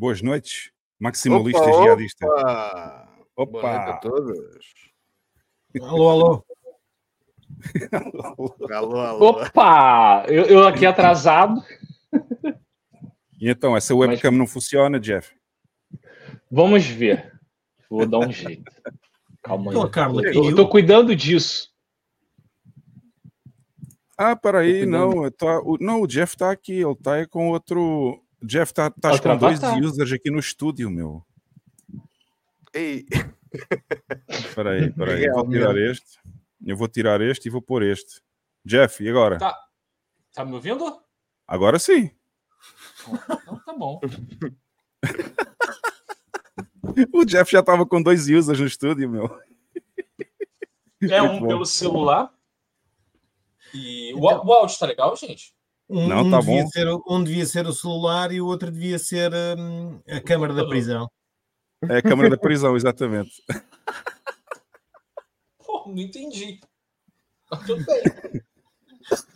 Boas noites, maximalistas opa, jihadistas. Opa! Opa! Boa noite a todos. Alô, alô. alô, alô. Opa! Eu, eu aqui atrasado. E então, essa webcam Mas... não funciona, Jeff? Vamos ver. Vou dar um jeito. Calma aí. Então, Carla, eu tô cuidando disso. Ah, peraí, não, o, não, o Jeff tá aqui, ele tá com outro. Jeff tá, tá com dois users aqui no estúdio, meu. Ei. Peraí, peraí, eu vou tirar este. Eu vou tirar este e vou pôr este. Jeff, e agora? Tá, tá me ouvindo? Agora sim. Então tá bom. o Jeff já tava com dois users no estúdio, meu. É um pelo celular. E o, o áudio tá legal, gente? Um, Não, um tá devia bom. Ser, um devia ser o celular e o outro devia ser hum, a câmara da prisão. É a câmara da prisão, exatamente. Pô, não entendi. Tudo bem.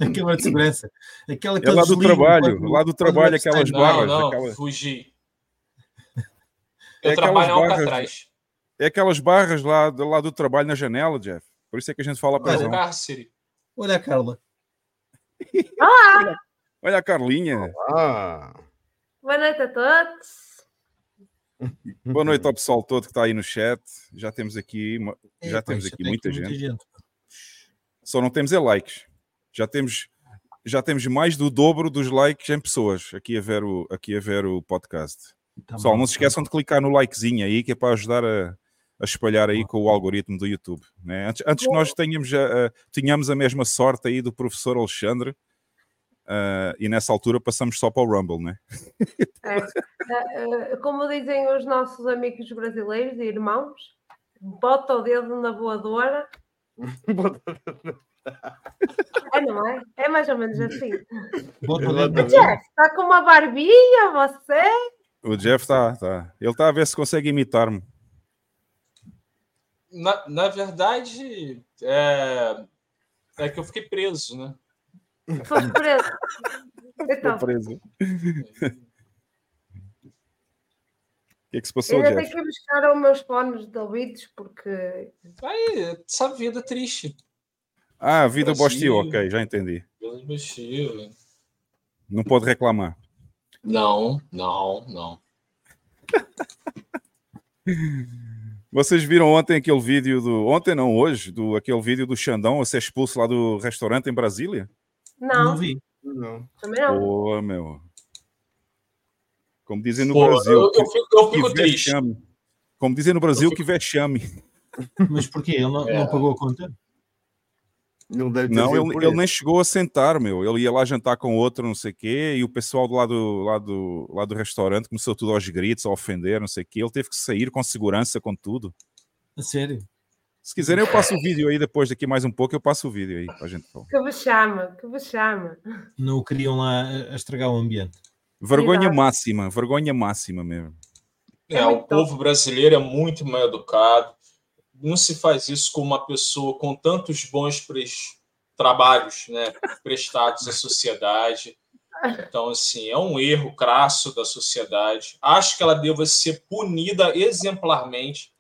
A câmara de segurança. Aquela que É lá do trabalho, quando- lá do trabalho, aquelas Não, barras. não, aquelas- fugi. É Eu aquelas trabalho barras- Alcatraz. É aquelas barras lá, do- lá do trabalho na janela, Jeff. Por isso é que a gente fala É prisão. o cárcere. Olha a Carla. Olha a Carlinha. Ah, Boa noite a todos. Boa noite ao pessoal todo que está aí no chat. Já temos aqui, já É, temos pois, aqui tem muita gente. gente. Só não temos é likes. Já temos, já temos mais do dobro dos likes em pessoas aqui a ver o, aqui a ver o podcast. Tá Pessoal, bom, não se esqueçam de clicar no likezinho aí, que é para ajudar a, a espalhar aí com o algoritmo do YouTube. né? Antes, antes que nós tenhamos a, a- tenhamos a mesma sorte aí do professor Alexandre, ah, e nessa altura passamos só para o Rumble, né? É, é, é, como dizem os nossos amigos brasileiros e irmãos, bota o dedo na voadora. É, não é? É mais ou menos assim. Bota o dedo Exatamente. na- Jeff, está com uma barbinha, você? O Jeff está, tá. ele está a ver se consegue imitar-me. Na, na verdade, é, é que eu fiquei preso, né? Foste preso. Então, Estou preso. O que é que se passou, ainda tenho que buscar os meus fones de ouvidos porque Aí, essa vida triste. Ah, vida bostil, ok, já entendi. Me livre. Não pode reclamar. Não, não, não. Vocês viram ontem aquele vídeo do. Ontem não, hoje, do aquele vídeo do Xandão a ser expulso lá do restaurante em Brasília? Não não, vi. não. também não. Pô, meu. Como dizem no Pô, Brasil. eu, que- eu fico, eu fico triste. vexame. Como dizem no Brasil, fico- que vexame. Mas porquê? Ele não, É. não pagou a conta? Não deve ter Não, ele, ele nem chegou a sentar, meu. Ele ia lá jantar com outro, não sei o quê, e o pessoal do lado, lá do, lá do restaurante começou tudo aos gritos, a ofender, não sei o quê. Ele teve que sair com segurança, com tudo. A sério? Se quiserem, eu passo o vídeo aí depois, daqui mais um pouco, eu passo o vídeo aí para a gente falar. Que vexame, que vexame. Não o queriam lá a, estragar o ambiente. Vergonha Exato. máxima, vergonha máxima mesmo. É, É o muito povo brasileiro é muito mal educado. Não se faz isso com uma pessoa com tantos bons pres- trabalhos né, prestados à sociedade. Então, assim, é um erro crasso da sociedade. Acho que ela deva ser punida exemplarmente.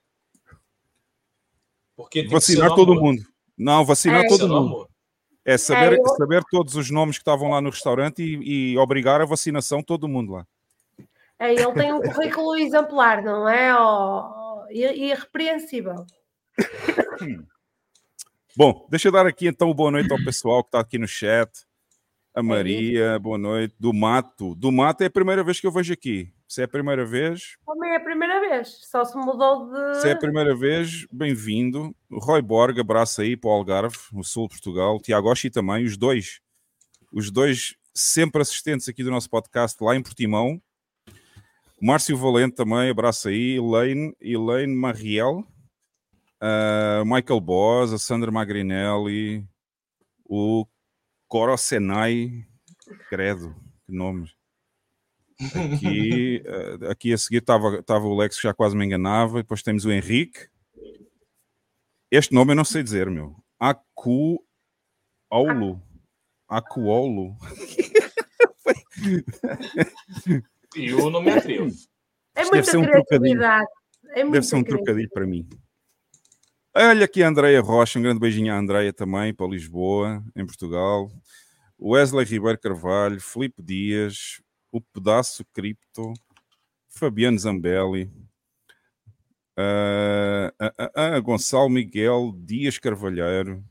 Porque tem que ser Vacinar todo amor. mundo. Não, vacinar É, todo no mundo. É saber, É, eu- saber todos os nomes que estavam lá no restaurante e, e obrigar a vacinação todo mundo lá. É, ele tem um currículo exemplar, não é? Oh, irrepreensível. Bom, deixa eu dar aqui então boa noite ao pessoal que está aqui no chat. A Maria, boa noite. Do Mato. Do Mato é a primeira vez que eu vejo aqui. Se é a primeira vez, Também é a primeira vez. Só se mudou de. se é a primeira vez, bem-vindo. Roy Borg, abraço aí para o Algarve, no sul de Portugal. Tiago Oshi também, os dois. Os dois sempre assistentes aqui do nosso podcast lá em Portimão. Márcio Valente também, abraço aí. Elaine, Elaine Mariel. Ah, Michael Boss, a Sandra Magrinelli. O Coro Senai. Credo, que nomes. Aqui, eh, aqui a seguir estava o Lex, que já quase me enganava. Depois temos o Henrique. Este nome eu não sei dizer, meu. Acuolo. Acuolo. E eu não me atrevo. É Isto deve muita ser um trocadilho. criatividade. É Deve ser um criatividade. trocadilho para mim. Olha aqui a Andreia Rocha, um grande beijinho à Andreia também, para Lisboa, em Portugal. Wesley Ribeiro Carvalho, Filipe Dias, o Pedaço Cripto, Fabiano Zambelli, ah, ah, ah, ah, Gonçalo Miguel Dias Carvalheiro,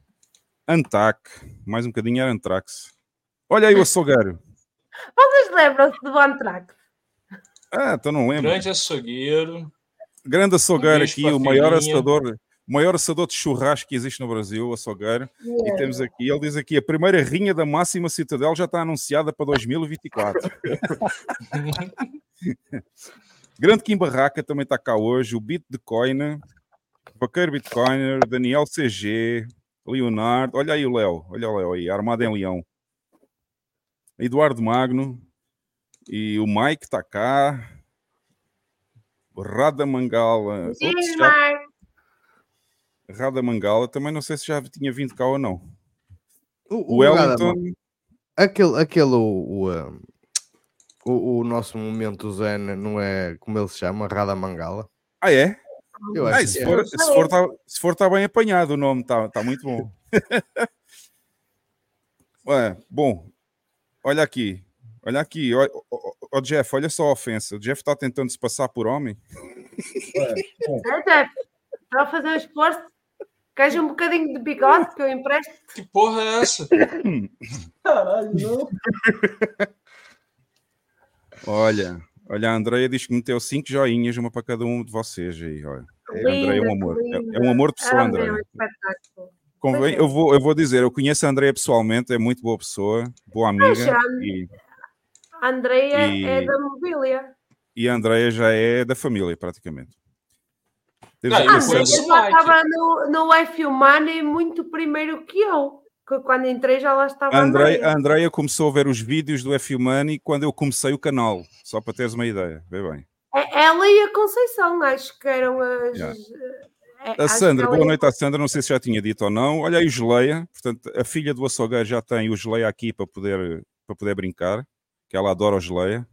Antac, mais um bocadinho era Antrax. Olha aí o açougueiro. Vocês lembram-se do Antrax? Ah, então não lembro. Grande açougueiro. Grande açougueiro Um aqui, o maior assador, o maior assador de churrasco que existe no Brasil, o açougueiro. E temos aqui, ele diz aqui, a primeira rinha da Máxima Citadel já está anunciada para 2024. Grande Kim Barraca também está cá hoje, o Bitcoin, Vaqueiro Bitcoiner, Daniel CG, Leonardo, olha aí o Léo, olha o Léo aí, armado em leão. Eduardo Magno e o Mike está cá. Rada Mangala. Sim, Mark. Rada Mangala, também não sei se já tinha vindo cá ou não. O, O o Wellington, Radamanga- aquele, aquele o, o, um, o, o nosso momento Zen não é como ele se chama, Rada Mangala. ah é? Eu acho se é. for, se for, tá, se for tá bem apanhado o nome, está tá muito bom. Ué, bom, olha aqui, olha aqui, ó, ó, ó, Jeff, olha só a ofensa. O Jeff está tentando se passar por homem. É, Jeff, Está a fazer um esforço. Queres um bocadinho de bigode que eu empresto? Que porra é essa? Caralho, não. Olha, olha, a Andreia diz que meteu cinco joinhas, uma para cada um de vocês aí, olha. André é um Linda, amor. que É- linda. é um amor de pessoa, Ah, André. meu. Convém, é. eu, vou, eu vou dizer, eu conheço a Andreia pessoalmente, é muito boa pessoa, boa amiga, e, A Andreia E- é da mobília. e a Andreia já é da família, praticamente. Temos Ah, o já estava no, no F Humana muito primeiro que eu. Que quando entrei já lá estava A a Andreia, começou a ver os vídeos do F Money quando eu comecei o canal, só para teres uma ideia. Vê bem. É- Ela e a Conceição, acho que eram as. Já. é, A Sandra, boa e- noite à Sandra, não sei se já tinha dito ou não. Olha aí o Geleia, portanto, a filha do açougueiro já tem o Geleia aqui para poder, para poder brincar, que ela adora o Geleia.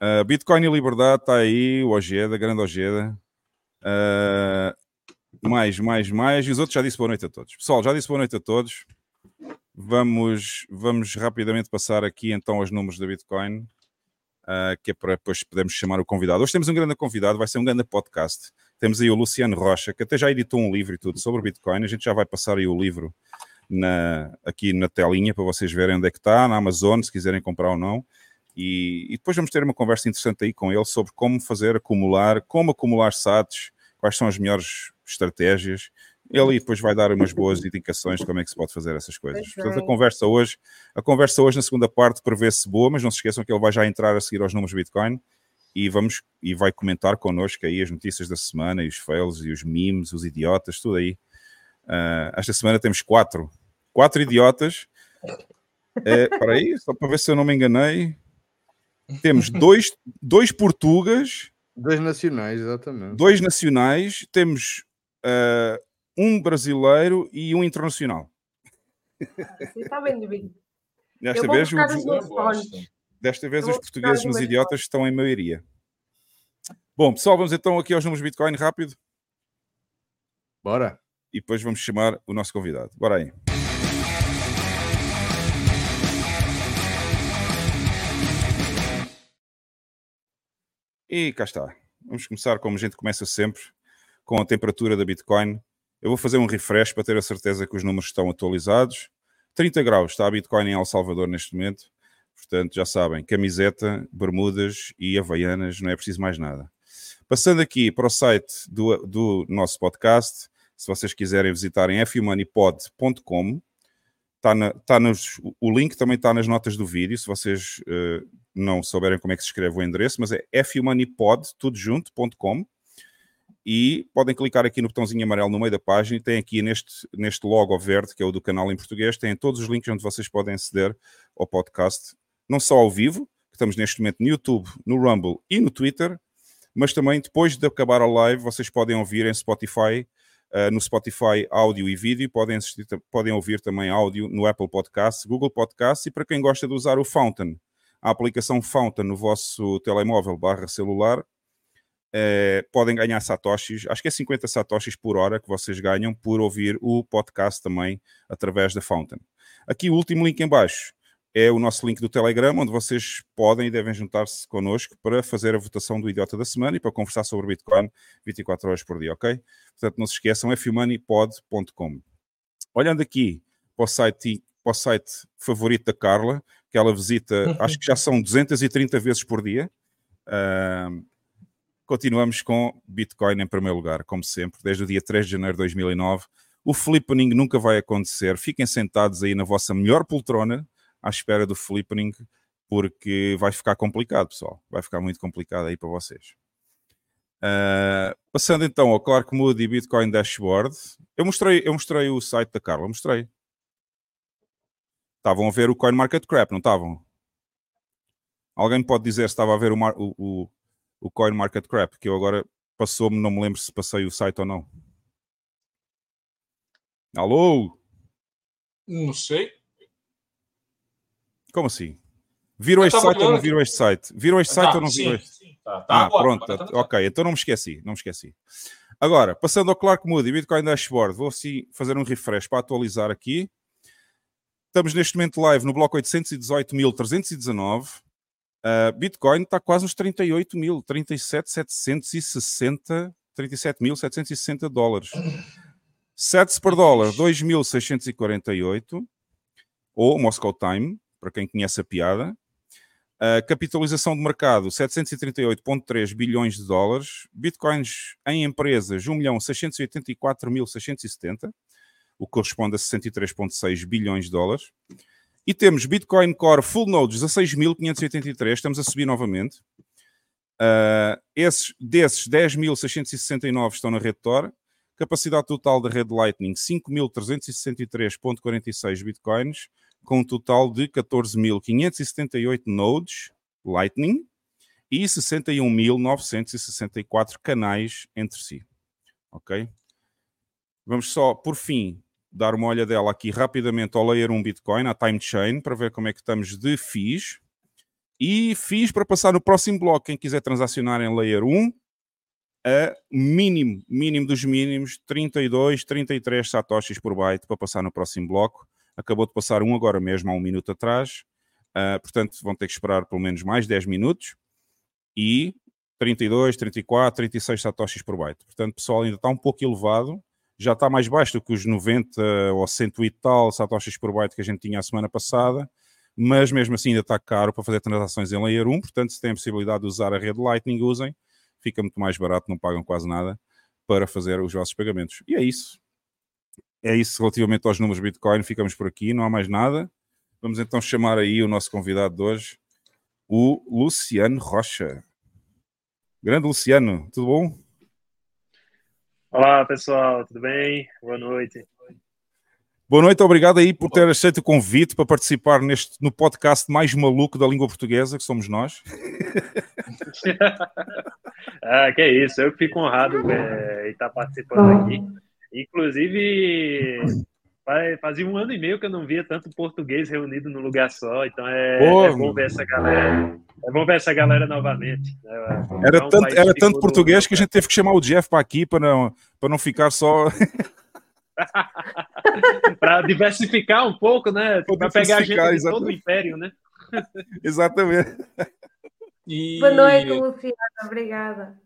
Uh, Bitcoin e Liberdade está aí, o Ojeda, grande Ojeda. Uh, mais, mais, mais. E os outros já disse boa noite a todos. Pessoal, já disse boa noite a todos. Vamos, vamos rapidamente passar aqui então aos números da Bitcoin, uh, que é para depois podermos chamar o convidado. Hoje temos um grande convidado, vai ser um grande podcast. Temos aí o Luciano Rocha, que até já editou um livro e tudo sobre Bitcoin. A gente já vai passar aí o livro na- aqui na telinha para vocês verem onde é que está, na Amazon, se quiserem comprar ou não. E, e depois vamos ter uma conversa interessante aí com ele sobre como fazer acumular, como acumular SATs, quais são as melhores estratégias. Ele aí depois vai dar umas boas indicações de como é que se pode fazer essas coisas. Portanto, a bem. conversa hoje, a conversa hoje na segunda parte prevê-se boa, mas não se esqueçam que ele vai já entrar a seguir aos números Bitcoin e vamos e vai comentar connosco aí as notícias da semana e os fails e os memes, os idiotas, tudo aí. Ah, esta semana temos quatro, quatro idiotas. É, para aí, só para ver se eu não me enganei. Temos dois, dois portugas, Dois nacionais, exatamente. dois nacionais, temos ah, um brasileiro e um internacional. Está bem de. Desta vez, os desta vez os portugueses os nos idiotas estão em maioria. Bom, pessoal, vamos então aqui aos números Bitcoin rápido Bora. e depois vamos chamar o nosso convidado. Bora aí. E cá está. Vamos começar como a gente começa sempre, com a temperatura da Bitcoin. Eu vou fazer um refresh para ter a certeza que os números estão atualizados. 30 graus está a Bitcoin em El Salvador neste momento. Portanto, já sabem, camiseta, bermudas e havaianas, não é preciso mais nada. Passando aqui para o site do, do nosso podcast, se vocês quiserem visitarem fumoneypod.com, está na, tá nos, o link também está nas notas do vídeo, se vocês eh, não souberem como é que se escreve o endereço, mas é fumoneypod, tudo junto.com, e podem clicar aqui no botãozinho amarelo no meio da página e tem aqui neste, neste logo verde, que é o do canal em português, tem todos os links onde vocês podem aceder ao podcast, não só ao vivo, que estamos neste momento no YouTube, no Rumble e no Twitter, mas também depois de acabar a live, vocês podem ouvir em Spotify, uh, no Spotify áudio e vídeo, podem, assistir, podem ouvir também áudio no Apple Podcasts, Google Podcasts e para quem gosta de usar o Fountain, a aplicação Fountain no vosso telemóvel barra celular, eh, podem ganhar satoshis, acho que é 50 satoshis por hora que vocês ganham por ouvir o podcast também através da Fountain. Aqui o último link em baixo é o nosso link do Telegram, onde vocês podem e devem juntar-se connosco para fazer a votação do Idiota da Semana e para conversar sobre Bitcoin 24 horas por dia, ok? Portanto, não se esqueçam, fumoneypod.com. Olhando aqui para o site, para o site favorito da Carla, que ela visita, acho que já são 230 vezes por dia. Uh, continuamos com Bitcoin em primeiro lugar, como sempre, desde o dia 3 de janeiro de 2009. O flippening nunca vai acontecer. Fiquem sentados aí na vossa melhor poltrona, à espera do flippening, porque vai ficar complicado, pessoal. Vai ficar muito complicado aí para vocês. Uh, passando então ao Clark Moody Bitcoin Dashboard, eu mostrei, eu mostrei o site da Carla, mostrei. Estavam a ver o CoinMarketCap, não estavam? Alguém pode dizer se estava a ver o, o, o, o CoinMarketCap, que eu agora passou-me, não me lembro se passei o site ou não. Alô? Não sei. Como assim? Viram este site ou não viram este site? Viram este site tá, ou não viram este? Sim, tá, tá, ah, agora, pronto. Agora, tá, ok, então não me esqueci. Não me esqueci. Agora, passando ao Clark Moody, Bitcoin Dashboard, vou assim fazer um refresh para atualizar aqui. Estamos neste momento live no bloco 818.319. Uh, Bitcoin está quase nos 38 mil, 37.760, 37.760 dólares. Sets per dólar, 2.648. Ou Moscow Time, para quem conhece a piada. Uh, capitalização de mercado, 738,3 bilhões de dólares. Bitcoins em empresas, 1.684.670 o que corresponde a 63,6 bilhões de dólares. E temos Bitcoin Core Full Nodes 16.583, estamos a subir novamente. Uh, esses, desses, 10.669 estão na rede Tor. Capacidade total da rede Lightning, 5.363.46 bitcoins, com um total de 14.578 nodes Lightning e 61.964 canais entre si. Ok? Vamos só, por fim, dar uma olhadela aqui rapidamente ao Layer 1 Bitcoin, à Time Chain, para ver como é que estamos de FIIs. E FIIs para passar no próximo bloco, quem quiser transacionar em Layer 1, a mínimo, mínimo dos mínimos, 32, 33 satoshis por byte para passar no próximo bloco. Acabou de passar um agora mesmo, há um minuto atrás. Uh, portanto, vão ter que esperar pelo menos mais 10 minutos. E 32, 34, 36 satoshis por byte. Portanto, pessoal, ainda está um pouco elevado já está mais baixo do que os 90 ou 100 e tal satoshis por byte que a gente tinha a semana passada, mas mesmo assim ainda está caro para fazer transações em Layer 1, portanto se têm a possibilidade de usar a rede Lightning, usem, fica muito mais barato, não pagam quase nada para fazer os vossos pagamentos. E é isso. É isso relativamente aos números Bitcoin, ficamos por aqui, não há mais nada. Vamos então chamar aí o nosso convidado de hoje, o Luciano Rocha. Grande Luciano, tudo bom? Olá, pessoal, tudo bem? Boa noite. Boa noite, obrigado aí por ter aceito o convite para participar neste, no podcast mais maluco da língua portuguesa, que somos nós. ah, que é isso, eu fico honrado é, em estar participando aqui. Inclusive, fazia um ano e meio que eu não via tanto português reunido num lugar só, então é, é bom ver essa galera. É bom ver essa galera novamente. Né? Era, é tanto, era tanto português que a gente teve que chamar o Jeff para aqui para não, para não ficar só. para diversificar um pouco, né? Para pegar a gente exatamente. de todo o império, né? exatamente. E... Boa noite, Luciana. Obrigada.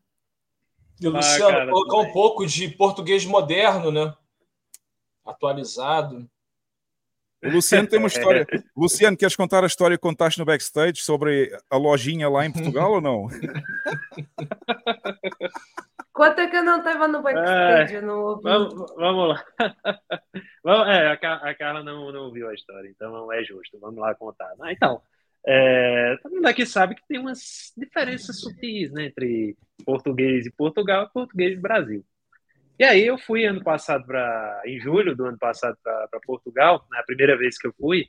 E, Luciano, ah, colocar um pouco de português moderno, né? Atualizado. O Luciano tem uma história. Luciano, queres contar a história que contaste no backstage sobre a lojinha lá em Portugal ou não? Conta que eu não estava no backstage, é, não ouvi. Vamos, vamos lá. Vamos, é, a, Carla não, não ouviu a história, então é justo. Vamos lá contar. Ah, então, é, todo mundo aqui sabe que tem umas diferenças sutis né, entre português e Portugal e português e Brasil. E aí eu fui ano passado para em julho do ano passado para Portugal, na né, primeira vez que eu fui.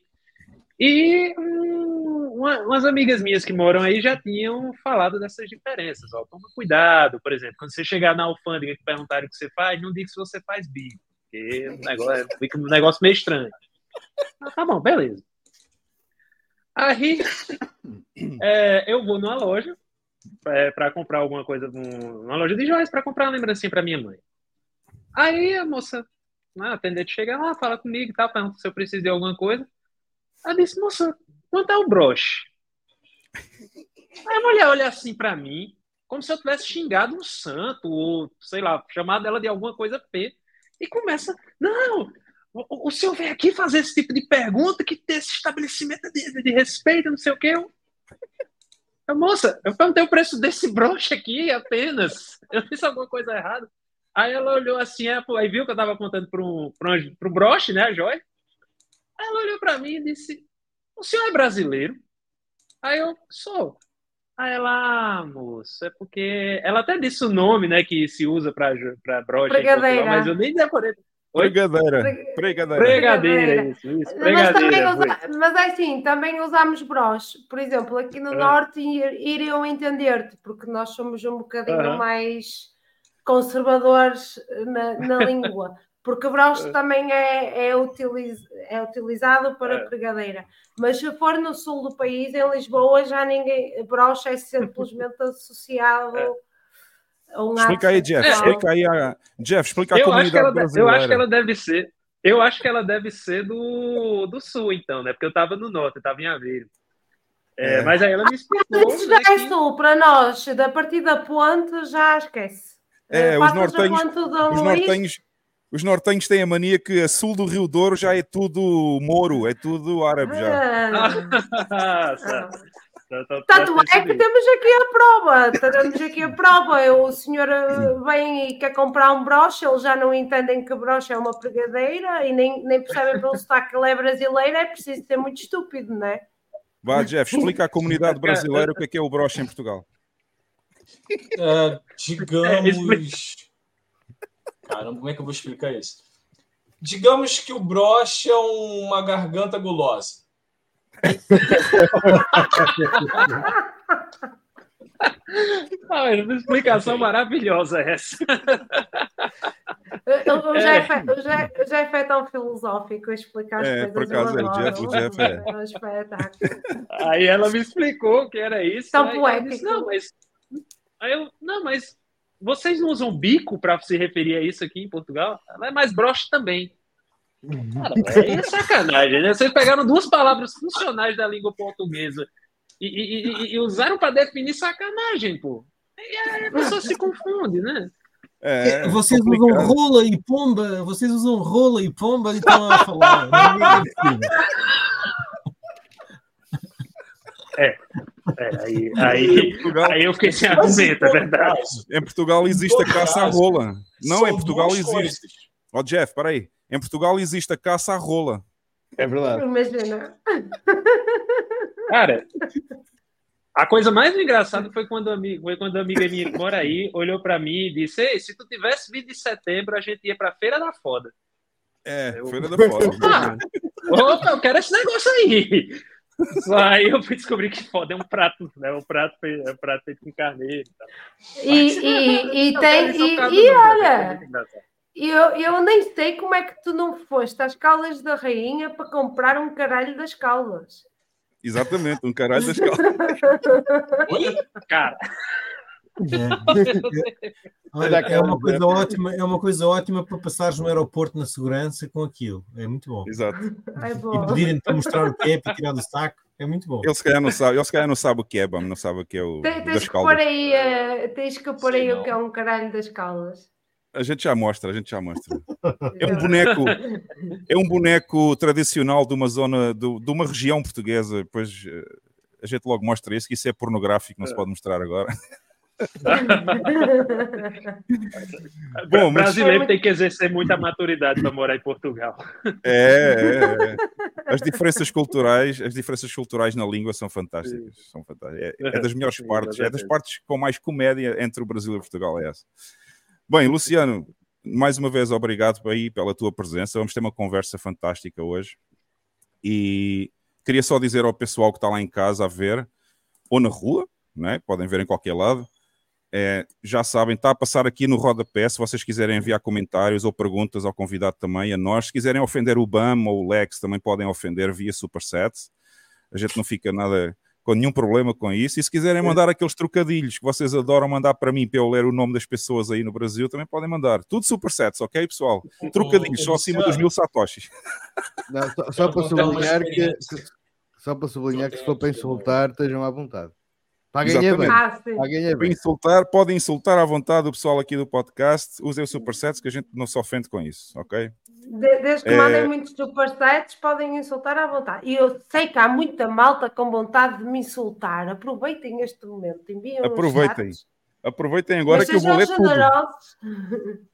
E hum, uma- umas amigas minhas que moram aí já tinham falado dessas diferenças. Ó, toma cuidado, por exemplo, quando você chegar na alfândega e perguntarem o que você faz, não diga se você faz bico, porque o negócio, fica um negócio meio estranho. Ah, tá bom, beleza. Aí é, eu vou numa loja para comprar alguma coisa, num- numa loja de joias, para comprar uma lembrancinha para minha mãe. Aí a moça, né, a atendente chega lá, fala comigo e tal, pergunta se eu preciso de alguma coisa. Ela disse, moça, quanto é o broche? Aí a mulher olha assim pra mim, como se eu tivesse xingado um santo, ou sei lá, chamado ela de alguma coisa P, e começa, não, o, o senhor vem aqui fazer esse tipo de pergunta, que tem esse estabelecimento de, de respeito, não sei o quê. Eu, eu, moça, eu perguntei o preço desse broche aqui apenas. Eu fiz alguma coisa errada. Aí ela olhou assim, aí aí viu que eu tava apontando para um, pra pro broche, né, a joia. Aí ela olhou para mim e disse: O senhor é brasileiro? Aí eu sou. Aí ela, ah, moça, é porque. Ela até disse o nome, né, que se usa para broche, em Portugal, mas eu nem decorei. Oi? Pregadeira. Pre- Pregadeira. Pregadeira, isso, isso. Mas, também usa- mas é assim, também usamos broche. Por exemplo, aqui no Ah. Norte ir- iriam entender-te, porque nós somos um bocadinho Aham. mais conservadores na, na língua. Porque broche Ah. também é, é, utiliz- é utilizado para É. pregadeira. Mas se for no sul do país, em Lisboa, já ninguém. Broche é simplesmente associado É. a um Explica aí, Jeff. sexual. Explica aí, a... Jeff, explica a Eu acho, que comunidade ela, eu brasileira. acho que ela deve ser. Eu acho que ela deve ser do, do sul, então, né? Porque eu tava no norte, eu tava em Aveiro. É, É. Mas aí ela me explicou. Isso né, já é que- sul, para nós, da partir da ponte, já esquece. É, os nortenhos- Os nortenhos, os nortenhos têm a mania que a sul do Rio Douro já é tudo moro, é tudo árabe já. Ah, Sabe. Tá- tá- Tanto tá é que temos aqui a prova, temos aqui a prova. O senhor eh, vem e quer comprar um broche, eles já não entendem que broche é uma pregadeira e nem, nem percebem pelo sotaque que ele é brasileiro, é preciso ser muito estúpido, não é? Vá, Jeff, explica à comunidade brasileira o que é que é o broche em Portugal. É, digamos. Caramba, como é que eu vou explicar isso? Digamos que o broche é uma garganta gulosa. Ah, uma explicação maravilhosa essa. O, o, É. Jeff, é- o, Jeff, o Jeff é tão filosófico explicar as É, coisas. por acaso, eu o adoro. Jeff- o Jeff é. um espetáculo. Aí ela me explicou que era isso. Tão aí eu poético. disse, não, mas. Aí eu, não, mas vocês não usam bico para se referir a isso aqui em Portugal? Ela é mais broche também. Cara, aí é sacanagem, né? Vocês pegaram duas palavras funcionais da língua portuguesa e, e- e- e usaram para definir sacanagem, pô. E aí a pessoa se confunde, né? É, vocês usam complicado. rola e pomba, vocês usam rola e pomba e estão a falar. É. É, aí, aí, Portugal- aí eu fiquei sem argumento, é verdade. Em Portugal existe a caça à rola. Não, são em Portugal existe. Ó, Jeff, peraí. Em Portugal existe a caça à rola. É verdade. Imagina. Cara, a coisa mais engraçada foi quando, a amiga, foi quando a amiga minha que mora aí olhou pra mim e disse: Ei, se tu tivesse vindo em setembro, a gente ia pra Feira da Foda. É, Eu- Feira da Foda. Ah, opa, eu quero esse negócio aí. Só aí eu fui descobrir que foda é um prato, né? Um prato, é um prato feito com carneiro. e tal. E, e, e Não, tem. é E, e olha, é. Eu, eu nem sei como é que tu não foste às Caldas da Rainha para comprar um caralho das Caldas. Exatamente, um caralho das calças. Oi? Cara, É. Olha, é uma ver. coisa ótima, é uma coisa ótima para passares no aeroporto na segurança com aquilo. É muito bom. Exato. E bom. pedirem-te para mostrar o que é para tirar do saco. É muito bom. Ele se calhar não sabe, ele se calhar não sabe o que é, bam, não sabe o que é o Tem- Tens das que pôr caldas. aí, eh, tens que pôr aí Sei o que é um caralho das caldas. A gente já mostra, a gente já mostra. É um boneco, é um boneco tradicional de uma zona, de, de uma região portuguesa. Depois eh, a gente logo mostra isso, que isso é pornográfico, não se pode mostrar agora. Bom, mas- brasileiro tem que exercer muita maturidade para morar em Portugal. É, é, é. As diferenças culturais, as diferenças culturais na língua são fantásticas. São fantásticas. É, é das melhores Sim, partes, é das partes com mais comédia entre o Brasil e Portugal, é essa. Bem, Luciano, mais uma vez obrigado aí pela tua presença. Vamos ter uma conversa fantástica hoje. E Queria só dizer ao pessoal que está lá em casa a ver, ou na rua, né? podem ver em qualquer lado, é, já sabem, está a passar aqui no rodapé. Se vocês quiserem enviar comentários ou perguntas ao convidado também, a nós. Se quiserem ofender o BAM ou o Lex, também podem ofender via Superset. A gente não fica nada com nenhum problema com isso. E se quiserem mandar aqueles trocadilhos que vocês adoram mandar para mim para eu ler o nome das pessoas aí no Brasil, também podem mandar. Tudo Supersets, ok, pessoal? Trocadilhos, só acima dos mil satoshis. Não, só, só para sublinhar que, que- só para sublinhar que se for para insultar, estejam à vontade. Paguem bem. Ah, Para insultar, podem insultar à vontade o pessoal aqui do podcast. Usem o Supersets que a gente não se ofende com isso, ok? De- Desde que É. mandem muitos supersets, podem insultar à vontade. E eu sei que há muita malta com vontade de me insultar. Aproveitem este momento. Enviem Aproveitem. Aproveitem agora Mas que eu vou sejam ler tudo. generosos.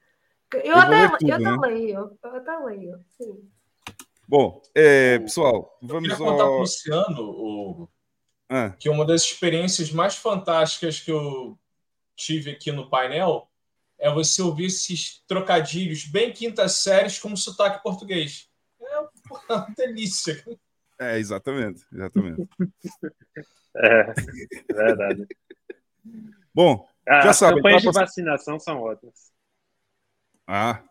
Eu, Eu vou até, ler tudo, eu até né? leio. Eu até leio. Sim. Bom, é, pessoal, Eu vamos queria contar para o ao. Luciano o, Ah, que uma das experiências mais fantásticas que eu tive aqui no painel é você ouvir esses trocadilhos bem quintas séries com sotaque português. É uma delícia. é, exatamente, exatamente. É, verdade. Bom, Ah, Já As sabem, campanhas tá de vacinação são ótimas. Ah,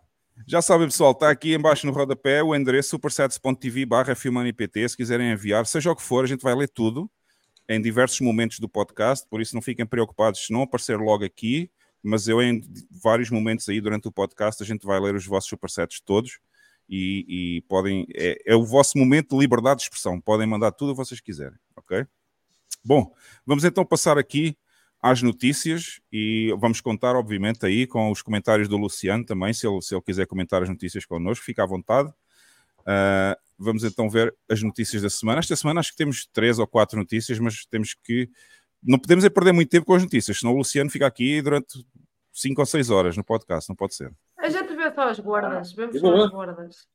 já sabem, pessoal, está aqui embaixo no rodapé o endereço supersets.tv barra FilmaniPT, se quiserem enviar, seja o que for, a gente vai ler tudo em diversos momentos do podcast, por isso não fiquem preocupados se não aparecer logo aqui, mas eu em vários momentos aí durante o podcast a gente vai ler os vossos supersets todos e, e podem, é, é o vosso momento de liberdade de expressão, podem mandar tudo o que vocês quiserem, ok? Bom, vamos então passar aqui às notícias e vamos contar, obviamente, aí com os comentários do Luciano também, se ele, se ele quiser comentar as notícias connosco, fica à vontade. Ah, vamos então ver as notícias da semana. Esta semana acho que temos três ou quatro notícias, mas temos que. Não podemos é perder muito tempo com as notícias, senão o Luciano fica aqui durante cinco ou seis horas no podcast, não pode ser. A gente vê só as gordas. Vemos só as gordas.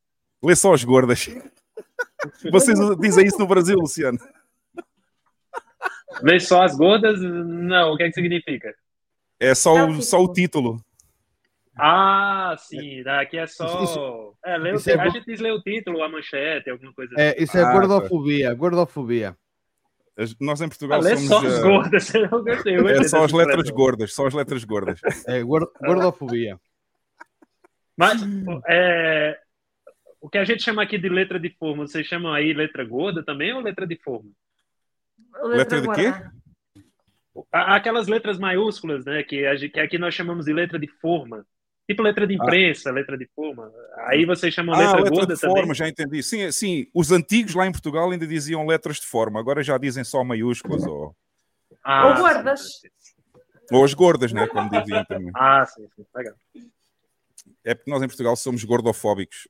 Lê só as gordas. Vocês dizem isso no Brasil, Luciano? Vê só as gordas? Não, o que é que significa? É só, É o só o título. Ah, sim, aqui é só. Isso- é, lê o isso é ti- a gente diz ler o título, a manchete, alguma coisa assim. É, isso é Ah, gordofobia, gordofobia. As- Nós em Ah, Portugal lê somos. só as ah, gordas. Eu gostei, eu é só as letras expressão. gordas, só as letras gordas. É gor- gordofobia. Mas é, o que a gente chama aqui de letra de forma, vocês chamam aí letra gorda também ou letra de forma? Letra de quê? Aquelas letras maiúsculas, né? Que, que aqui nós chamamos de letra de forma. Tipo letra de imprensa, letra de forma. Aí vocês chamam Ah, letra, letra gorda de forma, também. já entendi. Sim, sim, os antigos lá em Portugal ainda diziam letras de forma, agora já dizem só maiúsculas ou, Ah, Ou gordas. ou as gordas, né? Como diziam também. Ah, sim, sim. Legal. É porque nós em Portugal somos gordofóbicos.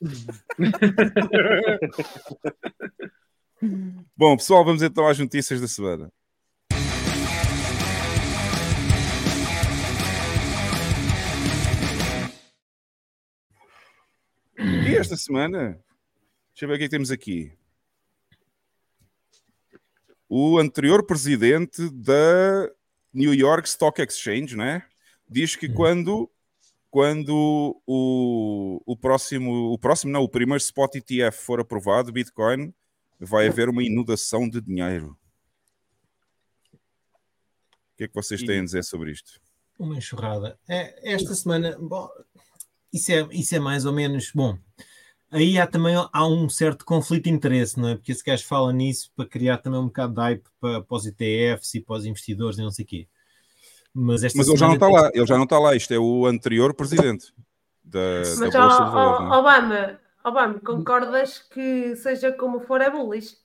Bom, pessoal, vamos então às notícias da semana. E esta semana, deixa eu ver o que é que temos aqui. O anterior presidente da New York Stock Exchange, né? Diz que quando, quando o, o próximo, o próximo, não, o primeiro spot ETF for aprovado, Bitcoin, vai haver uma inundação de dinheiro. O que é que vocês têm a dizer sobre isto? Uma enxurrada. É, esta semana, bom, isso, é, isso é mais ou menos bom. Aí há também há um certo conflito de interesse, não é? Porque esse gajo fala nisso para criar também um bocado de hype para, para os ETFs e para os investidores e não sei o quê. Mas, esta Mas ele já não está lá, ele já não está lá. Isto é o anterior presidente da, Mas, da ó, Bolsa de ó, não é? Obama, Obama, concordas que seja como for é bullish?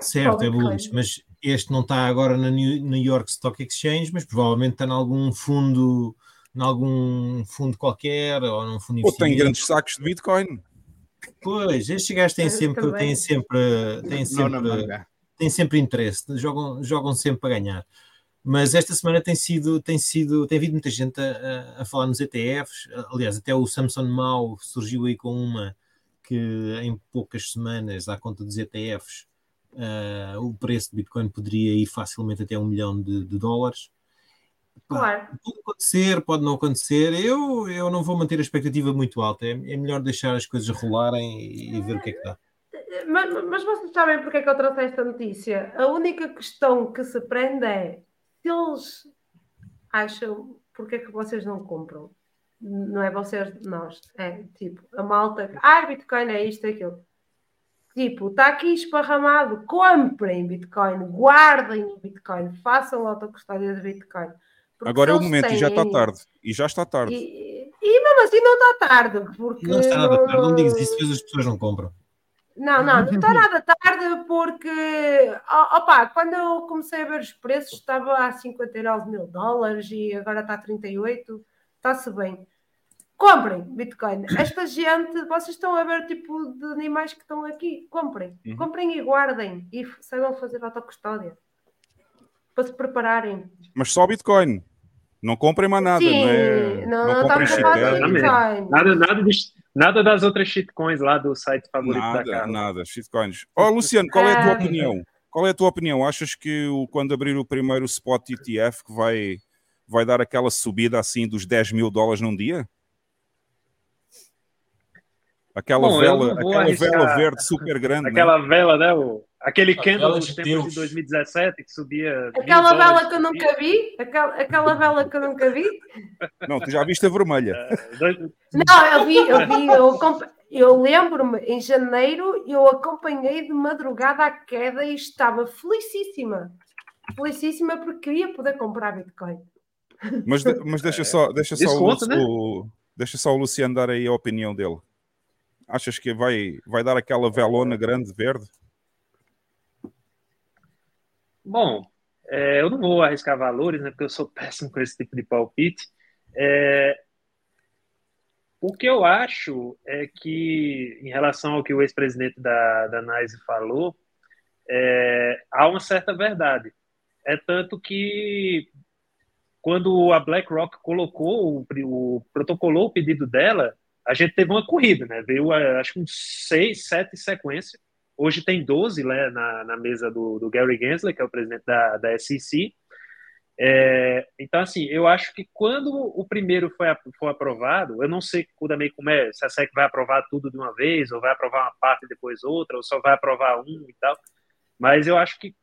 Certo, é bullish, mas este não está agora na New New York Stock Exchange, mas provavelmente está em algum fundo, em algum fundo qualquer ou num fundo Ou tem grandes sacos de Bitcoin. Pois, estes gajos têm sempre, têm sempre, têm sempre, têm sempre interesse, jogam, jogam sempre para ganhar. Mas esta semana tem sido, tem sido, tem havido muita gente a, a- falar nos ETFs. Aliás, até o Samson Mao surgiu aí com uma que em poucas semanas, à conta dos ETFs, ah, o preço de Bitcoin poderia ir facilmente até um milhão de, de dólares. Claro. Pode acontecer, pode não acontecer. Eu, eu não vou manter a expectativa muito alta. É, é melhor deixar as coisas rolarem e, e ver o que é que dá. mas, mas vocês sabem porque é que eu trouxe esta notícia? A única questão que se prende é se eles acham porque é que vocês não compram? Não é vocês, nós. É tipo, a malta. Ah, Bitcoin é isto, é aquilo. Tipo, está aqui esparramado. Comprem Bitcoin, guardem Bitcoin, façam autocustódia de Bitcoin. Porque Agora é o momento têm... e já está tarde. E já está tarde. E, e mesmo assim não está tarde. Porque não está nada tarde, não digas isso, as pessoas não compram. Não, não, não está nada tarde porque, opa, quando eu comecei a ver os preços estava a 59 mil dólares e agora está a 38, está-se bem. Comprem Bitcoin. Esta gente, vocês estão a ver tipo de animais que estão aqui, comprem. Uhum. Comprem e guardem e saibam fazer autocustódia para se prepararem. Mas só Bitcoin. Não comprem mais nada, Sim, não é? Não, não, não comprem Bitcoin. Nada, nada de Nada das outras shitcoins lá do site favorito nada, da casa. Nada, shitcoins. Ó, oh, Luciano, qual é a tua ah. opinião? Qual é a tua opinião? Achas que o, quando abrir o primeiro spot ETF que vai, vai dar aquela subida assim dos 10 mil dólares num dia? Aquela Bom, vela, aquela vela verde super grande. Aquela né? vela, né? O, aquele candle dos tempos de 2017 que subia. Aquela vela que eu nunca vi? Aquela, aquela vela que eu nunca vi? Não, tu já viste a vermelha. Não, eu vi, eu vi, eu, eu lembro-me, em janeiro, eu acompanhei de madrugada a queda e estava felicíssima. Felicíssima porque queria poder comprar Bitcoin. Mas, mas deixa só, deixa só, o, né? o, deixa só o Luciano dar aí a opinião dele. Achas que vai, vai dar aquela velona grande verde? Bom, é, eu não vou arriscar valores, né, porque eu sou péssimo com esse tipo de palpite. É, o que eu acho é que, em relação ao que o ex-presidente da, da NICE falou, é, há uma certa verdade. É tanto que, quando a BlackRock colocou, o, o protocolou o pedido dela, a gente teve uma corrida, né? Veio, acho que uns seis, sete sequências. Hoje tem 12 né, na, na mesa do, do, Gary Gensler, que é o presidente da, da SEC. É, então, assim, eu acho que quando o primeiro foi, foi aprovado, eu não sei também como é, se a SEC vai aprovar tudo de uma vez, ou vai aprovar uma parte e depois outra, ou só vai aprovar um e tal. Mas eu acho que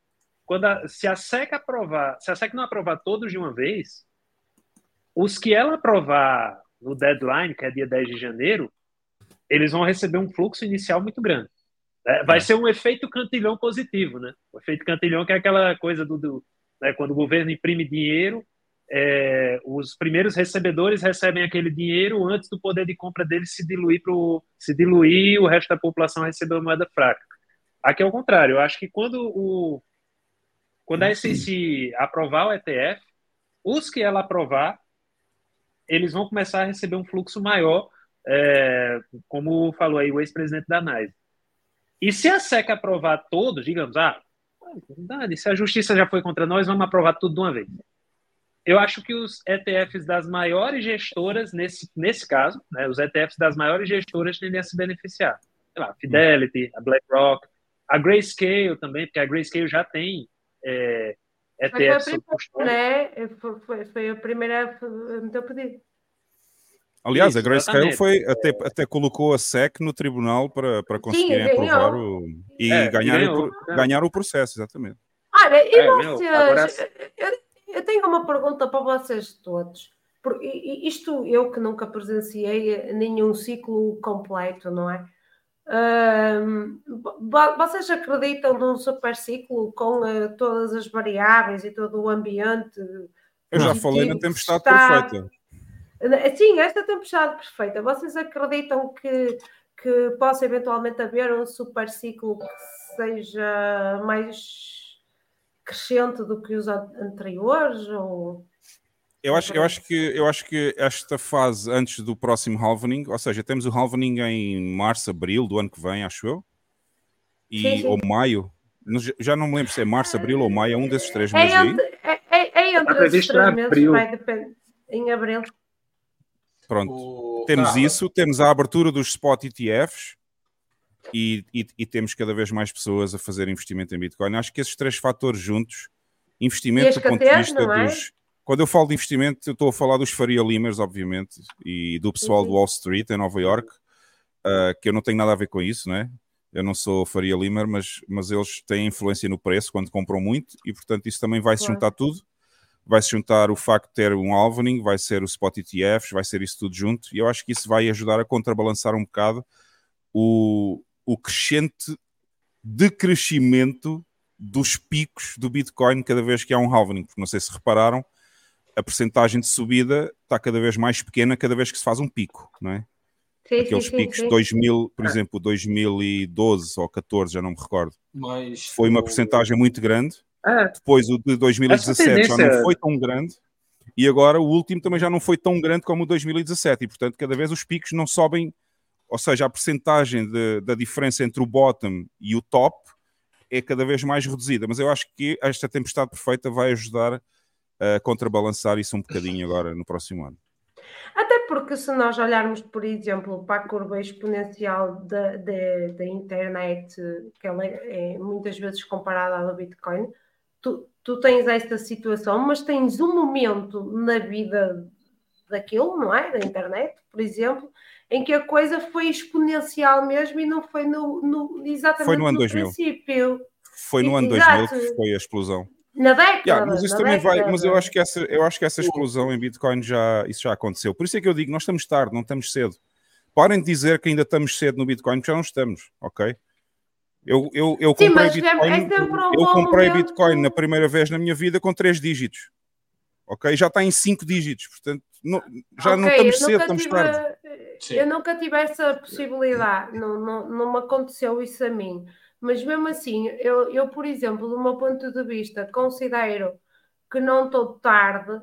quando a, se a SEC aprovar, se a SEC não aprovar todos de uma vez, os que ela aprovar no deadline, que é dia 10 de janeiro, eles vão receber um fluxo inicial muito grande. É, vai é. ser um efeito cantilhão positivo, né? O efeito cantilhão que é aquela coisa do, do né, quando o governo imprime dinheiro, é, os primeiros recebedores recebem aquele dinheiro antes do poder de compra deles se diluir pro, se diluir o resto da população receber uma moeda fraca. Aqui é o contrário. Eu acho que quando o quando a SEC aprovar o ETF, os que ela aprovar eles vão começar a receber um fluxo maior, é, como falou aí o ex-presidente da NICE. E se a SEC aprovar todos, digamos, ah, se a justiça já foi contra nós, vamos aprovar tudo de uma vez. Eu acho que os ETFs das maiores gestoras, nesse, nesse caso, né, os ETFs das maiores gestoras tendem a se beneficiar. Sei lá, Fidelity, a BlackRock, a Grayscale também, porque a Grayscale já tem é, ETF foi a primeira, né? foi, foi, foi a primeira a. Aliás, Isso, a Grayscale foi, até, até colocou a SEC no tribunal para, para conseguirem Sim, aprovar o, e é, ganhar, ganhou, o, ganhar o processo, exatamente. Olha, e é, vocês, meu, agora... eu, eu, tenho uma pergunta para vocês todos. Porque isto eu que nunca presenciei nenhum ciclo completo, não é? vocês acreditam num super ciclo com uh, todas as variáveis e todo o ambiente? Eu já falei na tempestade está... perfeita. Sim, esta tempestade perfeita. Vocês acreditam que, que possa eventualmente haver um super ciclo que seja mais crescente do que os anteriores? Ou eu acho, eu, acho que, eu acho que esta fase antes do próximo halvening, ou seja, temos o halvening em março, abril do ano que vem, acho eu, e, sim, sim. ou maio, já não me lembro se é março, abril ou maio, é um desses três meses é entre, é, é, é entre esses três meses, vai depender, em abril. Pronto, o... temos isso, temos a abertura dos spot ETFs e, e, e, temos cada vez mais pessoas a fazer investimento em Bitcoin. Acho que esses três fatores juntos, investimento do ponto de vista é? dos quando eu falo de investimento, eu estou a falar dos Faria Limers, obviamente, e do pessoal uhum. do Wall Street em Nova York, uh, que eu não tenho nada a ver com isso, né? Eu não sou Faria Limer, mas, mas eles têm influência no preço quando compram muito e, portanto, isso também vai se Claro. juntar tudo. Vai se juntar o facto de ter um Alvening, vai ser o Spot ETFs, vai ser isso tudo junto. E eu acho que isso vai ajudar a contrabalançar um bocado o, o crescente decrescimento dos picos do Bitcoin cada vez que há um halvening, porque não sei se repararam, a percentagem de subida está cada vez mais pequena cada vez que se faz um pico, não é? Sim, Aqueles sim, sim, picos sim. 2000, por exemplo, 2012 ou 14, já não me recordo, Mas foi uma o- percentagem muito grande. É, Depois o de 2017 já tendência- não foi tão grande. E agora o último também já não foi tão grande como o 2017. E portanto, cada vez os picos não sobem, ou seja, a percentagem de- da diferença entre o bottom e o top é cada vez mais reduzida. Mas eu acho que esta tempestade perfeita vai ajudar a contrabalançar isso um bocadinho agora no próximo ano. Até porque se nós olharmos, por exemplo, para a curva exponencial da, da, da internet, que ela é muitas vezes comparada à do Bitcoin, tu, tu tens esta situação, mas tens um momento na vida daquilo, não é? Da internet, por exemplo, em que a coisa foi exponencial mesmo e não foi no, no- exatamente Foi no ano no 2000. princípio, Foi no ano Exato. 2000 que foi a explosão. na década. Yeah, mas isso também vai, década. mas eu acho que essa, eu acho que essa explosão em Bitcoin já, isso já aconteceu. Por isso é que eu digo, nós estamos tarde, não estamos cedo. Parem de dizer que ainda estamos cedo no Bitcoin, porque já não estamos, ok? Eu, eu, eu Sim, comprei Bitcoin, é eu comprei momento. Bitcoin na primeira vez na minha vida com três dígitos, ok? Já está em cinco dígitos, portanto, não- já não Ok, estamos cedo, estamos tive- tarde. Eu nunca tive essa possibilidade, não, não, não me aconteceu isso a mim. Mas mesmo assim, eu, eu, por exemplo, do meu ponto de vista, considero que não estou tarde,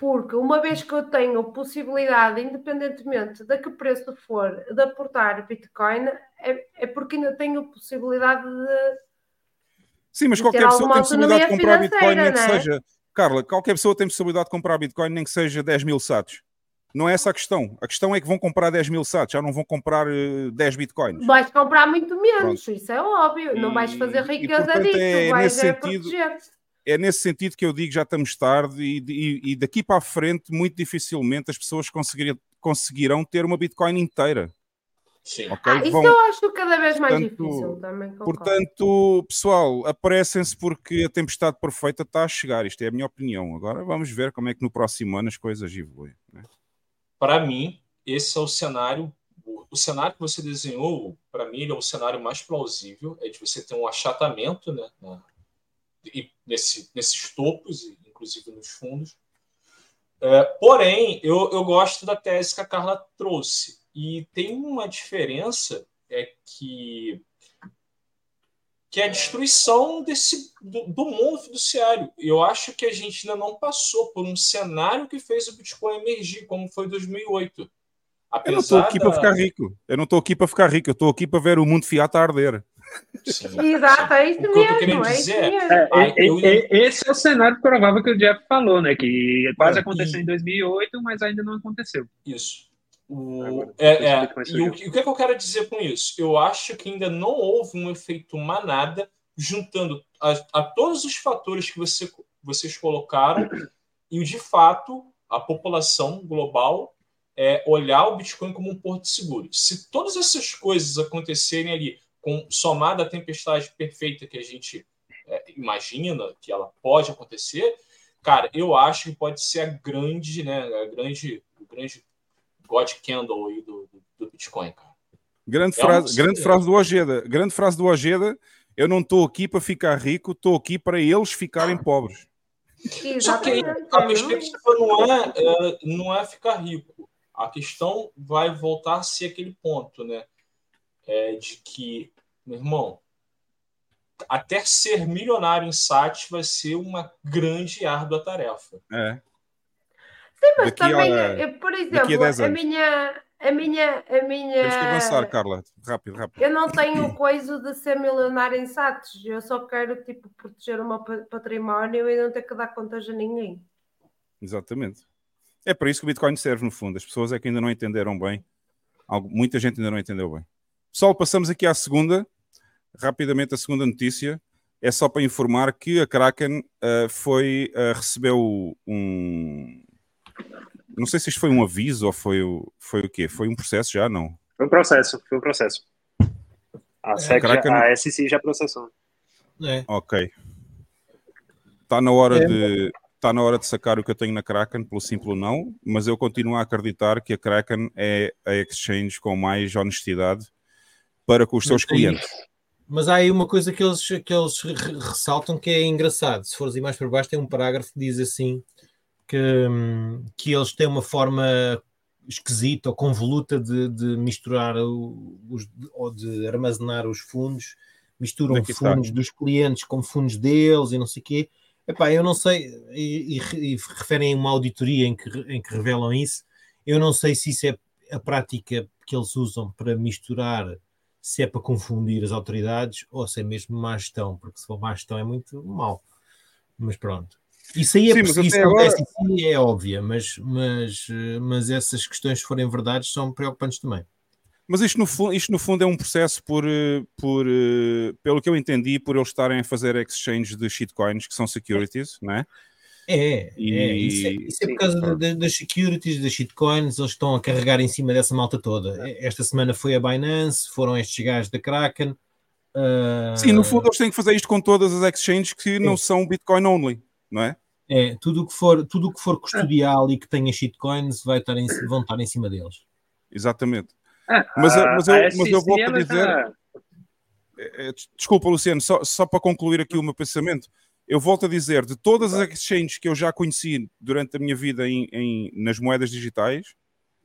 porque uma vez que eu tenho possibilidade, independentemente de que preço for, de aportar Bitcoin, é, é porque ainda tenho possibilidade de. Sim, mas de qualquer pessoa tem possibilidade de comprar Bitcoin, nem que financeira, seja. Carla, qualquer pessoa tem possibilidade de comprar Bitcoin, nem que seja 10 mil sats. Não é essa a questão. A questão é que vão comprar 10 mil sats, já não vão comprar eh, 10 Bitcoins. Vais comprar muito menos, isso é óbvio. Não vais E- fazer e, riqueza portanto, disso, é vais nesse é sentido- proteger. É nesse sentido que eu digo já estamos tarde e, e- e daqui para a frente, muito dificilmente as pessoas conseguirão ter uma Bitcoin inteira. Sim. ok? Ah, isso Vão- eu acho cada vez mais Portanto- difícil também. concordo. Portanto, pessoal, aparecem-se porque a tempestade perfeita está a chegar. Isto é a minha opinião. Agora vamos ver como é que no próximo ano as coisas evoluem. né? Para mim, esse é o cenário. O, o cenário que você desenhou, para mim, ele é o cenário mais plausível. É de você ter um achatamento né, na- e nesse, nesses topos, inclusive nos fundos. É, porém, eu, eu gosto da tese que a Carla trouxe. E tem uma diferença é que que é a destruição desse, do, do mundo fiduciário. Eu acho que a gente ainda não passou por um cenário que fez o Bitcoin emergir, como foi em 2008. Eu não Apesar estou aqui da- para ficar rico. Eu não estou aqui para ficar rico. Eu estou aqui para ver o mundo fiat a arder. Sim, Exato, é isso O que eu mesmo. É dizer mesmo. É, eu e- ia- Esse é o cenário provável que o Jeff falou, né? Que quase É, aconteceu e- em 2008, mas ainda não aconteceu. Isso. O, Agora, é, é, e, o, o que, é que eu quero dizer com isso? Eu acho que ainda não houve um efeito manada juntando a, a todos os fatores que você, vocês colocaram e, de fato, a população global é, olhar o Bitcoin como um porto seguro. Se todas essas coisas acontecerem ali, com somada a tempestade perfeita que a gente é, imagina que ela pode acontecer, cara, eu acho que pode ser a grande, né, a grande, o grande God Candle aí do, do, Bitcoin, cara. Grande É frase, grande frase do Ojeda. Grande frase do Ojeda. Eu não estou aqui para ficar rico, estou aqui para eles ficarem pobres. Só que aí Exatamente. a perspectiva não é, é, não é ficar rico. A questão vai voltar a ser aquele ponto, né? É de que, meu irmão, até ser milionário em SAT vai ser uma grande e árdua tarefa. É. Sim, mas Daqui a- também, eu, por a exemplo, 10 a anos. minha, a minha, a minha. Temos que avançar, Carla. Rápido, rápido. Eu não tenho coisa de ser milionário em SATs. Eu só quero tipo, proteger o meu pa- património e não ter que dar contas a ninguém. Exatamente. É para isso que o Bitcoin serve, no fundo. As pessoas é que ainda não entenderam bem. Algo- muita gente ainda não entendeu bem. Pessoal, passamos aqui à segunda. Rapidamente, a segunda notícia. É só para informar que a Kraken ah, foi, ah, recebeu um. Não sei se isto foi um aviso ou foi o, foi o quê? Foi um processo já? Não. Foi um processo, foi um processo. A, SEC já, Kraken- a SEC já processou. É. Ok. Está na hora É. de. Está na hora de sacar o que eu tenho na Kraken, pelo simples não, mas eu continuo a acreditar que a Kraken é a exchange com mais honestidade para com os seus Mas aí- clientes. Mas há aí uma coisa que eles, que eles re- ressaltam que é engraçado. Se fores aí mais para baixo, tem um parágrafo que diz assim que, que eles têm uma forma esquisita ou convoluta de, de misturar os, ou de armazenar os fundos, misturam Aqui está. fundos dos clientes com fundos deles e não sei o quê. Epá, eu não sei, e, e- e referem a uma auditoria em que, em que revelam isso. Eu não sei se isso é a prática que eles usam para misturar se é para confundir as autoridades ou se é mesmo má gestão, porque se for má gestão é muito mau. Mas pronto. Isso aí é Sim, isso acontece agora- é óbvia, mas, mas, mas essas questões, se forem verdades, são preocupantes também. Mas isto no, isto no fundo é um processo por, eh, por eh, pelo que eu entendi, por eles estarem a fazer exchange de shitcoins, que são securities, não é? É, E- é, isso é, isso é por sim, causa claro. da- da- das securities, das shitcoins, eles estão a carregar em cima dessa malta toda. Esta semana foi a Binance, foram estes gajos da Kraken. ah, Sim, no fundo eles têm que fazer isto com todas as exchanges que não são Bitcoin only, não é? É, tudo o que for, tudo o que for custodial e que tenha shitcoins vai estar em, vão estar em cima deles. Exatamente. Ah, Mas mas eu- mas eu volto a ela dizer- tá- des- Desculpa, Luciano, só, só para concluir aqui o meu pensamento, eu volto a dizer, de todas as exchanges que eu já conheci durante a minha vida em, em- nas moedas digitais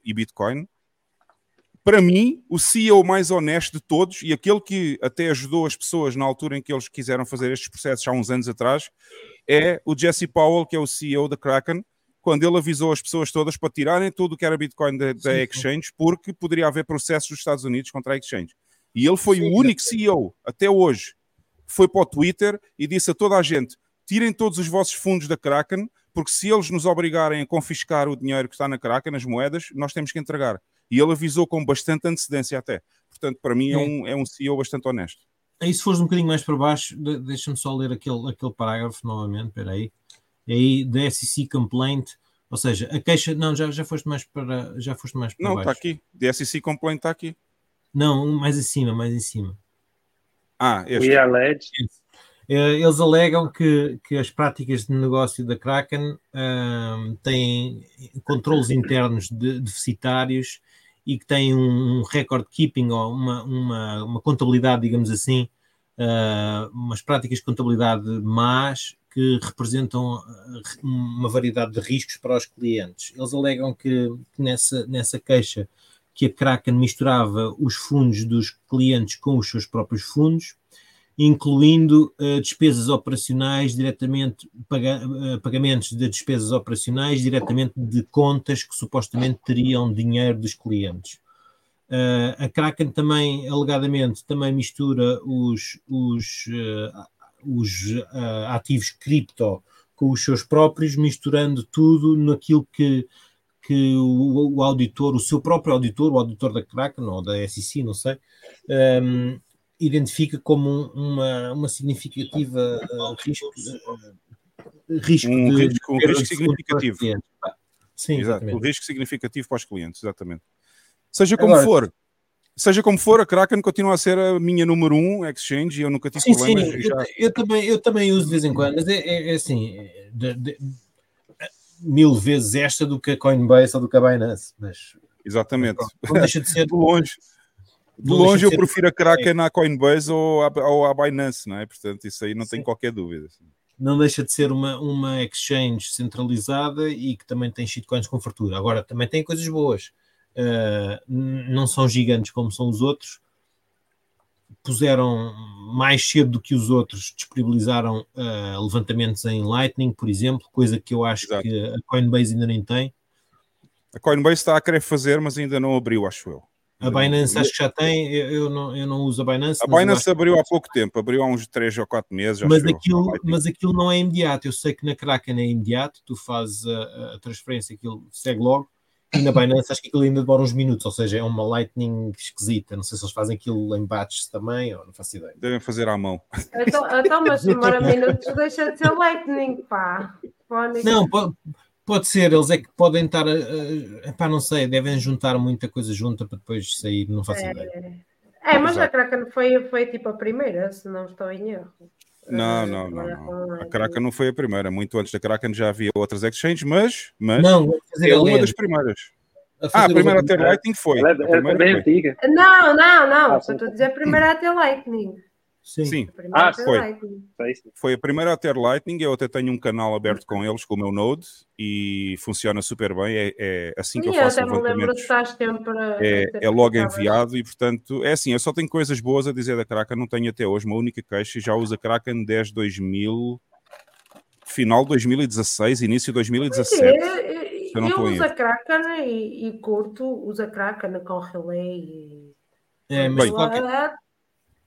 e Bitcoin, para mim, o CEO mais honesto de todos e aquele que até ajudou as pessoas na altura em que eles quiseram fazer estes processos há uns anos atrás, é o Jesse Powell, que é o CEO da Kraken, quando ele avisou as pessoas todas para tirarem tudo o que era Bitcoin da, da exchange, porque poderia haver processos dos Estados Unidos contra a exchange. E ele foi Sim, o único CEO, até hoje, foi para o Twitter e disse a toda a gente: tirem todos os vossos fundos da Kraken, porque se eles nos obrigarem a confiscar o dinheiro que está na Kraken, as moedas, nós temos que entregar. E ele avisou com bastante antecedência até. Portanto, para mim é um, é um CEO bastante honesto. Aí, se fores um bocadinho mais para baixo, de- deixa-me só ler aquele, aquele parágrafo novamente, espera aí. Aí, da SEC complaint, ou seja, a queixa, não, já, já foste mais para, já foste mais para Não, está baixo. aqui. The SEC Complaint está aqui. Não, mais em cima, mais em cima. Ah, este. We allege Eh, Eles alegam que, que as práticas de negócio da Kraken ahm, têm controles internos de- deficitários e que têm um, um record keeping ou uma, uma, uma contabilidade, digamos assim, ah, umas práticas de contabilidade más que representam ah, uma variedade de riscos para os clientes. Eles alegam que nessa, nessa queixa que a Kraken misturava os fundos dos clientes com os seus próprios fundos, incluindo eh, despesas operacionais diretamente, paga- eh, pagamentos de despesas operacionais diretamente de contas que supostamente teriam dinheiro dos clientes. Eh, a Kraken também, alegadamente, também mistura os, os, os ativos cripto com os seus próprios, misturando tudo naquilo que, que o, o auditor, o seu próprio auditor, o auditor da Kraken ou da SEC, não sei, ehm, identifica como um- uma, uma significativa eh, risco, eh, risco Um de risco- um risco significativo. Sim, Exato, o exatamente. risco significativo para os clientes, exatamente. Seja como Agora- for, seja como for, a Kraken continua a ser a minha número um exchange e eu nunca tive Sim, sim, problemas. eu, já- eu também, eu também uso de vez em quando, mas é, é- é assim, é de- de- mil vezes esta do que a Coinbase ou do que a Binance, mas Exatamente. não deixa de ser De longe. De longe de eu prefiro a Kraken à Coinbase ou à, ou à Binance, não é? Portanto, isso aí não tem Sim. qualquer dúvida. não deixa de ser uma, uma exchange centralizada e que também tem shitcoins com fartura. Agora, também tem coisas boas. Uh, não são gigantes como são os outros. Puseram mais cedo do que os outros, disponibilizaram uh, levantamentos em Lightning, por exemplo, coisa que eu acho Exato. que a Coinbase ainda nem tem. A Coinbase está a querer fazer, mas ainda não abriu, acho eu. A Binance acho que já tem, eu, não, eu não uso a Binance. A Binance abriu há pouco tempo, abriu há uns 3 ou 4 meses. mas aquilo, mas aquilo não é imediato. Eu sei que na Kraken é imediato, tu fazes a, a transferência, aquilo segue logo, e na Binance acho que aquilo ainda demora uns minutos, ou seja, é uma Lightning esquisita. Não sei se eles fazem aquilo em batches também, ou não faço ideia. Devem fazer à mão. Então, então, mas demora minutos, deixa de ser Lightning, pá. Fónico. Não, pode, pode ser, eles é que podem estar, a, a, pá, não sei, devem juntar muita coisa junta para depois sair, não faço ideia. É, mas a Exato. Kraken foi, foi tipo a primeira, se não estou em erro. Não, Ah, não, não, não. A. Kraken não foi a primeira. Muito antes da Kraken já havia outras exchanges, mas, mas Não, é uma das primeiras. A Ah, a primeira a o- ter Lightning foi. Ela é, A é primeira bem foi. antiga. Não, não, não. Ah, Só estou a dizer a primeira a ter Lightning. Sim. Sim, A primeira Ah, ter foi. Lightning. Foi a primeira a ter Lightning. Eu até tenho um canal aberto com eles, com o meu Node, e funciona super bem. É, é assim que Sim, eu faço até me lembro sempre. a- É, é logo enviado e, portanto, é assim, eu só tenho coisas boas a dizer da Kraken, não tenho até hoje uma única queixa e já uso a Kraken desde 2000, final de 2016, início de Sim, 2017. eu, eu não eu uso a. Kraken e, e curto, uso a Kraken com relay e. É, mas Bem. qualquer,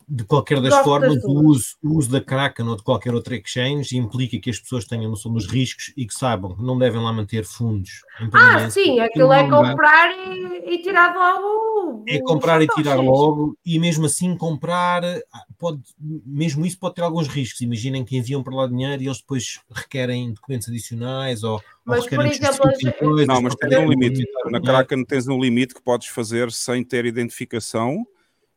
de qualquer das Gosto formas, das o uso, o uso da Kraken ou de qualquer outra exchange implica que as pessoas tenham noção dos riscos e que saibam que não devem lá manter fundos. em Ah, sim, aquilo é comprar e, e tirar logo. É comprar e tirar logo, e mesmo assim comprar, ah, pode, mesmo isso pode ter alguns riscos. Imaginem que enviam para lá dinheiro e eles depois requerem documentos adicionais ou, Mas, por exemplo, coisas, Não, mas tens um limite. Na dinheiro. Kraken tens um limite que podes fazer sem ter identificação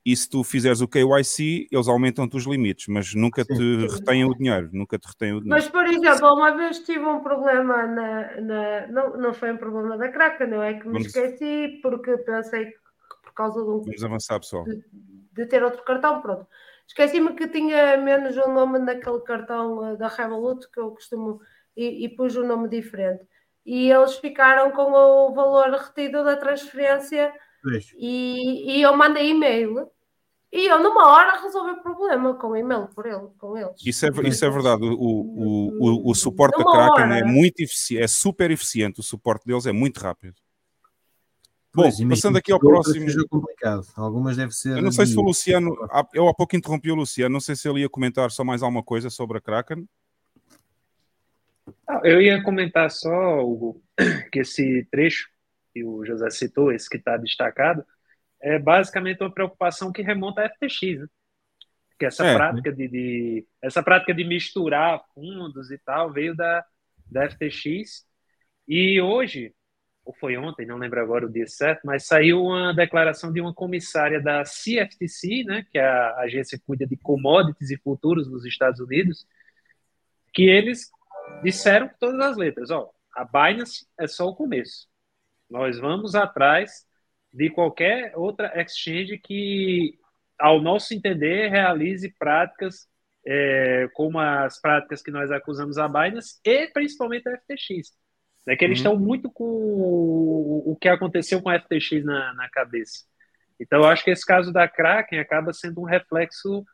e se tu fizeres o KYC, eles aumentam-te os limites, mas nunca Sim. te retêm o dinheiro, nunca te retêm o dinheiro. Mas, por exemplo, uma vez tive um problema na. na- não, não foi um problema da Kraken, não é que me Vamos- esqueci porque pensei que por causa de um Vamos avançar, pessoal. de ter outro cartão, pronto. Esqueci-me que tinha menos um nome naquele cartão eh, da Revolut que eu costumo e, e pus um nome diferente. E eles ficaram com o valor retido da transferência. E, e eu mandei e-mail e eu numa hora resolvi o problema com o e-mail por ele, com eles. Isso é, isso é verdade. O, o, o, o suporte da Numa Kraken hora. é muito eficiente, é super eficiente. O suporte deles é muito rápido. Bom, Pois, passando aqui ao próximo. seja complicado. Algumas deve ser. Eu não sei se o Luciano. há- Eu há pouco interrompi o Luciano. Não sei se ele ia comentar só mais alguma coisa sobre a Kraken. Ah, Eu ia comentar só, Hugo, que esse trecho que o José citou, esse que está destacado, é basicamente uma preocupação que remonta à FTX, né? Que essa É. prática de, de- essa prática de misturar fundos e tal veio da, da FTX e hoje, ou foi ontem, não lembro agora o dia certo, mas saiu uma declaração de uma comissária da CFTC, né, que é a agência que cuida de commodities e futuros nos Estados Unidos, que eles disseram com todas as letras, ó, a Binance é só o começo. Nós vamos atrás de qualquer outra exchange que, ao nosso entender, realize práticas é, como as práticas que nós acusamos a Binance e principalmente a FTX. É que eles Uhum. estão muito com o, o que aconteceu com a FTX na, na cabeça. Então, eu acho que esse caso da Kraken acaba sendo um reflexo,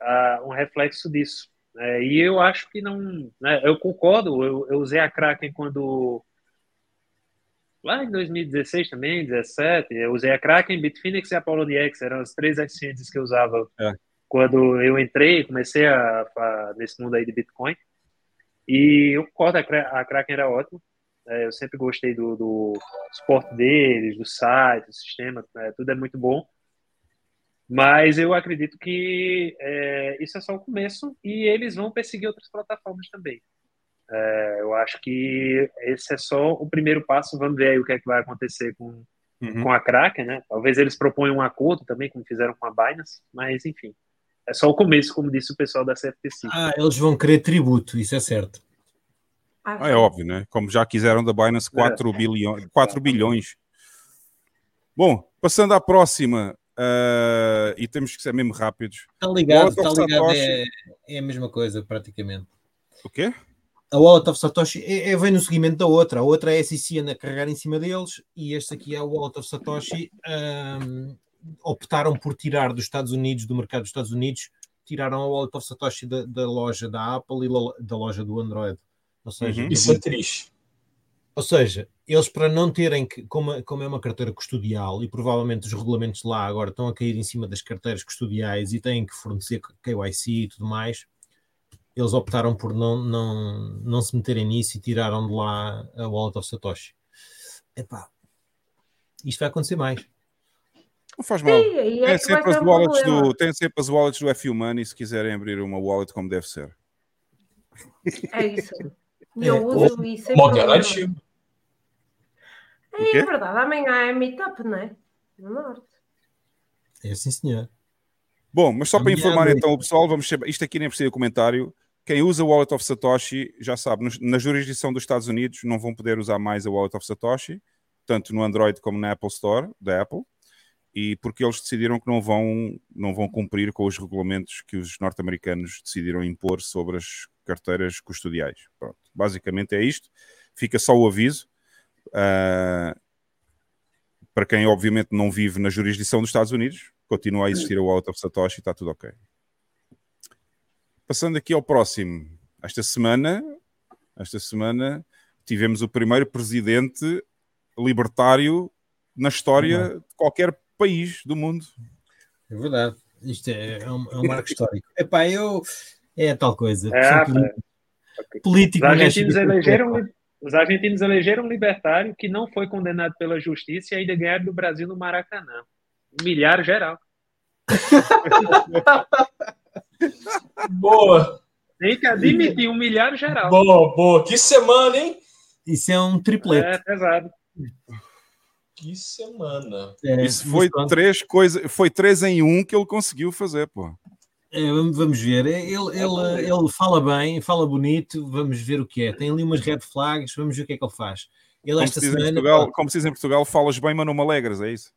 ah, um reflexo disso. É, e eu acho que não. né, eu concordo, eu, eu usei a Kraken quando. Lá em 2016 também, 2017, eu usei a Kraken, Bitfinex e a Poloniex, eram as três exchanges que eu usava É. quando eu entrei, comecei a, a- nesse mundo aí de Bitcoin. E eu concordo, a Kraken era ótima. É, eu sempre gostei do, do suporte deles, do site, do sistema, é, tudo é muito bom. Mas eu acredito que é, isso é só o começo e eles vão perseguir outras plataformas também. É, eu acho que esse é só o primeiro passo. Vamos ver aí o que é que vai acontecer com, Uhum. com a Kraken, né? Talvez eles proponham um acordo também, como fizeram com a Binance, mas enfim. É só o começo, como disse o pessoal da CFTC. Ah, eles vão querer tributo, isso é certo. Acho Ah, é óbvio, né? Como já quiseram da Binance 4, bilhões, 4 bilhões. Bom, passando à próxima, ah, e temos que ser mesmo rápidos. Está ligado, está ligado, é, é a mesma coisa praticamente. O quê? A Wallet of Satoshi é, é- vem no seguimento da outra. A outra é a SEC a carregar em cima deles e este aqui é a Wallet of Satoshi. ahm, optaram por tirar dos Estados Unidos, do mercado dos Estados Unidos, tiraram a Wallet of Satoshi da, da loja da Apple e lo- da loja do Android. Ou seja, Uhum. Isso é triste. Ou seja, eles para não terem que, como, como é uma carteira custodial e provavelmente os regulamentos lá agora estão a cair em cima das carteiras custodiais e têm que fornecer KYC e tudo mais, eles optaram por não, não, não se meterem nisso e tiraram de lá a Wallet of Satoshi. Epá, isto vai acontecer mais. Não faz mal. Sim, é Tem sempre, as wallets problema. do, tem sempre as wallets do FU Money se quiserem abrir uma wallet como deve ser. É isso. E É, eu uso isso sem Moderativo. O É, é verdade, amanhã é meetup, não é? No norte. É assim, senhor. Bom, mas só para informar então o pessoal, vamos isto aqui nem precisa de comentário. Quem usa o Wallet of Satoshi já sabe, na jurisdição dos Estados Unidos não vão poder usar mais a Wallet of Satoshi, tanto no Android como na Apple Store da Apple, e porque eles decidiram que não vão, não vão cumprir com os regulamentos que os norte-americanos decidiram impor sobre as carteiras custodiais. Pronto, basicamente é isto. Fica só o aviso. Ah, para quem obviamente não vive na jurisdição dos Estados Unidos, continua a existir o Wallet of Satoshi, está tudo ok. Passando aqui ao próximo. Esta semana, esta semana tivemos o primeiro presidente libertário na história de qualquer país do mundo. É verdade. Isto é, é um, é um marco histórico. Epá, eu. É tal coisa. É, é. político, Os argentinos elegeram, os argentinos elegeram um libertário que não foi condenado pela justiça e ainda ganharam do Brasil no Maracanã. Humilharam geral. Boa, Tem que admitir, humilharam geral. boa, boa. Que semana, hein? Isso é um triplete. É pesado. Que semana. É, Isso foi pronto. três coisas, foi três em um que ele conseguiu fazer, pô. É, vamos, ver. Ele, ele, ele fala bem, fala bonito. Vamos ver o que é. Tem ali umas red flags. Vamos ver o que é que ele faz. Ele Como esta se, semana. Portugal, como se diz em Portugal, falas bem, mas não me alegras, é isso?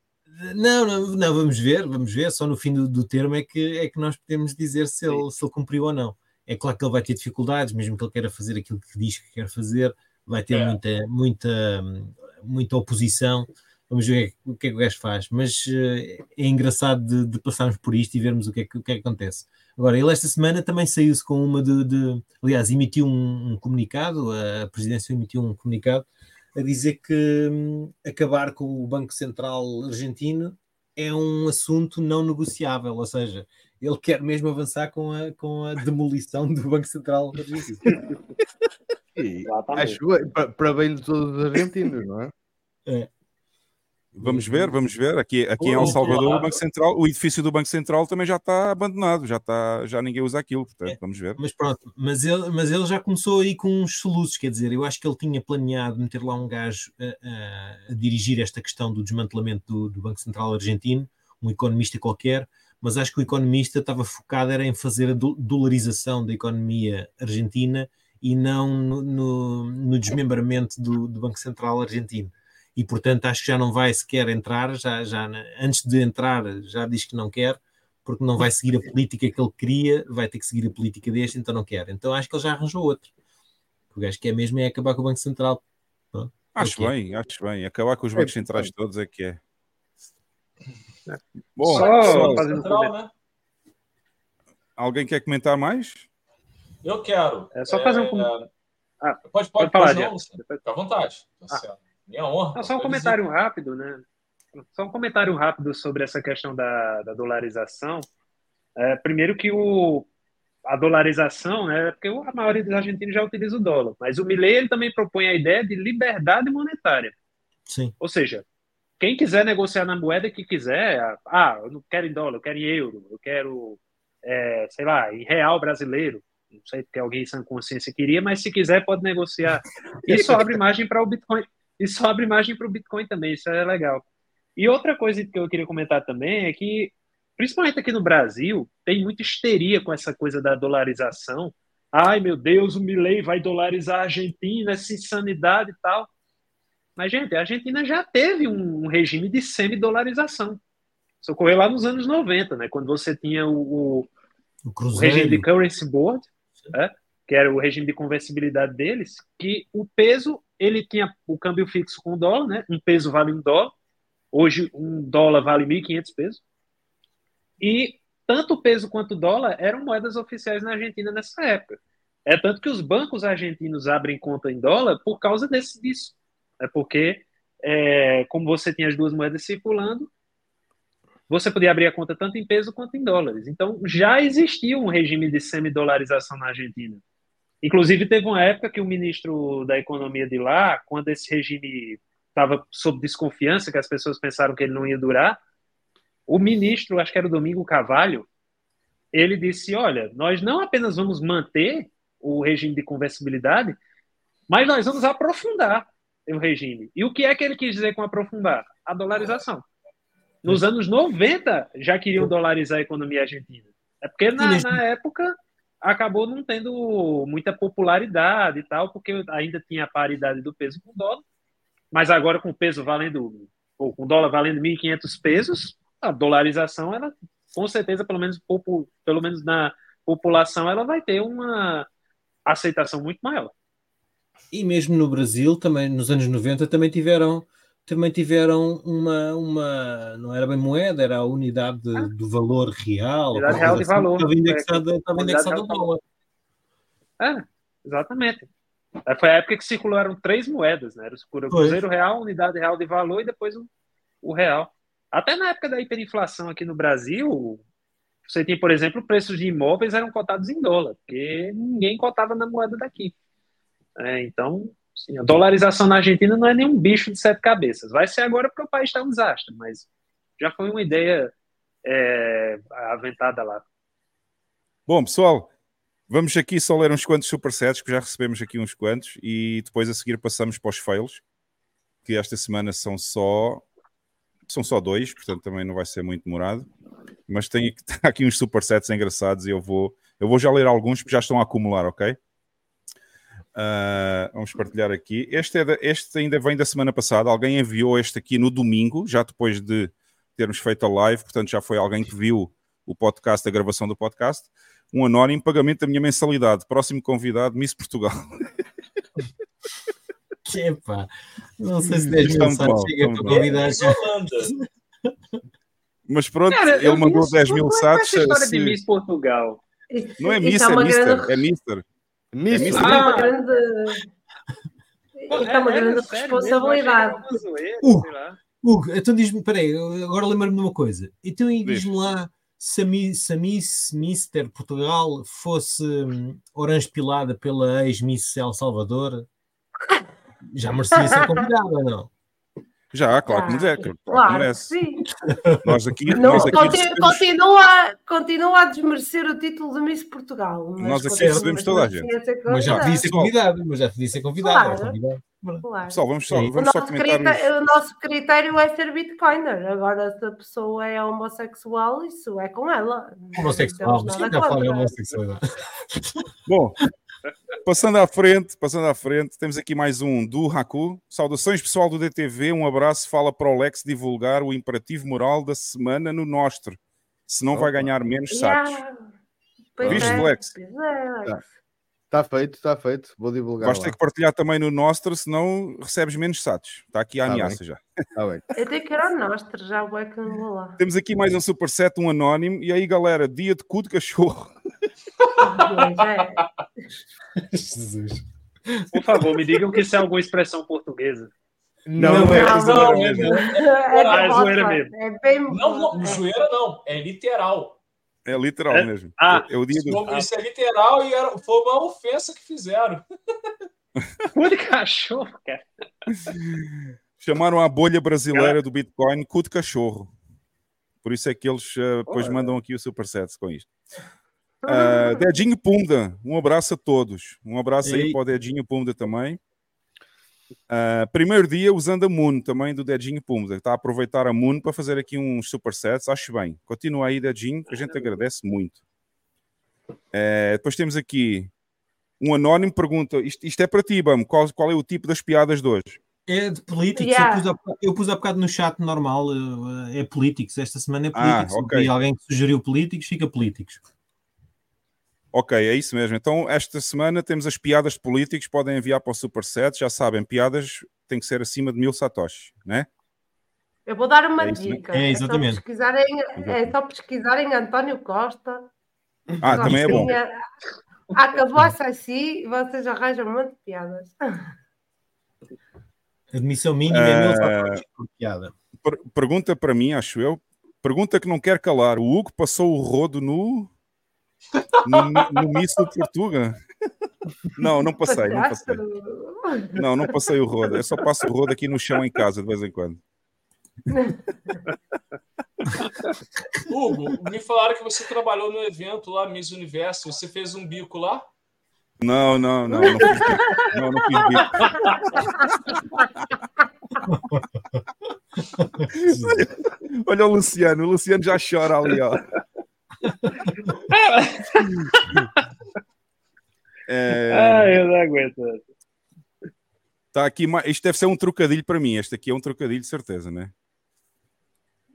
Não, não, não, vamos ver, vamos ver. Só no fim do, do termo é que, é que nós podemos dizer se ele, se ele cumpriu ou não. É claro que ele vai ter dificuldades, mesmo que ele queira fazer aquilo que diz que quer fazer, vai ter É. muita, muita, muita oposição. Vamos ver o que é que o gajo faz. Mas eh, é engraçado de, de passarmos por isto e vermos o que é que, o que, é que acontece. Agora, ele esta semana também saiu-se com uma de, de- Aliás, emitiu um, um comunicado, a presidência emitiu um comunicado a dizer que hum, acabar com o Banco Central argentino é um assunto não negociável, ou seja, ele quer mesmo avançar com a, com a demolição do Banco Central argentino. E acho bem, para, para bem de todos os argentinos, não é? Vamos ver, vamos ver. Aqui, aqui em El Salvador, o Banco Central, o edifício do Banco Central também já está abandonado, já, está, já ninguém usa aquilo, portanto, É. vamos ver. Mas pronto, mas ele, mas ele já começou aí com uns soluços, quer dizer, eu acho que ele tinha planeado meter lá um gajo a, a- dirigir esta questão do desmantelamento do, do Banco Central argentino, um economista qualquer, mas acho que o economista estava focado era em fazer a do- dolarização da economia argentina e não no, no- no desmembramento do, do Banco Central argentino. E portanto acho que já não vai sequer entrar, já, já antes de entrar já diz que não quer, porque não vai seguir a política que ele queria, vai ter que seguir a política deste, então não quer. Então acho que ele já arranjou outro. O gajo que é mesmo é acabar com o Banco Central. Acho Ok. bem, acho bem. Acabar com os É, bancos centrais todos é que é. Bom, Só pessoal, fazendo um Central, comentário. né? alguém quer comentar mais? Eu quero. É só fazer um com- Ah, pode, pode, pode falar, pode não. Fica à vontade. Tá Ah. Certo. Minha honra. Não, só um comentário rápido, né? Só um comentário rápido sobre essa questão da, da dolarização. É, primeiro que o, a dolarização, né? Porque a maioria dos argentinos já utiliza o dólar, mas o Milei ele também propõe a ideia de liberdade monetária. Sim. Ou seja, quem quiser negociar na moeda que quiser, ah, eu não quero em dólar, eu quero em euro, eu quero, é, sei lá, em real brasileiro. Não sei porque alguém sem consciência queria, mas se quiser pode negociar. Isso abre margem para o Bitcoin. Isso abre margem para o Bitcoin também. Isso é legal. E outra coisa que eu queria comentar também é que, principalmente aqui no Brasil, tem muita histeria com essa coisa da dolarização. Ai, meu Deus, o Milei vai dolarizar a Argentina, essa insanidade e tal. Mas, gente, a Argentina já teve um regime de semi-dolarização. Isso ocorreu lá nos anos 90, né? Quando você tinha o, o, O regime de currency board, né? que era o regime de conversibilidade deles, que o peso ele tinha o câmbio fixo com dólar, né? Um peso vale um dólar. Hoje um dólar vale 1.500 pesos. E tanto peso quanto dólar eram moedas oficiais na Argentina nessa época. É tanto que os bancos argentinos abrem conta em dólar por causa desse disso. É porque é, como você tinha as duas moedas circulando, você podia abrir a conta tanto em peso quanto em dólares. Então, já existia um regime de semidolarização na Argentina. Inclusive, teve uma época que o ministro da Economia de lá, quando esse regime estava sob desconfiança, que as pessoas pensaram que ele não ia durar, o ministro, acho que era o Domingo Cavalho, ele disse: Olha, nós não apenas vamos manter o regime de conversibilidade, mas nós vamos aprofundar o regime. E o que é que ele quis dizer com aprofundar? A dolarização. nos anos 90 já queriam dolarizar a economia argentina. É porque na, na época acabou não tendo muita popularidade e tal, porque ainda tinha a paridade do peso com o dólar, mas agora com o peso valendo, ou com o dólar valendo 1.500 pesos, a dolarização, ela, com certeza, pelo menos, pelo menos na população, ela vai ter uma aceitação muito maior. E mesmo no Brasil, também nos anos 90, também tiveram também tiveram uma, uma não era bem moeda, era a unidade de, ah. do valor real. Unidade real de assim, valor. Estava indexada, estava indexada ao dólar. É, exatamente. É, foi a época que circularam três moedas, né? Era o Cruzeiro Real, Unidade Real de Valor e depois o, o Real. Até na época da hiperinflação aqui no Brasil, você tinha, por exemplo, preços de imóveis eram cotados em dólar, porque ninguém cotava na moeda daqui. É, então, sim, a dolarização na Argentina não é nenhum bicho de sete cabeças. Vai ser agora porque o país está um desastre, mas já foi uma ideia é, aventada lá. Bom, pessoal, vamos aqui só ler uns quantos supersets, que já recebemos aqui uns quantos, e depois a seguir passamos para os fails, que esta semana são só são só dois, portanto também não vai ser muito demorado. Mas tem aqui uns supersets engraçados e eu vou, eu vou já ler alguns que já estão a acumular, ok? Uh, vamos partilhar aqui. Este, é este ainda vem da semana passada. Alguém enviou este aqui no domingo, já depois de termos feito a live. Portanto, já foi alguém que viu o podcast, a gravação do podcast. Um anónimo pagamento da minha mensalidade. Próximo convidado, Miss Portugal. Epa, não sei se 10 mil satos chega para convidar já. Mas pronto, Cara, ele mandou 10 mil satos. história se... de Miss Portugal. Não é Miss, é, é Mister. Grande... É Mister. Miss, é ah, uma grande. É uma grande responsabilidade. Hugo, Hugo, então diz-me, peraí, agora lembro-me de uma coisa. Então diz-me lá se a, Miss, se a Miss Mister Portugal fosse hum, orange pilada pela ex-Miss El Salvador, já merecia ser convidada, não? Já, claro que merece. Claro, claro merece. sim. Nós aqui, não, nós aqui continua, recebemos... continua, continua a desmerecer o título de Miss Portugal. Nós aqui recebemos toda a gente. Mas já podia ser convidado, mas já podia ser convidado. Claro. Claro. Pessoal, vamos só, vamos o, só critério, o nosso critério é ser Bitcoiner. Agora, se a pessoa é homossexual, isso é com ela. Homossexual, mas ainda fala homossexualidade. Bom, Passando à frente, passando à frente, temos aqui mais um do Haku. Saudações pessoal do DTV, um abraço. Fala para o Lex divulgar o imperativo moral da semana no Nostre. Senão vai ganhar menos sacos. Yeah. Viste, é, Lex? É, Tá. Tá feito, está feito. Vou divulgar. Vais ter que partilhar também no Nostre, senão recebes menos satos. Está aqui a tá ameaça bem. já. Tá bem. Eu tenho que ir ao Nostre, já o é que não vou lá. Temos aqui mais um superset, um anónimo. E aí, galera, dia de cu de cachorro. Jesus. Por favor, me digam que isso é alguma expressão portuguesa. Não, não é, é zoeira mesmo. É, ah, é zoeira mesmo. É bem... Não, não, zoeira não, é literal. É literal é? mesmo. Ah, é o dia do... Isso é literal e era, foi uma ofensa que fizeram. Cu de cachorro, cara. Chamaram a bolha brasileira do Bitcoin cu de cachorro. Por isso é que eles uh, depois mandam aqui o supersets com isto. Uh, Dedinho Punda, um abraço a todos. Um abraço Ei. aí para o Dedinho Punda também. Uh, primeiro dia usando a Moon também do Dedinho Punda. Está a aproveitar a Moon para fazer aqui uns supersets. Acho bem. Continua aí, Dedinho, que a gente agradece muito. Uh, depois temos aqui um anónimo pergunta: isto, isto é para ti, Bam, qual, qual é o tipo das piadas de hoje? É de políticos. Yeah. Eu, pus a, eu, pus há bocado no chat normal. É políticos. Esta semana é políticos. Ah, okay. alguém que sugeriu políticos, fica políticos. Ok, é isso mesmo. Então, esta semana temos as piadas de políticos, podem enviar para o Superset. Já sabem, piadas têm que ser acima de mil satoshis, né? Eu vou dar uma é dica. É, exatamente. É só, pesquisarem, é só pesquisarem António Costa. Ah, também é bom. Acabou a assim, vocês arranjam um monte de piadas. Admissão mínima é mil satoshis por piada. Per pergunta para mim, acho eu. Pergunta que não quer calar. O Hugo passou o rodo no no, no Miss do Portuga? Não, não passei, não passei. Não, não passei o rodo. Eu só passo o rodo aqui no chão em casa de vez em quando. Hugo, me falaram que você trabalhou no evento lá, Miss Universo. Você fez um bico lá? Não, não, não, não fiz bico. Não, não fiz bico. Olha o Luciano, o Luciano já chora ali, ó. É, Ah, eu não aguento. tá aqui, isto deve ser um trocadilho para mim. Este aqui é um trocadilho, de certeza, né?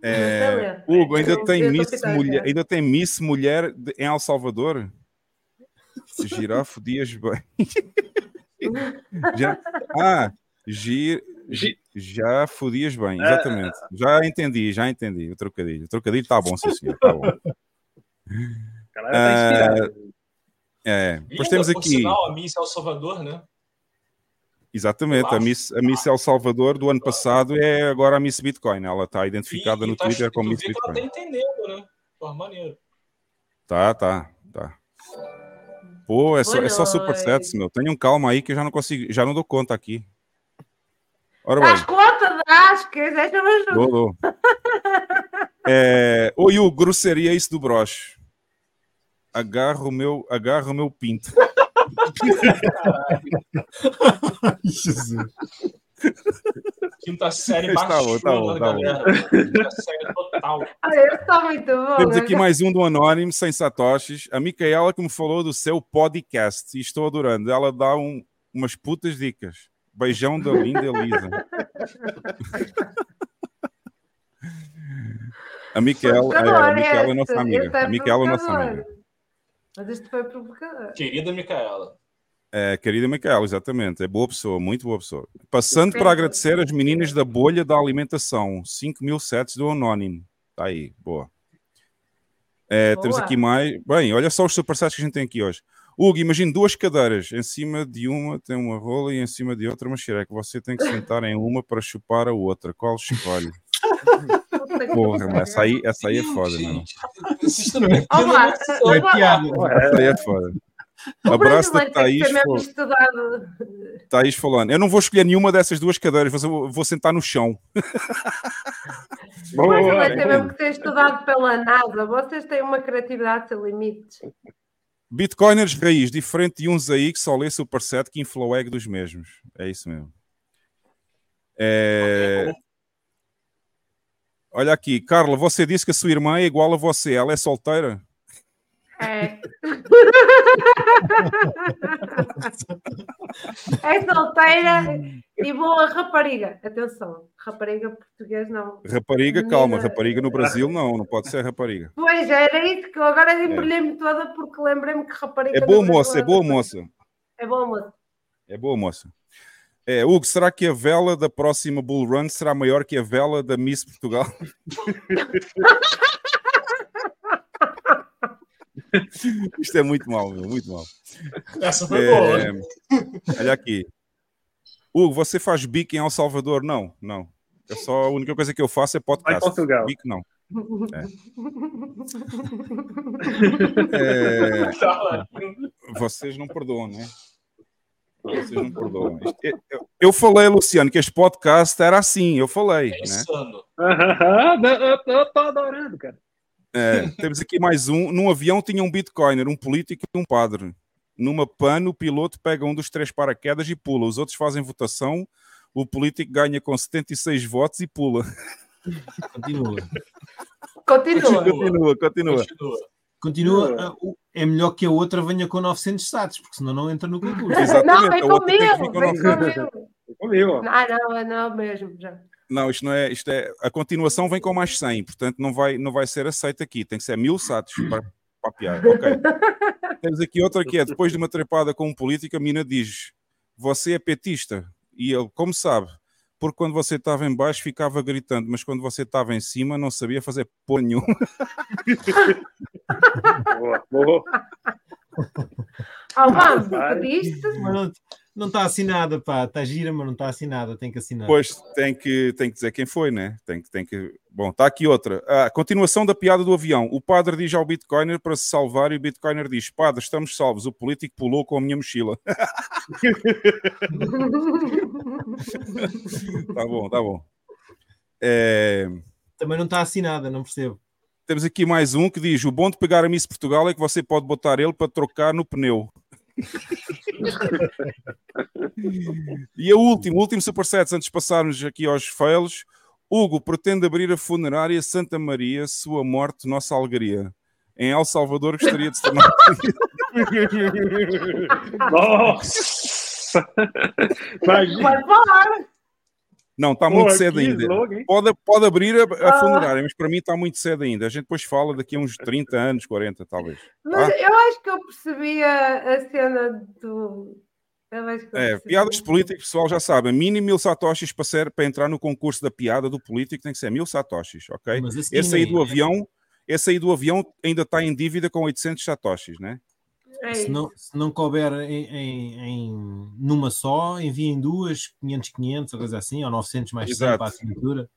É, Hugo, ainda Eu- tem, Miss mulher, ainda tem Miss Mulher de- em El Salvador? Girafo Dias bem. já, ah, gir, Gi- já fodias bem, Ah. exatamente. Já entendi, já entendi o trocadilho. O trocadilho está bom, sim, senhor. Tá bom. O cara tá inspirado. É, depois temos por aqui, sinal, a Miss El Salvador, né? exatamente, a Miss, a Miss El Salvador do ano passado é agora a Miss Bitcoin. Ela está identificada E- e no tá- Twitter como Miss que ela tá Bitcoin. entendendo, né? Pô, maneiro. Tá, tá, tá. Pô, é só, é só Boa supersets, meu. Tenham calma aí que eu já não consigo, já não dou conta aqui. Ora Dás bem, conta, dás, quiseres não me ajuda. dou, dou. É, oi, o grosseria isso do broche. Agarra o meu, agarra o meu pinto. Jesus. Quinta série Tá baixou bom, tá bom, tá bom. galera. Quinta série total. Ah, esse está muito bom. Temos né? aqui mais um do Anónimo, sem satoshis. A Micaela que me falou do seu podcast e estou adorando. Ela dá um- umas putas dicas. Beijão da linda Elisa. A Micaela, é, a Provocador Micaela é nossa amiga. é A Micaela é nossa amiga. Mas isto foi provocador. Querida Micaela. É, querida Micaela, exatamente. É boa pessoa, muito boa pessoa. Passando para agradecer as meninas da bolha da alimentação. 5 mil sets do Anónimo. Está aí, boa. É, temos Boa. aqui mais. Bem, olha só os supersets que a gente tem aqui hoje. Hugo, imagine duas cadeiras. Em cima de uma tem uma rola e em cima de outra uma xereca. Você tem que sentar em uma para chupar a outra. Qual escolhe? Puta Porra, mas essa aí, essa aí é foda, não. Vocês estão metendo Olá, emoção. É piada. Essa aí é foda. O Abraço da Thaís. Thaís falando. Eu não vou escolher nenhuma dessas duas cadeiras, mas vou- vou sentar no chão. O brasileiro tem Boa. mesmo que ser estudado pela NASA. Vocês têm uma criatividade sem limites. Bitcoiners raiz, diferente de uns aí que só lê Superset que infla o ego dos mesmos. É isso mesmo. É, Olha aqui, Carla, você disse que a sua irmã é igual a você. Ela é solteira? É. é solteira e boa rapariga. Atenção, rapariga português não. Rapariga, Menina- calma. Rapariga no Brasil não, não pode ser rapariga. Pois era isso que eu agora embrulhei-me toda porque lembrei-me que rapariga. É boa Brasil moça, é boa moça. É boa moça. É boa moça. É, Hugo, será que a vela da próxima Bull Run será maior que a vela da Miss Portugal? Isto é muito mal, meu, muito mal. Essa foi boa. É, olha aqui. Hugo, você faz bico em El Salvador? Não, não. Eu só, a única coisa que eu faço é podcast. Vai em Portugal. Bico não. É, Tá, vocês não perdoam, né? Vocês não perdoam. Isto- eu- falei, Luciano, que este podcast era assim. Eu falei, É né? insano. eu, eu tô adorando, cara. É, temos aqui mais um. Num avião tinha um bitcoiner, um político e um padre. Numa PAN, o piloto pega um dos três paraquedas e pula. Os outros fazem votação. O político ganha com 76 votos e pula. Continua. Continua. Continua, continua. Continua. Continua. Ah, o- É melhor que a outra venha com 900 status, porque senão não entra no concurso. Exatamente. Não, vem comigo, com vem 900. comigo. Comigo, ó. Não, não, não mesmo. Já. Não, isto não é, isto é. A continuação vem com mais 100, portanto não vai, não vai ser aceito aqui. Tem que ser mil satos para, para a piada. Ok. Temos aqui outra que é: depois de uma trepada com um político, a mina diz: Você é petista? E ele, como sabe? Porque quando você estava em baixo ficava gritando, mas quando você estava em cima não sabia fazer porra nenhuma. Boa, boa. Oh, Vai. pediste? Mas não- não está assinada, pá. Está gira, mas não está assinada. Tem que assinar. Pois tem que, tem que dizer quem foi, né? Tem que, tem que... Bom, está aqui outra. A continuação da piada do avião. O padre diz ao Bitcoiner para se salvar e o Bitcoiner diz: Padre, estamos salvos. O político pulou com a minha mochila. tá bom, tá bom. É, Também não está assinada, não percebo. Temos aqui mais um que diz: O bom de pegar a Miss Portugal é que você pode botar ele para trocar no pneu. e a última, o último supersets antes de passarmos aqui aos fails. Hugo pretende abrir a funerária Santa Maria, sua morte, nossa alegria. Em El Salvador gostaria de se tornar. Nossa! Imagina. Vai falar. Não, está muito cedo ainda. slogan? Pode, pode abrir a, a Ah. funerária, mas para mim está muito cedo ainda. A gente depois fala daqui a uns 30 anos, 40 talvez. Mas Ah. eu acho que eu percebi a, a cena do. É, piadas de político, pessoal já sabe. Mínimo mil satoshis para, ser, para entrar no concurso da piada do político tem que ser mil satoshis, ok? Mas Esse aí do é. avião, esse aí do avião ainda está em dívida com 800 satoshis, né? É Se não, se não couber em, em- em- numa só, enviem duas, 500, 500, ou coisa assim, ou 900 mais 100 Exato. para a assinatura.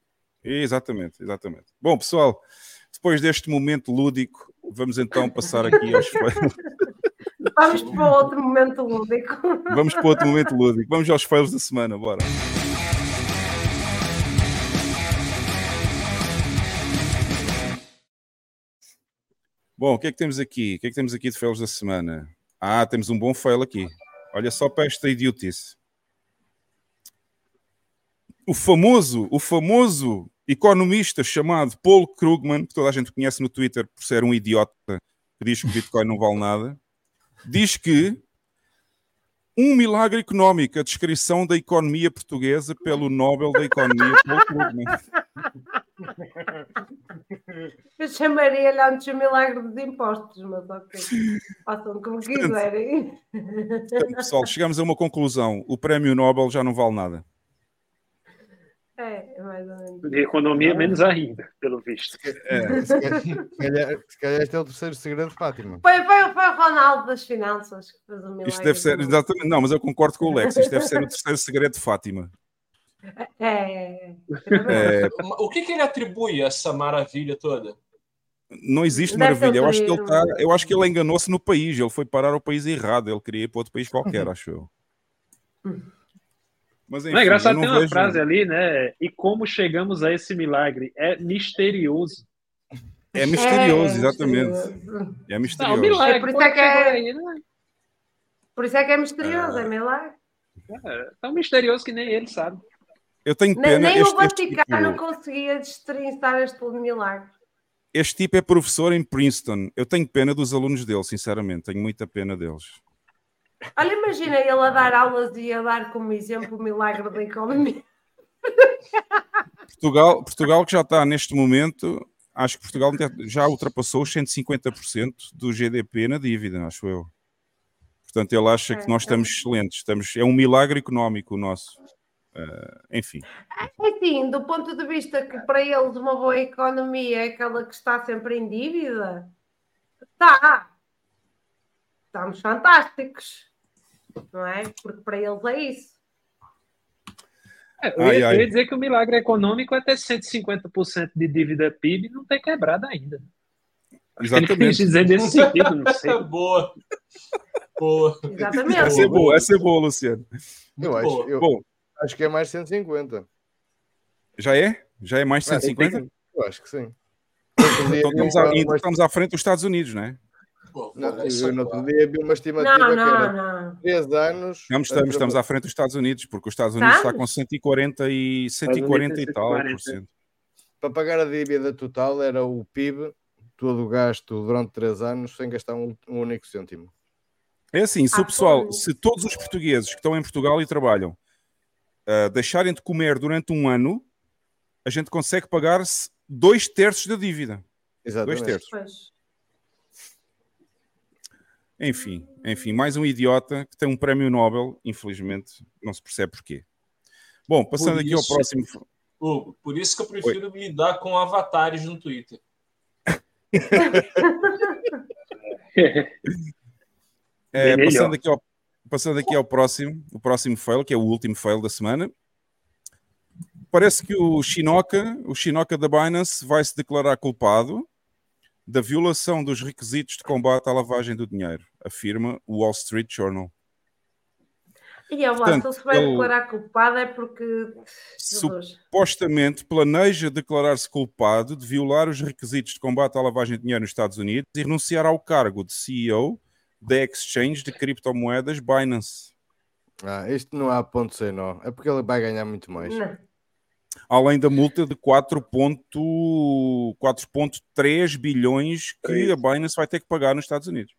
Exatamente, exatamente. Bom, pessoal, depois deste momento lúdico, vamos então passar aqui aos fails. Vamos para outro momento lúdico. Vamos para outro momento lúdico. Vamos aos fails da semana, bora. Bom, o que é que temos aqui? O que é que temos aqui de fails da semana? Ah, temos um bom fail aqui. Olha só para esta idiotice. O famoso, o famoso economista chamado Paul Krugman, que toda a gente conhece no Twitter por ser um idiota que diz que o Bitcoin não vale nada, diz que um milagre económico, a descrição da economia portuguesa pelo Nobel da Economia Paul Krugman. Eu chamaria-lhe antes o milagre dos impostos, mas ok. Façam como quiserem. Portanto, pessoal, chegamos a uma conclusão. O prémio Nobel já não vale nada. É, é mais ou menos. De economia, menos ainda, pelo visto. É, Se calhar, se calhar- este é o terceiro segredo de Fátima. Foi, foi, foi o Ronaldo das finanças que fez o milagre. isto deve ser, exatamente, não, mas eu concordo com o Lex, isto deve ser o terceiro segredo de Fátima. É, é, É, O que, que ele atribui a essa maravilha toda? não existe Deve maravilha. Eu acho que ele está, eu acho que ele enganou-se no país. Ele foi parar ao país errado. Ele queria ir para outro país qualquer, acho eu. Mas enfim, Não é engraçado, eu tem não uma vejo- frase ali, né? E como chegamos a esse milagre? É misterioso. É misterioso, É, exatamente. misterioso. É Não, misterioso. milagre. É por isso é que é- aí, né? Por isso é que é misterioso, é milagre. É tão misterioso que nem ele sabe. Eu tenho Nem, pena. nem este, o Vaticano tipo- conseguia destrinçar este milagre. este tipo é professor em Princeton. Eu tenho pena dos alunos dele, sinceramente. Tenho muita pena deles. Olha, imagina ele a dar aulas e a dar como exemplo o milagre da economia. Portugal, Portugal que já está neste momento, acho que Portugal já ultrapassou os 150% do GDP na dívida, acho eu. Portanto, ele acha que É, nós é. estamos excelentes. Estamos, é um milagre económico o nosso. Eh, enfim, Assim, do ponto de vista que para eles uma boa economia é aquela que está sempre em dívida, está. Estamos fantásticos. Não é? Porque para eles é isso. É, eu, Ai, ia, ai. eu ia dizer que o milagre econômico é ter 150% de dívida PIB e não ter quebrado ainda. Que ele quis exatamente. dizer nesse sentido, não sei. Boa. Boa. Exatamente. Essa é boa, essa é boa, Luciano. Eu acho, boa. eu Bom, acho que é mais 150. já é? Já é mais de Ah, 150? Eu acho que sim. Então estamos, ainda uma- estamos à frente dos Estados Unidos, não é? Pô, não, eu no agora. outro dia vi uma estimativa Não, que não, era não. 3 anos. Estamos, a estamos, estamos à frente dos Estados Unidos, porque os Estados Unidos está com Estamos? 140 e, 140 e tal por cento. Para pagar a dívida total era o PIB, todo o gasto durante 3 anos, sem gastar um, um único cêntimo. É assim, se Ah, o pessoal, pois. se todos os portugueses que estão em Portugal e trabalham ah, deixarem de comer durante um ano, a gente consegue pagar-se dois terços da dívida. Dois Exatamente. terços. Pois. Enfim, enfim, mais um idiota que tem um prémio Nobel, infelizmente, não se percebe porquê. Bom, passando Por aqui ao isso- próximo. Hugo, por isso que eu prefiro lidar com avatares no Twitter. É, passando, aqui ao, passando aqui ao próximo, o próximo fail, que é o último fail da semana. Parece que o Shinoka, o Shinoka da Binance, vai se declarar culpado da violação dos requisitos de combate à lavagem do dinheiro, afirma o Wall Street Journal. E eu Portanto, lá, se ele se vai declarar culpado é porque. Supostamente planeja declarar-se culpado de violar os requisitos de combate à lavagem de dinheiro nos Estados Unidos e renunciar ao cargo de CEO da exchange de criptomoedas Binance. Ah, isto não há ponto sem nó. É porque ele vai ganhar muito mais. Não. além da multa de 4,3 bilhões que a Binance vai ter que pagar nos Estados Unidos.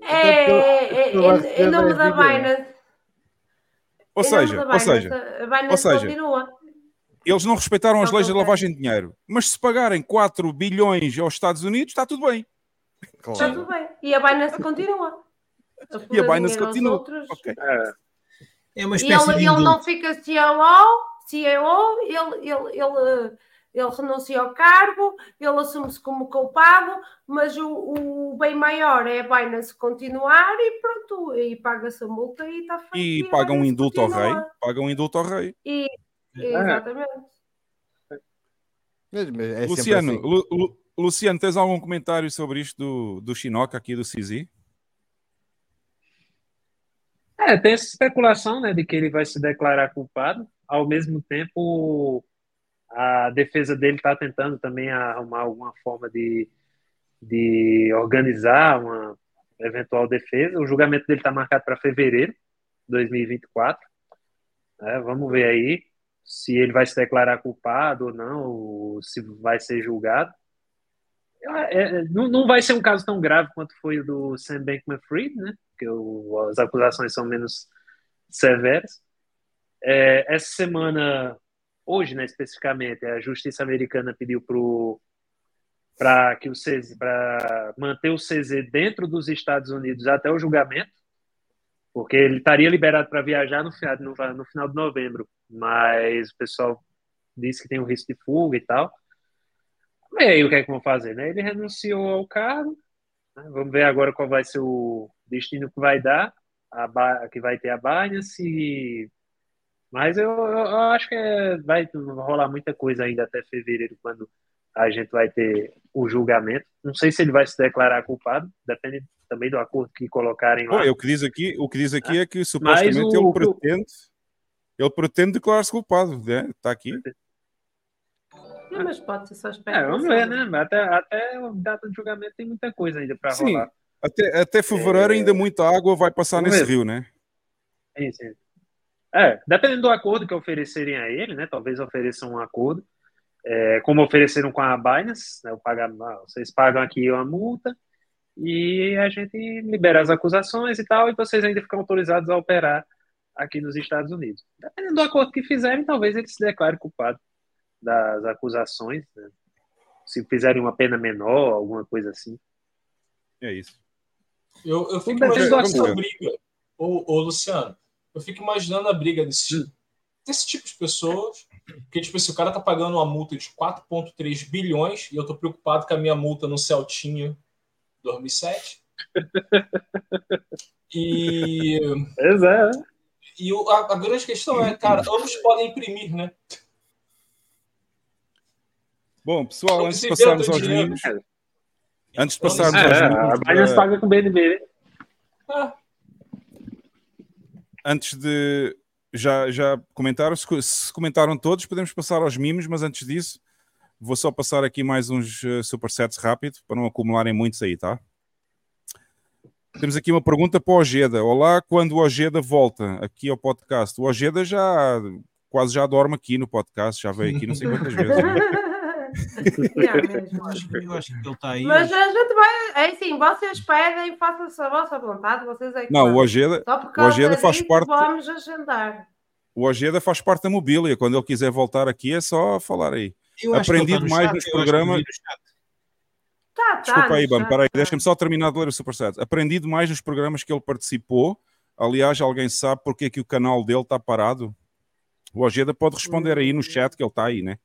É, é, é, em nome da Binance. Ou seja, ou seja, a Binance ou seja, continua. eles não respeitaram as leis de lavagem de dinheiro, mas se pagarem 4 bilhões aos Estados Unidos, está tudo bem. Está Claro. tudo bem. E a Binance continua. E a Binance continua. outros. Ok. É uma E espécie ele, de ele não fica CEO, CEO ele, ele, ele, ele renuncia ao cargo, ele assume-se como culpado, mas o, o bem maior é a Binance continuar e pronto, e paga-se a multa e está feito. E a pagam um indulto ao continua. rei. Pagam um indulto ao rei. E, exatamente. Mas, mas é sempre Luciano, assim. Lu- Lu- Luciano, tens algum comentário sobre isto do, Chinoca aqui do CZ? É, tem essa especulação, né, de que ele vai se declarar culpado. Ao mesmo tempo, a defesa dele está tentando também arrumar alguma forma de, de organizar uma eventual defesa. O julgamento dele está marcado para fevereiro de 2024. É, vamos ver aí se ele vai se declarar culpado ou não, ou se vai ser julgado. É, é, não, não vai ser um caso tão grave quanto foi o do Sam Bankman-Fried, né? Porque o, as acusações são menos severas. É, essa semana, hoje, né, especificamente, a Justiça Americana pediu para que o CZ, para manter o CZ dentro dos Estados Unidos até o julgamento, porque ele estaria liberado para viajar no, no, no final de novembro, mas o pessoal disse que tem um risco de fuga e tal. E aí, o que é que vão fazer? Né? Ele renunciou ao cargo. né? Vamos ver agora qual vai ser o destino que vai dar, a que vai ter a Binance. e- Mas eu, eu- acho que é- vai rolar muita coisa ainda até fevereiro, quando a gente vai ter o julgamento. Não sei se ele vai se declarar culpado, depende também do acordo que colocarem lá. o que diz aqui, o que diz aqui é que supostamente o- ele pretende ele pretende declarar-se culpado, né? Está aqui. Sim, mas pode ser só É, especulação. vamos ver, né? Até, até a data de julgamento tem muita coisa ainda para Sim. rolar. Até, até fevereiro ainda muita água vai passar Vamos nesse ver. rio, né? Sim, sim. É, dependendo do acordo que oferecerem a ele, né? Talvez ofereçam um acordo, é, como ofereceram com a Binance, né? O pagar, ah, vocês pagam aqui uma multa e a gente libera as acusações e tal, e vocês ainda ficam autorizados a operar aqui nos Estados Unidos. Dependendo do acordo que fizerem, talvez ele se declare culpado das acusações, né? Se fizerem uma pena menor, alguma coisa assim. É isso. Eu, eu fico imaginando essa briga. Ô, ô, Luciano, eu fico imaginando a briga desse, desse tipo de pessoas. Porque, tipo, se o cara tá pagando uma multa de 4,3 bilhões e eu tô preocupado com a minha multa no Celtinho 2007. E, Pois é. e a, a grande questão é, cara, ambos podem imprimir, né? Bom, pessoal, Não antes de passarmos do aos mimos, antes de Vamos- passarmos É, aos a mimos, Binance eh, paga com BNB. Ah, antes de já, já comentaram, se, se comentaram todos, podemos passar aos mimos, mas antes disso, vou só passar aqui mais uns eh, supersets rápido para não acumularem muitos aí, tá? Temos aqui uma pergunta para o Ojeda. Olá, quando o Ojeda volta aqui ao podcast? O Ojeda já quase já dorme aqui no podcast, já veio aqui não sei quantas vezes. né? Eu acho, que- eu acho que ele está aí. Mas a gente vai. É assim, vocês pedem, façam-se a vossa vontade, vocês é que Não, o por o Ojeda faz parte- vamos agendar. o Ojeda faz parte da mobília. Quando ele quiser voltar aqui, é só falar aí. Eu acho que ele aprendi no nos ele programas. Tá, tá. Desculpa aí, chat, peraí, tá. deixa-me só terminar de ler o Superset. Aprendi demais nos programas que ele participou. Aliás, alguém sabe porque é que o canal dele está parado? O Ojeda pode responder aí no chat que ele está aí, né?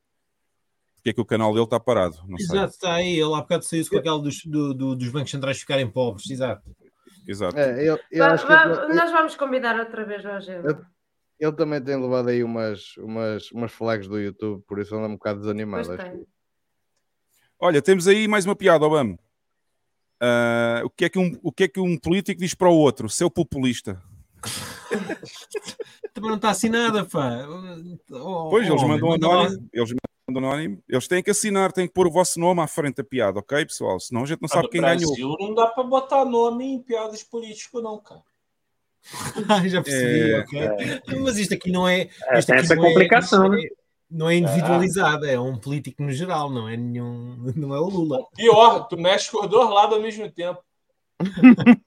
Porque é que o canal dele está parado? Não sei. Exato, está aí. Ele há bocado saiu-se com aquela dos, do- do- dos bancos centrais ficarem pobres. Exato. Exato. É, eu, eu Nós vamos convidar outra vez hoje. Eu- ele também tem levado aí umas, umas, umas flags do YouTube, por isso anda um bocado desanimado. Pois acho tem. Olha, temos aí mais uma piada, Obama. Ah, o, que é que um, o que é que um político diz para o outro? Seu populista. Também não está assinada, pá. Oh, Pois, eles homem, mandam anónimo. Eles mandam anónimo. Eles têm que assinar, têm que pôr o vosso nome à frente da piada, ok, pessoal? Senão a gente não no sabe quem ganhou. Brasil não dá pra botar nome em piadas políticos, não, cara. Ah, Já percebi, É, ok. Mas isto aqui não é. É, isto aqui essa não é- complicação, né? Não é individualizado, é um político no geral, não é nenhum. Não é o Lula. Pior, tu mexe com os dois lados ao mesmo tempo.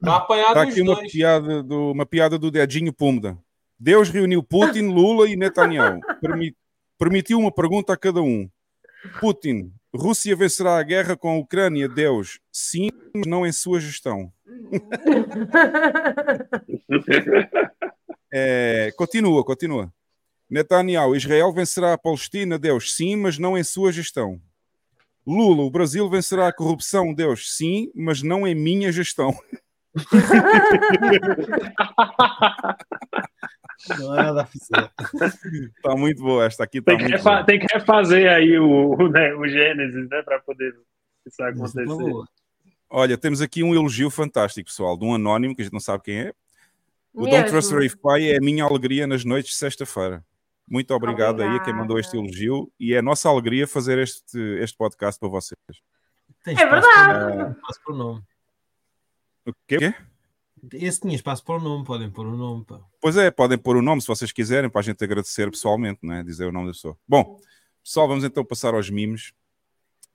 Vai apanhar Está aqui uma dois. piada, do, uma piada do dedinho Pumda. Deus reuniu Putin, Lula e Netanyahu. Permi- permitiu uma pergunta a cada um. Putin, Rússia vencerá a guerra com a Ucrânia? Deus, sim, mas não em sua gestão. É, continua, continua. Netanyahu, Israel vencerá a Palestina? Deus, sim, mas não em sua gestão. Lula, o Brasil vencerá a corrupção? Deus, sim, mas não em minha gestão. Não há nada. Está muito boa esta aqui. Está Tem que, boa. tem que refazer aí o, o, né, o Gênesis, né? Para poder isso Mas, acontecer. tá boa. Olha, temos aqui um elogio fantástico, pessoal, de um anónimo que a gente não sabe quem é. O Mesmo. Don't Trust Verify é a minha alegria nas noites de sexta-feira. Muito obrigado aí a quem mandou este elogio e é a nossa alegria fazer este, este podcast para vocês. Tem É verdade. para- espaço para o nome. O quê? Esse tinha espaço para o nome, podem pôr o nome. Pá. Pois é, podem pôr o nome se vocês quiserem, para a gente agradecer pessoalmente, né? dizer o nome da pessoa. Bom, pessoal, vamos então passar aos mimos.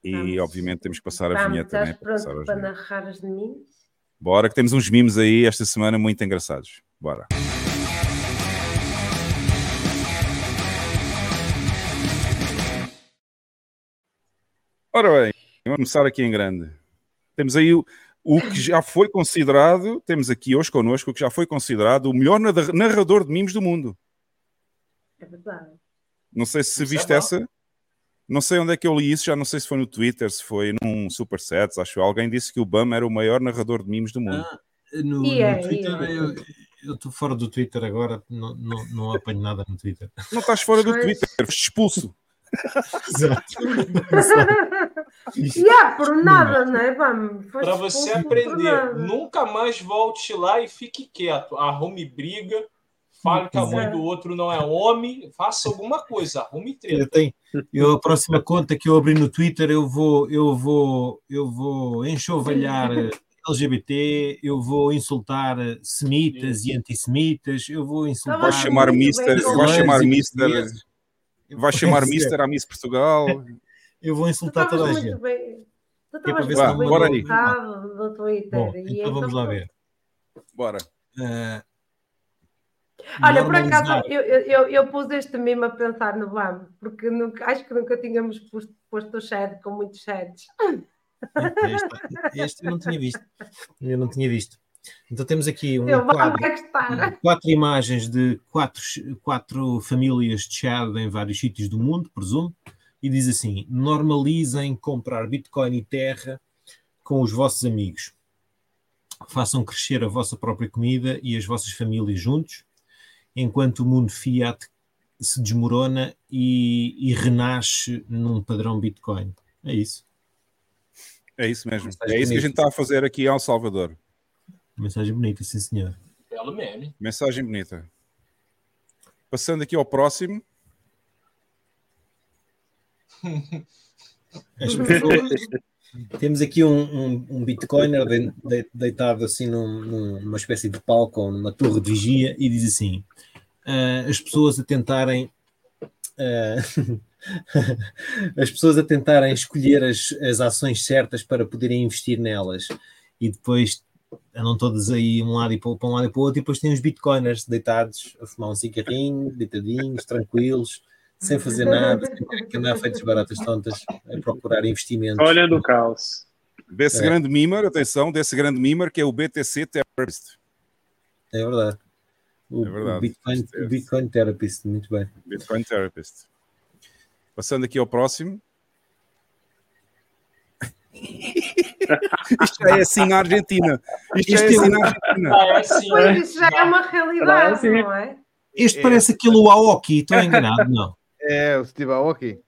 E Vamos. obviamente temos que passar a Vamos, vinheta né? estás para passar pronto para mimos. narrar as de mim? Bora, que temos uns mimos aí esta semana muito engraçados. Bora. Ora bem, vamos começar aqui em grande. Temos aí o, o que já foi considerado, temos aqui hoje connosco o que já foi considerado o melhor narra- narrador de mimos do mundo. É verdade. Não sei se Isso é viste bom. essa. Não sei onde é que eu li isso, já não sei se foi no Twitter, se foi num Supersets, acho que alguém disse que o Bam era o maior narrador de mimos do mundo. Ah, No, E é, no Twitter, é. eu eu estou fora do Twitter agora, não, não, não apanho nada no Twitter. Não estás fora do. Twitter, foste expulso. Exato. E há por nada, é? Foste Para você aprender. Nunca mais volte lá e fique quieto. Arrume briga. Fale que a mãe do outro não é homem. Faça alguma coisa. Arrume treta. Eu tenho, eu, a próxima conta que eu abri no Twitter, eu vou, eu vou, eu vou enxovalhar eh, LGBT, eu vou insultar eh, semitas e antissemitas, eu vou insultar. Vai chamar Mister, vai chamar Mister, vai chamar Mister à Miss Portugal. Eu vou insultar toda a gente. bem. Tu é estavas muito bem bora aí. colocado no Twitter. Bom, então vamos lá ver. Bora. Olha, por acaso, eu, eu, eu, pus este mimo a pensar no BAM, porque nunca, acho que nunca tínhamos posto, posto o chat com muitos chats. Este, este eu não tinha visto. Eu não tinha visto. Então temos aqui um quadro, quatro imagens de quatro, quatro famílias de Chad em vários sítios do mundo, presumo, e diz assim: normalizem comprar Bitcoin e terra com os vossos amigos. Façam crescer a vossa própria comida e as vossas famílias juntos, enquanto o mundo fiat se desmorona e, e renasce num padrão Bitcoin. É isso. É isso mesmo. É isso que a gente está a fazer aqui em El Salvador. Mensagem bonita, sim senhor. Belo meme. Mensagem bonita. Passando aqui ao próximo. As pessoas- Temos aqui um, um, um Bitcoiner de- de- deitado assim num- num- numa espécie de palco ou numa torre de vigia e diz assim: "Ah, as pessoas a tentarem ah, as pessoas a tentarem escolher as, as ações certas para poderem investir nelas e depois andam todas aí um lado e para, para um lado e para o outro e depois tem os bitcoiners deitados a fumar um cigarrinho, deitadinhos, tranquilos sem fazer nada, sem que andar feitos baratas tontas a procurar investimentos. Olhando o caos. Desse É. grande mimer, atenção, desse grande mimer que é o BTC Terrorist. É verdade. O, É verdade. o Bitcoin, o Bitcoin Therapist, muito bem. Bitcoin Therapist. Passando aqui ao próximo. Isto é assim na Argentina. Isto é Isto é assim um- na Argentina. É assim. Pois isso já é uma realidade, não é? Este É. parece aquele Aoki, estou enganado, não. É, o Steve Aoki.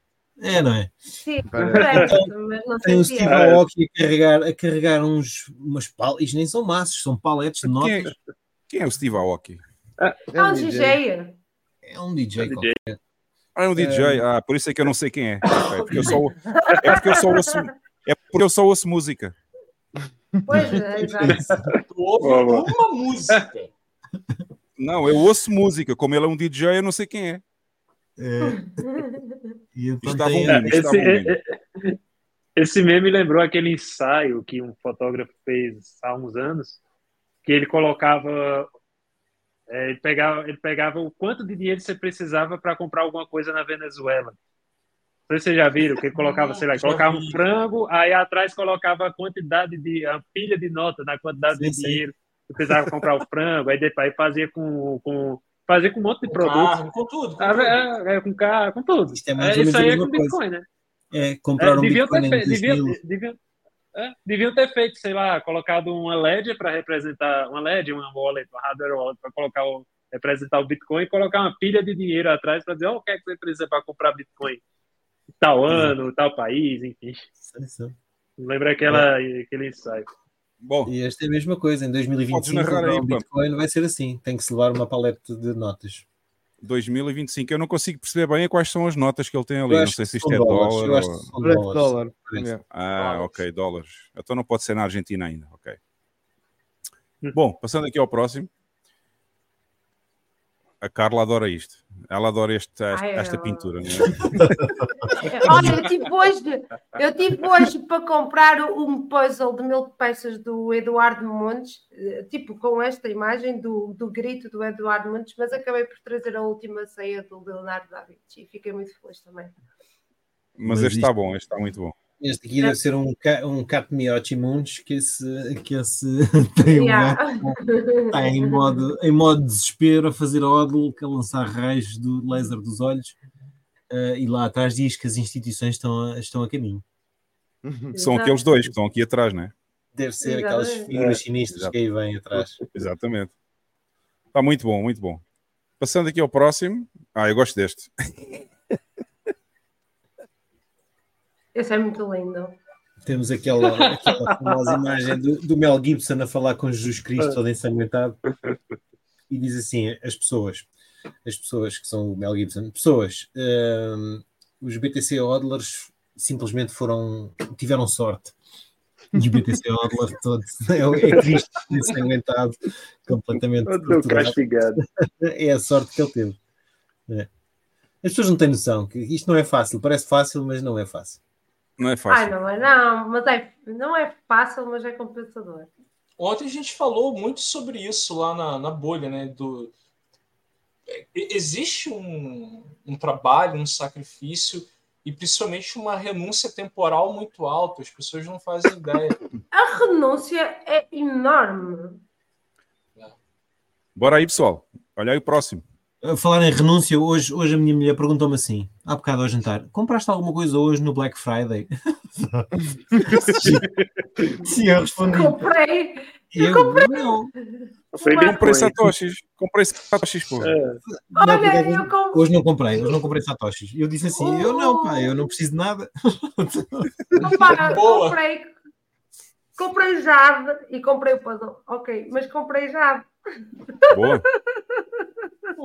É, não é? Sim, mas não Tem o Steve é. Aoki a carregar, a carregar uns, umas paletes, isto nem são massas, são paletes de Quem é, notas. quem é o Steve Aoki? É um DJ. É um DJ. DJ. qualquer. Ah, é um DJ. Ah, por isso é que eu não sei quem é. Ok, porque eu só, é porque eu só ouço, é porque eu só ouço música. Pois é, exato. Tu ouve Boa, boa. uma música. Não, eu ouço música. Como ele é um DJ, eu não sei quem é. É, e então Estava tem- um Esse, um meme. é- é- esse meme lembrou aquele ensaio que um fotógrafo fez há uns anos, que ele colocava, é, ele pegava, ele pegava o quanto de dinheiro você precisava para comprar alguma coisa na Venezuela. Não sei se vocês já viram, que ele colocava, sei lá, colocava um frango, aí atrás colocava a quantidade de, a pilha de nota na quantidade Sim, de sim. dinheiro que precisava comprar o frango, aí depois fazia com, com, fazia com um monte de produtos. com tudo. Com Ah, tudo. É, é, com carro, com tudo. Isto é mais É, isso aí é com coisa. Bitcoin, né? É, É, compraram deviam, Bitcoin ter em fe- deviam, 2000. deviam, é, deviam ter feito, sei lá, colocado uma LED para representar uma LED, uma wallet, uma hardware wallet para colocar o, representar o Bitcoin e colocar uma pilha de dinheiro atrás para dizer, ó, o que é que você precisa para comprar Bitcoin? Tal ano, tal país, enfim. Sim. Lembra aquela, aquele ensaio. Bom, E esta é a mesma coisa. Em 2025, Podes narrar comprar aí, um pá. Bitcoin vai ser assim. Tem que se levar uma paleta de notas. 2025. Eu não consigo perceber bem quais são as notas que ele tem ali. Eu Não sei se isto é dólares. dólar. Eu acho que são dólar. Ah, Dólares. ok, dólares. Então não pode ser na Argentina ainda. Ok. Bom, passando aqui ao próximo. A Carla adora isto. Ela adora este, esta, Ai, esta ela- pintura. não é? Olha, eu tive hoje, eu tive hoje para comprar um puzzle de mil peças do Eduardo Montes, eh, tipo com esta imagem do, do grito do Eduardo Montes, mas acabei por trazer a última ceia do Leonardo da Vinci e fiquei muito feliz também. Mas, Mas este está isto- bom, este está muito bom. Este aqui deve ser um, um Cat Miochi Munch que esse, que esse tem um Yeah. gato está em modo, em modo desespero a fazer odl, a lançar raios do laser dos olhos. eh, e lá atrás diz que as instituições estão a, estão a caminho. São Exato. aqueles dois que estão aqui atrás, não é? Deve ser aquelas Exatamente. figuras É, sinistras exato. que aí vêm atrás. Exatamente. Está muito bom, muito bom. Passando aqui ao próximo. Ah, eu gosto deste. Esse é muito lindo. Temos aquela, aquela famosa imagem do, do Mel Gibson a falar com Jesus Cristo todo ensanguentado e diz assim: as pessoas, as pessoas que são o Mel Gibson, pessoas, hum, os BTC Hodlers simplesmente foram, tiveram sorte. E os BTC Hodlers todos, é, é Cristo ensanguentado, completamente castigado. É a sorte que ele teve. É. As pessoas não têm noção que isto não é fácil, parece fácil, mas não é fácil. Não é Ai, fácil. não é não, mas é, não é fácil, mas é compensador. Ontem a gente falou muito sobre isso lá na, na bolha, né? Do... é, Existe um, um trabalho, um sacrifício e principalmente uma renúncia temporal muito alta. As pessoas não fazem ideia. A renúncia é enorme. Bora aí, pessoal. Olha aí o próximo. A falar em renúncia, hoje, hoje a minha mulher perguntou-me assim, há bocado ao jantar, compraste alguma coisa hoje no Black Friday? Sim, eu respondi. Comprei. Eu, não. Foi Uma- Comprei satoshis. Comprei satoshis, pô. É, Não, por Olha, eu comprei. Hoje não comprei, hoje não comprei satoshis. Eu disse assim, eu não, pá, eu não preciso de nada. Opa, Boa. comprei, comprei jade e comprei o puzzle. Ok, mas comprei jade. Boa.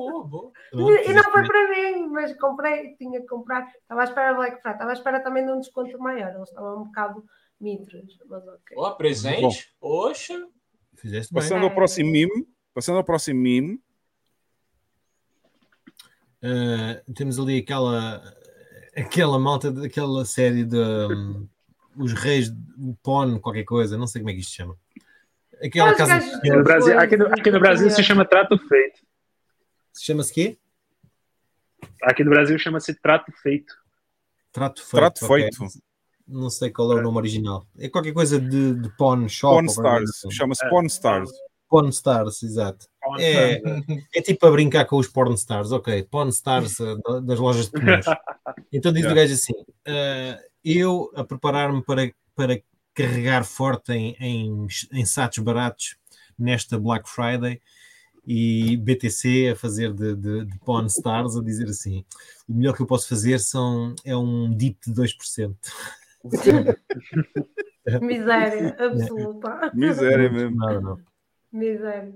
Boa, boa. E não foi para mim, mas comprei, tinha que comprar. Estava à espera Black Friday, estava à espera também de um desconto maior. Eles estavam um bocado mitros, mas ok. Boa, presente. Oxa. Fizeste bem. Passando ao próximo meme. Passando ao próximo meme. Uh, temos ali aquela aquela malta daquela série de um, os reis o Pon, qualquer coisa, não sei como é que isto se chama. Aquela casa no Brasil, aqui, no, aqui no Brasil se chama trato feito. Se chama-se quê? Aqui no Brasil chama-se trato feito. Trato feito. Trato ok. feito. Não sei qual é o nome original. É qualquer coisa de, de Pawn Shop. Pawn Stars. assim. Chama-se É. Pawn Stars. Pawn Stars, exato. É, é tipo a brincar com os Porn Stars, ok. Pawn Stars eh, da- das lojas de pneus. Então diz o Yeah. gajo assim: eh, eu a preparar-me para, para carregar forte em, em, em satos baratos nesta Black Friday e BTC a fazer de, de, de Pawn Stars a dizer assim: o melhor que eu posso fazer são, é um dip de 2%. Miséria absoluta. Miséria mesmo. Nada, não. Miséria.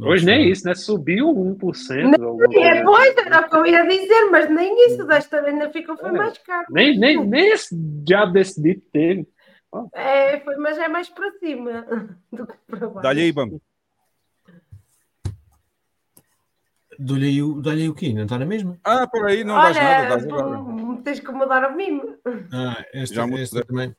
Hoje nem isso, né? Subiu 1%. alguma coisa. É, pois, era o que eu ia dizer, mas nem isso desta ainda ficou, foi É. mais caro. Nem, nem, nem esse diabo desse dito teve. É, foi, mas é mais para cima do que para baixo. Dá-lhe aí, Bambi. Dou-lhe aí aí o quê? Não está na mesma? Ah, por aí, não dás nada, Olha, dás agora. tu- tens que mudar o mimo. Ah, esta, Já esta também.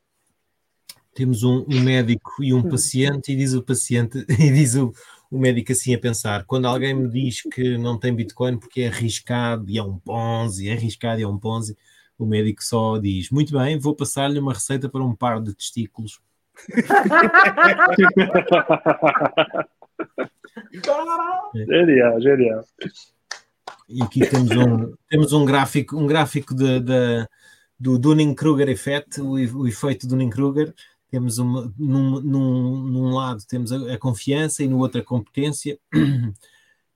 Temos um, um médico e um paciente, e diz o paciente, e diz o, o médico assim a pensar: quando alguém me diz que não tem Bitcoin porque é arriscado e é um Ponzi, é arriscado e é um Ponzi, o médico só diz: muito bem, vou passar-lhe uma receita para um par de testículos. Genial, genial. E aqui temos um, temos um gráfico, um gráfico de, de- do Dunning-Kruger Effect, o, o efeito Dunning-Kruger. Temos uma, num, num, num lado temos a, a confiança e no outro a competência.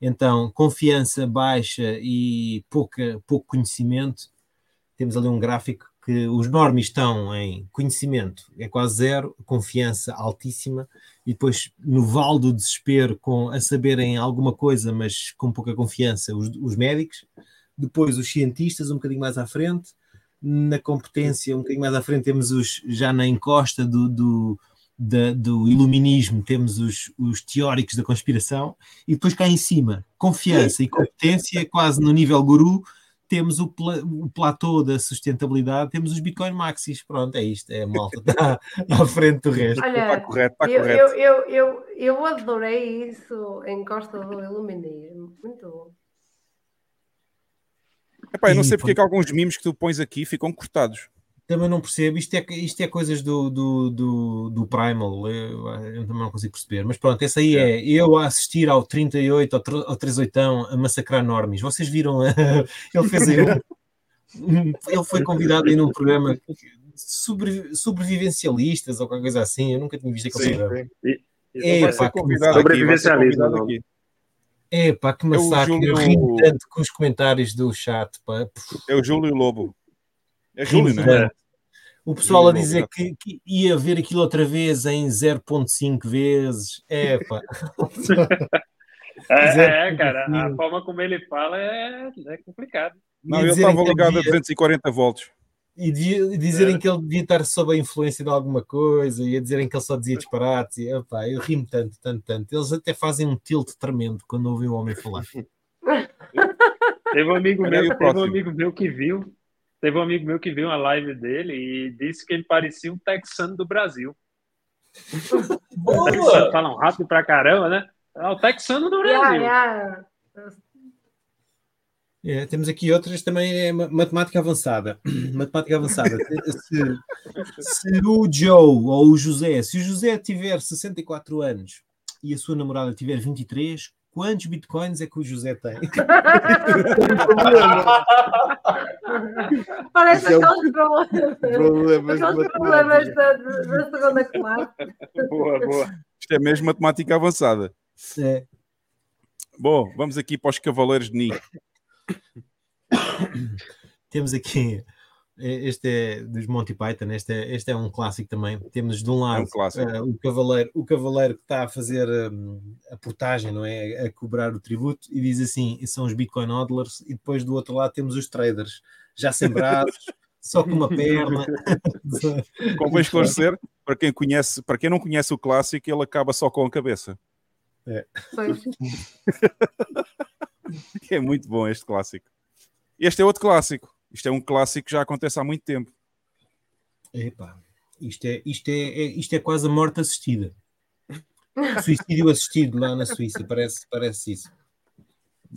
Então, confiança baixa e pouca, pouco conhecimento. Temos ali um gráfico que os normes estão em conhecimento é quase zero, confiança altíssima, e depois no vale do desespero, com, a saberem alguma coisa, mas com pouca confiança, os, os médicos, depois os cientistas, um bocadinho mais à frente, na competência, um bocadinho mais à frente, temos os já na encosta do, do, da- do iluminismo, temos os, os teóricos da conspiração, e depois cá em cima, confiança e competência, quase no nível guru, temos o, pla- o platô da sustentabilidade, temos os Bitcoin Maxis. Pronto, é isto, é a malta está à frente do resto. Está Olha, correto, está eu, correto. eu, eu, eu, eu adorei isso em Costa do Iluminismo. Muito bom. Epá, eu não sei porque é que alguns mimos que tu pões aqui ficam cortados. Também não percebo, isto é, isto é coisas do, do, do, do Primal, eu, eu também não consigo perceber. Mas pronto, esse aí é eu a assistir ao 38, ao, ao 38 a massacrar normies. Vocês viram? ele fez aí um, Ele foi convidado aí num programa sobre, sobrevivencialistas ou qualquer coisa assim. Eu nunca tinha visto aquele Sim, programa. Vai convidado aqui. Vai convidado não. aqui. É pá, que o massacre. Eu Júlio- ri tanto com os comentários do chat. Pá. É o Júlio Lobo. É Júlio, não é? O pessoal a dizer que, que ia ver aquilo outra vez em 0.5 vezes. É pá. É, é, cara, a forma como ele fala é, é complicado. Não, ele estava ligado a devia- 240 volts. E devia- e dizerem que ele devia estar sob a influência de alguma coisa, e a dizerem que ele só dizia disparates. E, epá, eu rimo tanto, tanto, tanto. Eles até fazem um tilt tremendo quando ouvem o homem falar. Teve um amigo meu, teve um amigo meu que viu, teve um amigo meu que viu a live dele e disse que ele parecia um texano do Brasil. Boa! Falam rápido pra caramba, né? É o texano do Yeah, Brasil. yeah. É, temos aqui outras também, é ma- matemática avançada. matemática avançada. Se, se o Joe ou o José, se o José tiver 64 anos e a sua namorada tiver 23, quantos bitcoins é que o José tem? Parece é um aqueles problemas, Problemas de aqueles problemas da, da segunda classe. Boa, boa. Isto é mesmo matemática avançada. É, Bom, vamos aqui para os Cavaleiros de Ni. temos aqui, este é dos Monty Python, este é, este é um clássico também. Temos de um lado É um eh, o, cavaleiro, o cavaleiro que está a fazer hum, a portagem, não é? A cobrar o tributo e diz assim: são os Bitcoin hodlers, e depois do outro lado temos os traders, já sem braços, só com uma perna. Convém esclarecer, para quem, conhece, para quem não conhece o clássico, ele acaba só com a cabeça. Pois. É muito bom este clássico. Este é outro clássico. Isto é um clássico que já acontece há muito tempo. Epá, isto é, isto, é, é- isto é quase a morte assistida. Suicídio assistido lá na Suíça, parece, parece isso.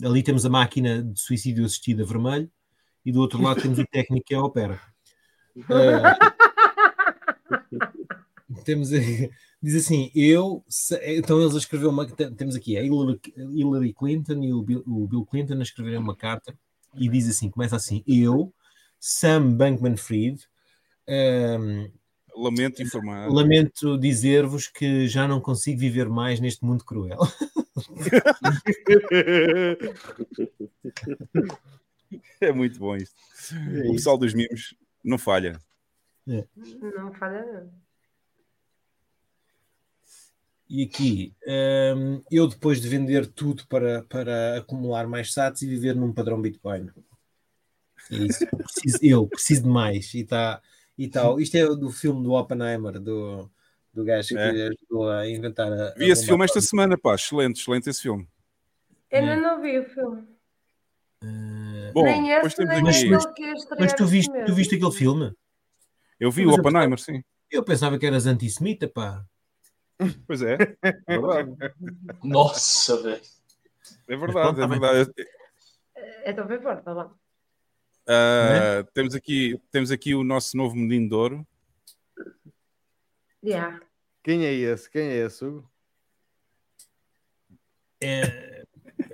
Ali temos a máquina de suicídio assistida vermelho e do outro lado temos o técnico que é a opera. Eh, temos, diz assim, eu, então eles a escrever uma, temos aqui a Hillary, Hillary Clinton e o Bill, o Bill Clinton a escreverem uma carta e diz assim, começa assim, eu, Sam Bankman-Fried, ehm, Lamento informar. Lamento dizer-vos que já não consigo viver mais neste mundo cruel. É muito bom isto. É O pessoal dos mimos não falha. Não falha nada. E aqui, hum, eu depois de vender tudo para, para acumular mais sats e viver num padrão Bitcoin. É isso. Preciso, eu preciso de mais. E, tá, e tal. Isto é do filme do Oppenheimer, do, do gajo que É. ajudou a inventar a. Vi a esse filme esta semana, pá. Excelente, excelente esse filme. Ainda não vi o filme. Eh, Bom, nem depois esse, temos nem aqui. que ia estrear mas tu viste, tu viste aquele filme? Eu vi Mas o eu Oppenheimer, sim. Eu pensava que eras antissemita, pá. Pois é. É verdade. Nossa, velho. É verdade, é verdade. Então foi forte, tá lá. Ah, temos, aqui, temos aqui o nosso novo menino de ouro. Yeah. Quem é esse? Quem é esse, Hugo? É,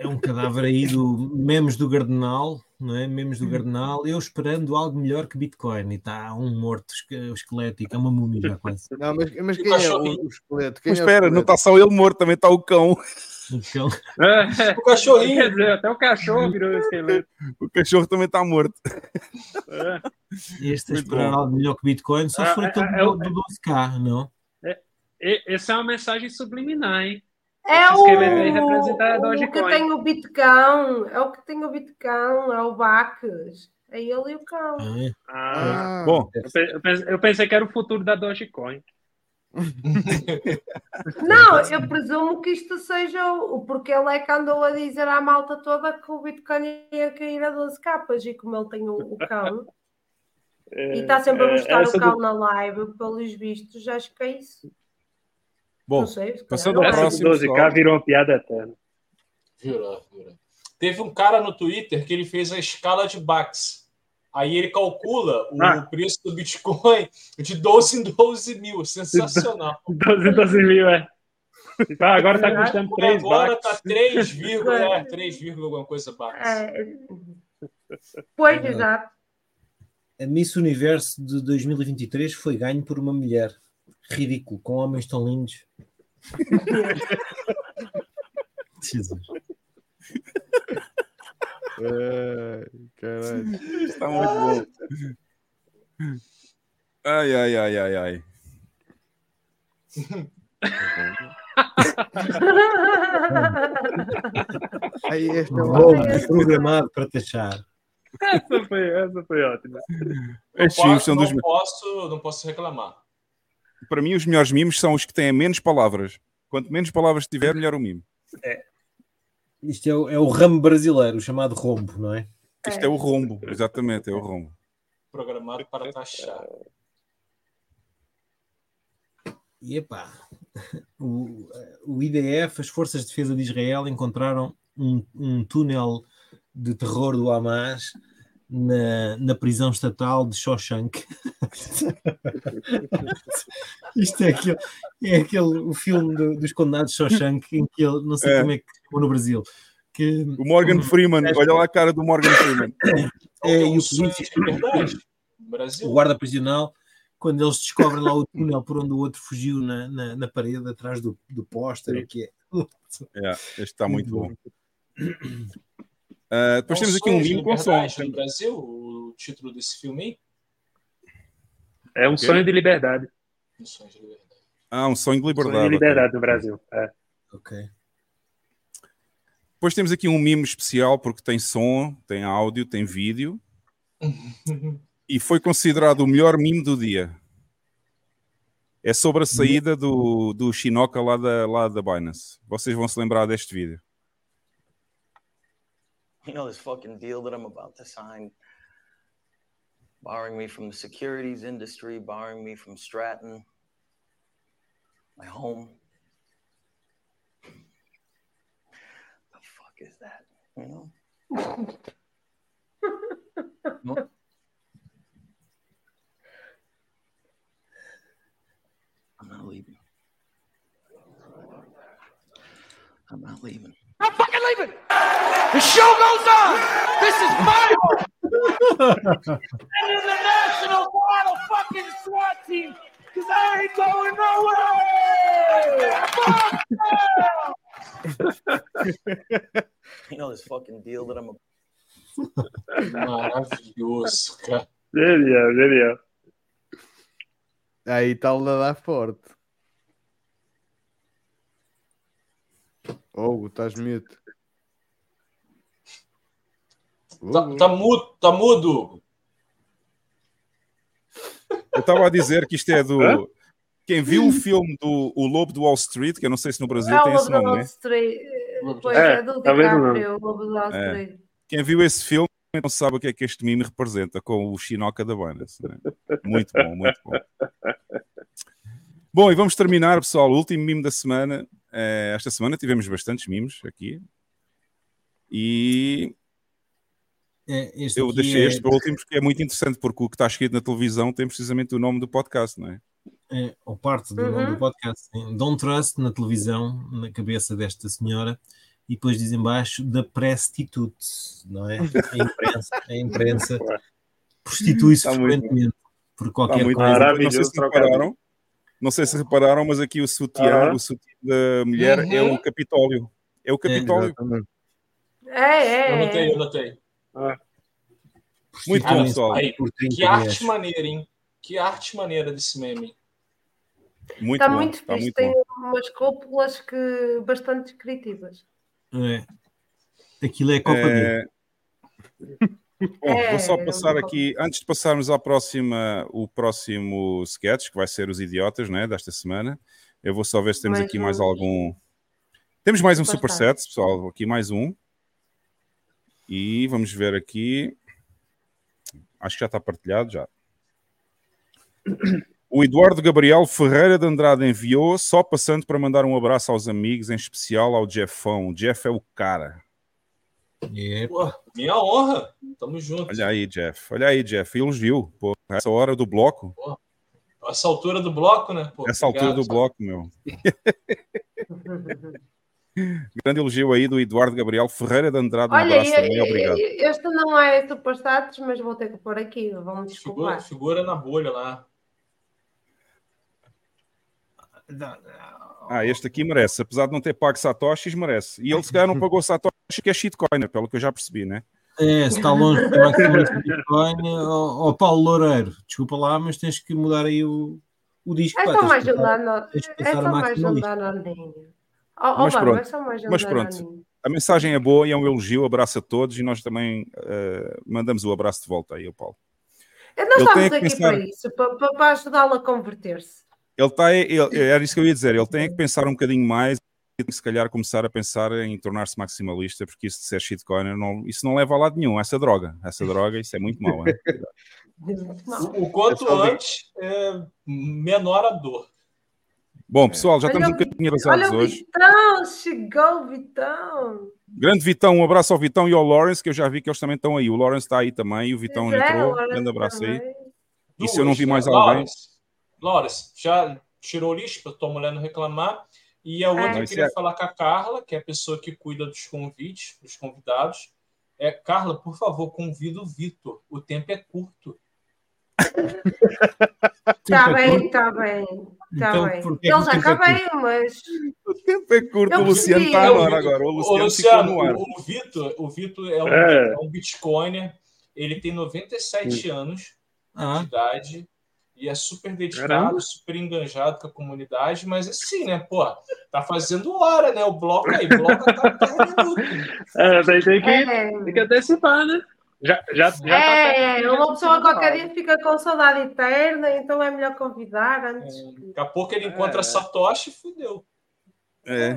é um cadáver aí do memes do Gardenal, não é? Memes do Gardenal. Eu esperando algo melhor que Bitcoin. E está um morto esque- esquelético, é uma múmia já quase. Não, mas, mas quem é o, o esqueleto? Quem Mas é o espera, não esqueleto? está só ele morto, também está o cão. Então, É, O cachorrinho. quer dizer, até o cachorro virou esqueleto. O cachorro também está morto. É. este a Muito esperar algo melhor que Bitcoin, só se for Ah, aquele do, do 12K, não? Essa é uma mensagem subliminar, hein? É o, o que tem o Bitcão, é o que tem o Bitcão, é o Bacos. É ele e o cão. Ah, é? Ah, Bom, eu pe- eu pensei, eu pensei que era o futuro da Dogecoin. Não, eu presumo que isto seja o. Porque ele é que andou a dizer à malta toda que o Bitcoin ia cair a 12 capas e como ele tem o, o cão e está sempre a É, mostrar o cão do- na live, pelos vistos, acho que é isso. Bom sei. passando ao é. Próximo, 12K pessoal. virou uma piada eterna. Virou, virou. Teve um cara no Twitter que ele fez a escala de Bax. Aí ele calcula o Ah. preço do Bitcoin de 12 em 12 mil. Sensacional. 12, 12 mil, é. Ah, agora tá custando 3 Agora bucks. tá 3, é, 3, alguma coisa Bax. É, Pois, exato. A Miss Universo de 2023 foi ganho por uma mulher. Ridículo, com homens tão lindos. Jesus. Ai, caralho. Está muito bom. Ai, ai, ai, ai, ai. Aí este é o Roubo programado para taxar. Essa foi, essa foi ótima. Posso, não, posso, não posso reclamar. Para mim, os melhores mimos são os que têm menos palavras. Quanto menos palavras tiver, melhor o mimo. Isto é o, é o ramo brasileiro, o chamado rombo, não é? Isto é o rombo, exatamente, é o rombo. Programado para taxar. E epá, o, o IDF, as Forças de Defesa de Israel, encontraram um, um túnel de terror do Hamas na, na prisão estatal de Shawshank. Isto é aquele, é aquele o filme do- dos condenados de Shawshank em que ele, não sei É. como é que chama no Brasil, que O Morgan Freeman, olha lá a cara do Morgan Freeman. é, e o polícia, o guarda prisional, quando eles descobrem lá o túnel por onde o outro fugiu na, na, na parede, atrás do, do póster, o que é. É, este está muito bom. Ah, depois É um temos aqui um sonho de mimo com som. liberdade No Brasil, o título desse filme aí? É um Ok. sonho de liberdade. Um sonho de liberdade. Ah, um sonho de Sonho liberdade. de ok. liberdade no Brasil. É. Ok. Depois temos aqui um mimo especial porque tem som, tem áudio, tem vídeo e foi considerado o melhor mimo do dia. É sobre a saída do, do Shinoka lá da, lá da Binance. Vocês vão se lembrar deste vídeo. You know, this fucking deal that I'm about to sign, barring me from the securities industry, barring me from Stratton, my home. The fuck is that? You know? No- I'm not leaving. I'm not leaving. I'm fucking leaving. The show goes on. This is my home. and it's a national model fucking SWAT team. Cause I ain't going nowhere. Fuck You know, this fucking deal that I'm Maravilhoso, cara. Genial, genial. Aí está o dar Hugo, estás mute. Tá, Hugo. tá mudo, tá mudo. Eu estava a dizer que isto é do. Quem viu o filme do O Lobo do Wall Street, que eu não sei se no Brasil É o tem Lobo esse nome, Wall né? Street. Pois É, é, do não. DiCaprio, o Lobo da Wall É. Street. Quem viu esse filme não sabe o que é que este mime representa com o Chinoca da banda. né? Muito bom, muito bom. Bom, e vamos terminar, pessoal. O último mime da semana. Eh, esta semana tivemos bastantes mimos aqui. E É, este eu deixei é- este para o último porque é muito interessante, porque o que está escrito na televisão tem precisamente o nome do podcast, não é? é, ou parte do, Uhum. do podcast. hein? Don't Trust na televisão, na cabeça desta senhora, e depois diz embaixo da prostitute, não é? A imprensa, a imprensa prostitui-se muito frequentemente por qualquer Tá coisa. Não sei se repararam, não sei se repararam, mas aqui o sutiã, o sutiã da mulher é Uhum. o Capitólio. É o Capitólio. Exatamente. É, Eu é. notei, eu notei. Muito bom, Prostituem-se pessoal. Aí, por 30 que arte reais. maneira, hein? Que arte maneira desse meme. Muito Está bom. muito Está fixe. muito Tem bom. umas cúpulas que bastante descritivas. É. Aquilo é Copa dele. Bom, É, vou só é um passar aqui, antes de passarmos à próxima, o próximo sketch, que vai ser os idiotas, né, desta semana. Eu vou só ver se temos Mais aqui mais uns. algum. Temos mais um Bastante. superset, pessoal. Aqui mais um. E vamos ver aqui. Acho que já está partilhado já. O Eduardo Gabriel Ferreira de Andrade enviou, só passando para mandar um abraço aos amigos, em especial ao Jeffão. O Jeff é o cara. Pô, minha honra. Tamo junto. Olha aí, Jeff. Olha aí, Jeff. Elogio. Pô, essa hora do bloco. Essa altura do bloco, né? Pô, essa altura do obrigado. bloco, meu. Grande elogio aí do Eduardo Gabriel Ferreira de Andrade. Um Olha, abraço e- também. Obrigado. este não é superstatus, mas vou ter que pôr aqui. Vamos Figura, desculpar. figura na bolha lá. Ah, este aqui merece. Apesar de não ter pago Satoshis, merece. E ele se calhar não pagou Satoshi, que é shitcoin, pelo que eu já percebi, né? É, se está longe de Bitcoin, ó ó, Paulo Loureiro, desculpa lá, mas tens que mudar aí o, o disco. É só mais um dano. tens que É só a mais. Oh, Mas pronto. é só mais Mas pronto. A mensagem é boa e é um elogio. Abraço a todos e nós também eh, mandamos o abraço de volta aí ao Paulo. Nós Ele estamos aqui pensar- para isso, para, para, ajudá-lo a converter-se. Ele está, ele, era isso que eu ia dizer. Ele tem que pensar um bocadinho mais se calhar começar a pensar em tornar-se maximalista, porque isso de ser shitcoiner, não, isso não leva a lado nenhum. Essa droga, essa droga, isso é muito mau. O, quanto É antes, é, menor a dor. Bom, pessoal, já Olha estamos um bocadinho o hoje. Vitão, chegou o Vitão. Grande Vitão, um abraço ao Vitão e ao Lawrence, que eu já vi que eles também estão aí. O Lawrence está aí também, o Vitão é, entrou. Grande abraço aí. também. E se eu não vi mais né? alguém? Lawrence, Lawrence, já tirou o lixo para tua mulher não reclamar. E a outra É. eu queria é- falar com a Carla, que é a pessoa que cuida dos convites, dos convidados. É, Carla, por favor, convida o Vitor. O tempo é curto. Está bem, está bem. Está Então, bem. o é acabei, mas. O tempo é curto, Eu o Luciano está no ar agora. O Ô, Luciano, Luciano, ficou no ar. o, o Vitor, o Vitor é um, É. é um bitcoiner. Ele tem 97 anos de Ah, idade e é super dedicado, Caramba. super enganjado com a comunidade, mas assim, né, pô, tá fazendo hora, né? O bloco aí, o bloco tá 10 minutos. É, tem, tem que, É, tem que antecipar, né? Já, já, já tá é, é, do uma pessoa qualquer dia fica com saudade eterna, então é melhor convidar antes. Daqui a pouco ele encontra É. Satoshi e fudeu. É.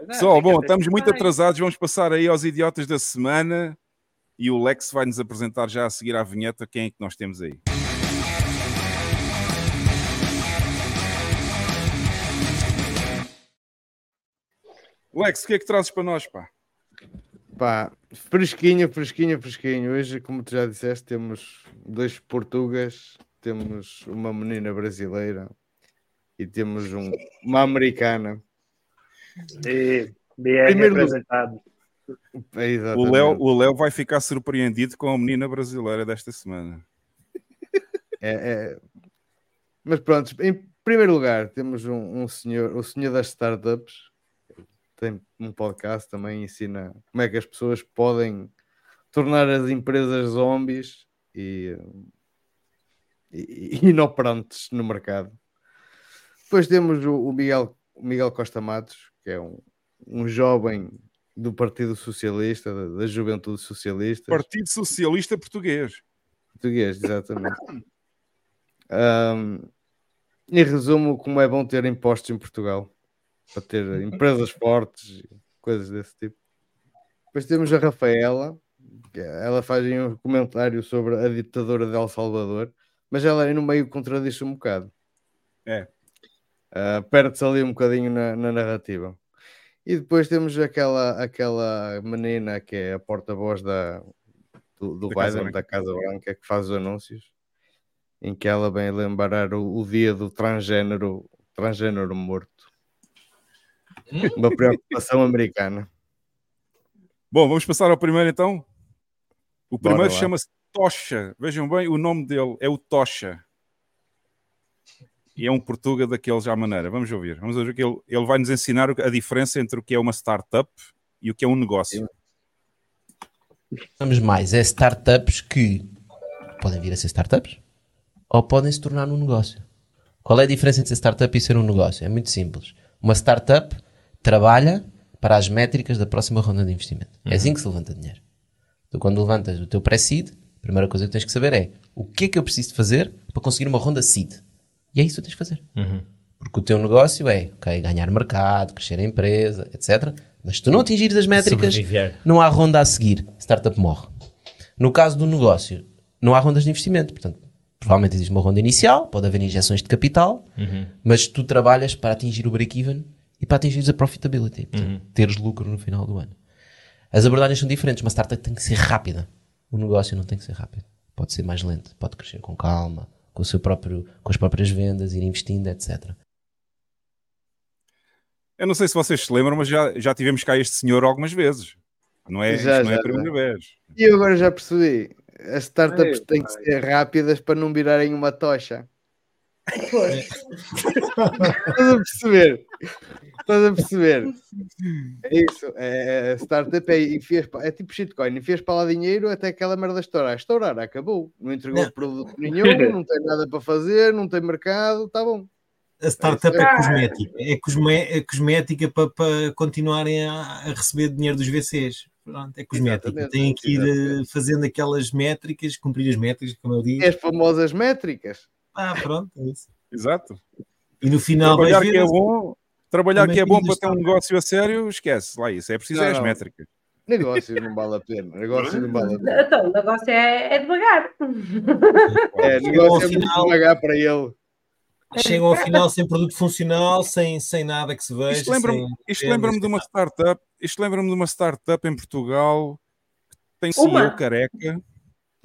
É, Pessoal, bom, estamos muito atrasados. Vamos passar aí aos idiotas da semana. E o Lex vai nos apresentar já a seguir à vinheta quem é que nós temos aí. Lex, o que é que trazes para nós, pá? Pá, fresquinho, fresquinho, fresquinho. Hoje, como tu já disseste, temos dois portugues, temos uma menina brasileira e temos um- uma americana. E BR Primeiro representado. É, O. Léo, o Léo vai ficar surpreendido com a menina brasileira desta semana. É, é- Mas pronto, em primeiro lugar, temos um, um senhor, o senhor das startups, tem um podcast também, ensina como é que as pessoas podem tornar as empresas zombies e, e, inoperantes no mercado. Depois temos o, Miguel, o Miguel Costa Matos, que é um, um jovem do Partido Socialista, da, da Juventude Socialista. Partido Socialista Português. Português, exatamente. Ahm, em resumo, como é bom ter impostos em Portugal para ter empresas fortes e coisas desse tipo. Depois temos a Rafaela, que ela faz aí um comentário sobre a ditadura de El Salvador, mas ela aí no meio contradiz um bocado. É. Ah, Perde-se ali um bocadinho na, na narrativa. E depois temos aquela, aquela menina que é a porta-voz da, do, do Da Casa Biden, Branca. da Casa Branca, que faz os anúncios, em que ela vem lembrar o, o dia do transgênero, transgênero morto. Uma preocupação americana. Bom, vamos passar ao primeiro então. O primeiro chama-se Tocha. Vejam bem, o nome dele é o Tocha. E é um portuga daqueles à maneira. Vamos ouvir. Vamos ouvir que ele, ele vai nos ensinar a diferença entre o que é uma startup e o que é um negócio. Vamos mais, é startups que podem vir a ser startups ou podem se tornar num negócio. Qual é a diferença entre ser startup e ser um negócio? É muito simples. Uma startup trabalha para as métricas da próxima ronda de investimento. É assim que se levanta dinheiro. Tu, quando levantas o teu pré-seed, a primeira coisa que tens que saber é o que é que eu preciso de fazer para conseguir uma ronda seed. E é isso que tens que fazer. Porque o teu negócio é ok, ganhar mercado, crescer a empresa, etc. Mas se tu não atingires as métricas, Sobreviver. não há ronda a seguir. Startup morre. No caso do negócio, não há rondas de investimento. Portanto, provavelmente existe uma ronda inicial, pode haver injeções de capital, mas tu trabalhas para atingir o break-even e para atingir a profitability. Portanto, teres lucro no final do ano. As abordagens são diferentes. Uma startup tem que ser rápida. O negócio não tem que ser rápido. Pode ser mais lento. Pode crescer com calma, com, o seu próprio, com as próprias vendas, ir investindo, etc. Eu não sei se vocês se lembram, mas já, já tivemos cá este senhor algumas vezes. Não é, Já, isto não é já, a primeira vez. E eu agora já percebi. As startups Ei, têm que ser rápidas para não virarem uma tocha. Pois. Estás a perceber? Estás a perceber? É isso. É, a startup é, enfias, é tipo shitcoin. Enfias para lá dinheiro até aquela merda estourar. Estourar, acabou. Não entregou Não. produto nenhum, não tem nada para fazer, não tem mercado, está bom. A startup é Ah. cosmética. É, cosme- é cosmética para, para continuarem a, a receber dinheiro dos VCs. Pronto, é cosmética. Exatamente, Tem que ir exatamente. eh, fazendo aquelas métricas, cumprir as métricas, como eu digo. E as famosas métricas. Ah, pronto, é isso. Exato. E no final Trabalhar que é bom, trabalhar é que é bom para ter um negócio a sério, esquece. Lá isso. É preciso Não, é as não. métricas. Negócios não vale a pena. Negócios não vale a pena. Então, o negócio é, é devagar. É, negócio é muito final- devagar para ele. Chegam ao final sem produto funcional, sem, sem nada que se veja. Isto lembra-me sem lembra-me de uma startup. Isto lembra-me de uma startup em Portugal que tem Uma. CEO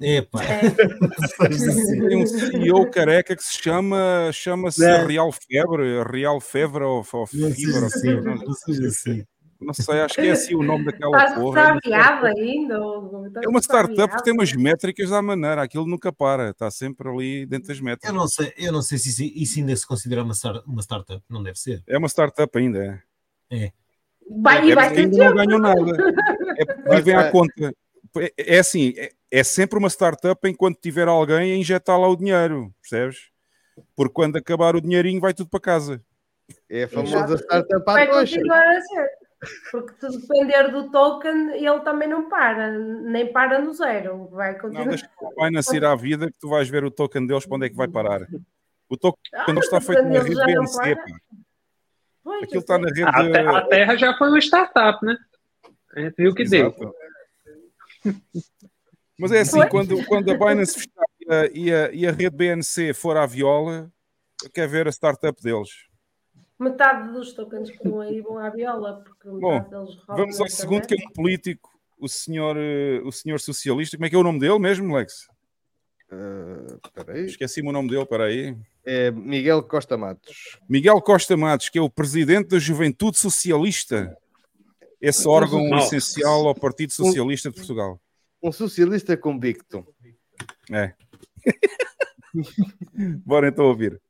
careca. Epá. Tem um CEO careca que se chama chama-se Não. Real Febre, Real Febre ou, ou- assim, não, não seja assim. não sei, acho que é assim o nome daquela Estás porra. ressabiado ainda? Estás É uma startup que tem umas métricas à maneira, aquilo nunca para, está sempre ali dentro das Eu métricas. não sei, eu não sei se isso, isso ainda se considera uma, uma startup. Não deve ser. É uma startup ainda. é. Vai, e É vai porque ser ainda não ganham nada. É vivem à conta. É, é assim, é, é sempre uma startup enquanto tiver alguém a injetar lá o dinheiro, percebes? Porque quando acabar o dinheirinho vai tudo para casa. É a famosa Exato. startup à Vai tocha. continuar a ser. Porque se depender do token, ele também não para, nem para no zero. Vai Não, continuar. deixa que vai nascer à vida que tu vais ver o token deles para onde é que vai parar. O token Ah, deles está feito na rede não BNC, pá. Pois, Aquilo está sei. na rede. A, te- a Terra já foi uma startup, né? A gente viu o que deu. Mas é assim, quando, quando a Binance fechar e a, e, a, e a rede BNC for à viola, quer ver a startup deles. Metade dos tokens que estão aí vão à viola, porque Bom, metade deles Vamos ao segundo, que é um político, o senhor, eh, o senhor socialista. Como é que é o nome dele mesmo, Lex? Aí. Esqueci-me o nome dele, para aí. É Miguel Costa Matos. Miguel Costa Matos, que é o presidente da Juventude Socialista. Esse órgão Nossa. essencial ao Partido Socialista de Portugal. Um socialista convicto. É. Bora então ouvir.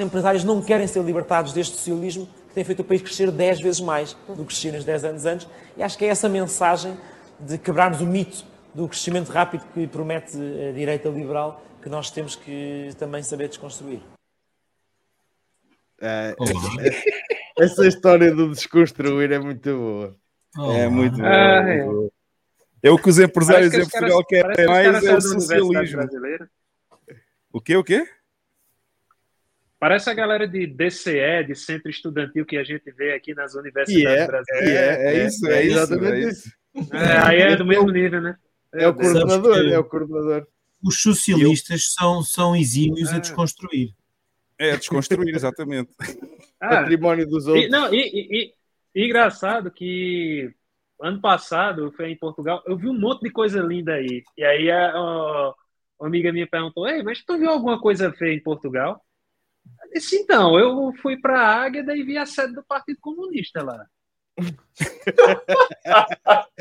Os empresários não querem ser libertados deste socialismo que tem feito o país crescer 10 vezes mais do que crescia nos 10 anos antes. E acho que é essa mensagem de quebrarmos o mito do crescimento rápido que promete a direita liberal que nós temos que também saber desconstruir. Ah, Olá. essa história do desconstruir é muito boa. É muito bom. Ah, é é. muito bom. É o que os empresários em que caras- Portugal querem mais, é o socialismo. Brasileira. O quê, o quê? Parece a galera de DCE, de centro estudantil que a gente vê aqui nas E universidades é, brasileiras. É, é isso, é isso, exatamente é isso. É, aí é do mesmo nível, né? É o coordenador, é o coordenador. Os socialistas são, são exímios Ah. a desconstruir. É desconstruir, exatamente. Ah, Património dos e, outros. não, e, e- e- engraçado que ano passado eu fui em Portugal, eu vi um monte de coisa linda aí. E aí a, a- uma amiga minha perguntou: Ei, mas tu viu alguma coisa feia em Portugal? Eu disse: Então, eu fui para Águeda e vi a sede do Partido Comunista lá.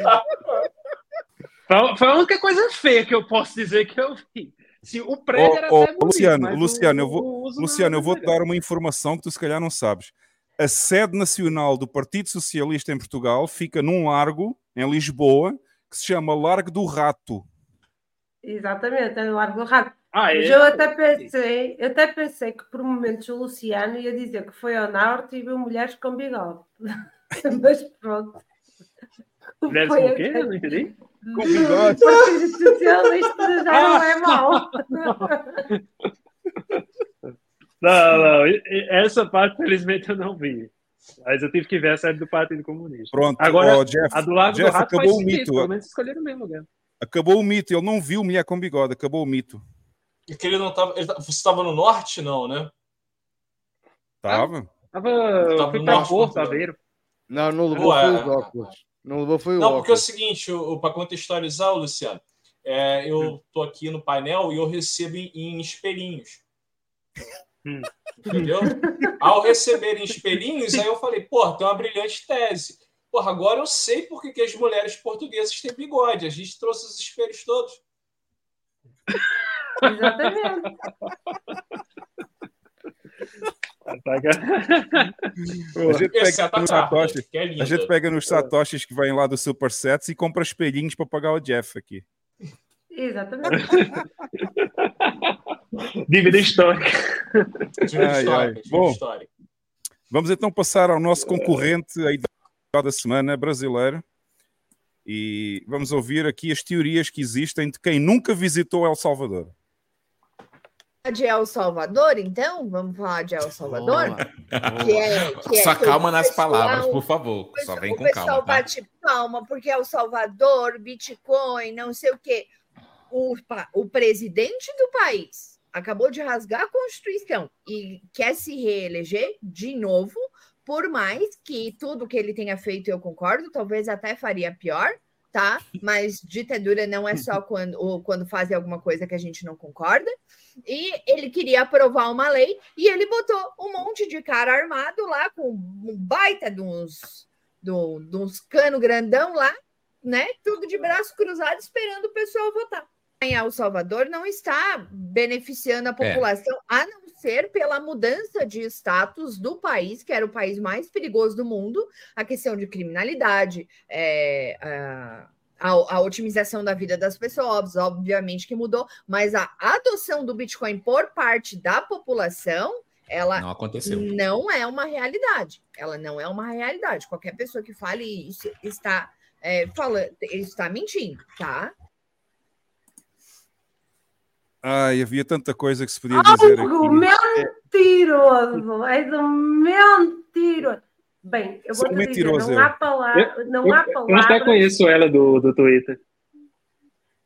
Foi foi a única coisa feia que eu posso dizer que eu vi. Se o prédio era Ô, ô, até bonito, Luciano, Luciano, o- eu vou, Luciano, era eu vou te dar uma informação que tu se calhar não sabes. A sede nacional do Partido Socialista em Portugal fica num largo, em Lisboa, que se chama Largo do Rato. Exatamente, é no Largo do Rato. Ah, Mas é? eu até pensei, eu até pensei que por momentos o Luciano ia dizer que foi ao norte e viu mulheres com bigode. Mas pronto. Mulheres Foi com o quê? até- não entendi. Com bigode. O Partido Socialista já não é mau. Não, não, essa parte, felizmente, eu não vi. Mas eu tive que ver a série do Partido Comunista. Pronto, Agora, ó, Jeff, a do Lago Jeff, do Rato acabou faz o sentido, mito. pelo menos escolheram o mesmo lugar. Acabou o mito, ele não viu mulher com bigode, acabou o mito. E que ele não tava. Ele, tá- você estava no norte, não, né? Tava? Tava, eu Tava fui norte, Porto. Aveiro. Não, não levou Ué. foi os óculos. Não levou foi o Não, porque é o óculos. seguinte, para contextualizar, Luciano, é, eu tô aqui no painel e eu recebo em, em espelhinhos. Hum. Entendeu? Ao receber em espelhinhos, aí eu falei, porra, tem uma brilhante tese. Porra, agora eu sei por que, que as mulheres portuguesas têm bigode. A gente trouxe os espelhos todos. Exatamente. A gente pega a nos que é a gente pega nos satoshis que vêm lá do Supersets e compra espelhinhos para pagar o Jeff aqui. Exatamente. Dívida histórica. Dívida Ai, histórica, ai. dívida Bom. histórica. Vamos então passar ao nosso concorrente aí da semana brasileiro e vamos ouvir aqui as teorias que existem de quem nunca visitou El Salvador. de El Salvador, então? Vamos falar de El Salvador? Que é, que é Só que calma o nas pessoal- palavras, por favor. Só vem o com pessoal calma. Tá? bate palma porque El Salvador, Bitcoin, não sei o quê. O, o presidente do país acabou de rasgar a Constituição e quer se reeleger de novo, por mais que tudo que ele tenha feito eu concordo, talvez até faria pior, tá? Mas ditadura não é só quando, ou quando fazem alguma coisa que a gente não concorda. E ele queria aprovar uma lei e ele botou um monte de cara armado lá com um baita de uns, de uns cano grandão lá, né? Tudo de braço cruzado esperando o pessoal votar. Em El Salvador não está beneficiando a população, a não ser pela mudança de status do país, que era o país mais perigoso do mundo, a questão de criminalidade, é, a, a, a otimização da vida das pessoas, obviamente que mudou, mas a adoção do Bitcoin por parte da população, ela Não aconteceu. não é uma realidade. Ela não é uma realidade. Qualquer pessoa que fale isso está é, falando, está mentindo, tá? Ai, havia tanta coisa que se podia dizer Algo aqui. mentiroso! És um mentiroso! Bem, eu Sou vou te dizer, mentiroso, não eu. há, pala não eu, há eu até conheço ela do, do Twitter.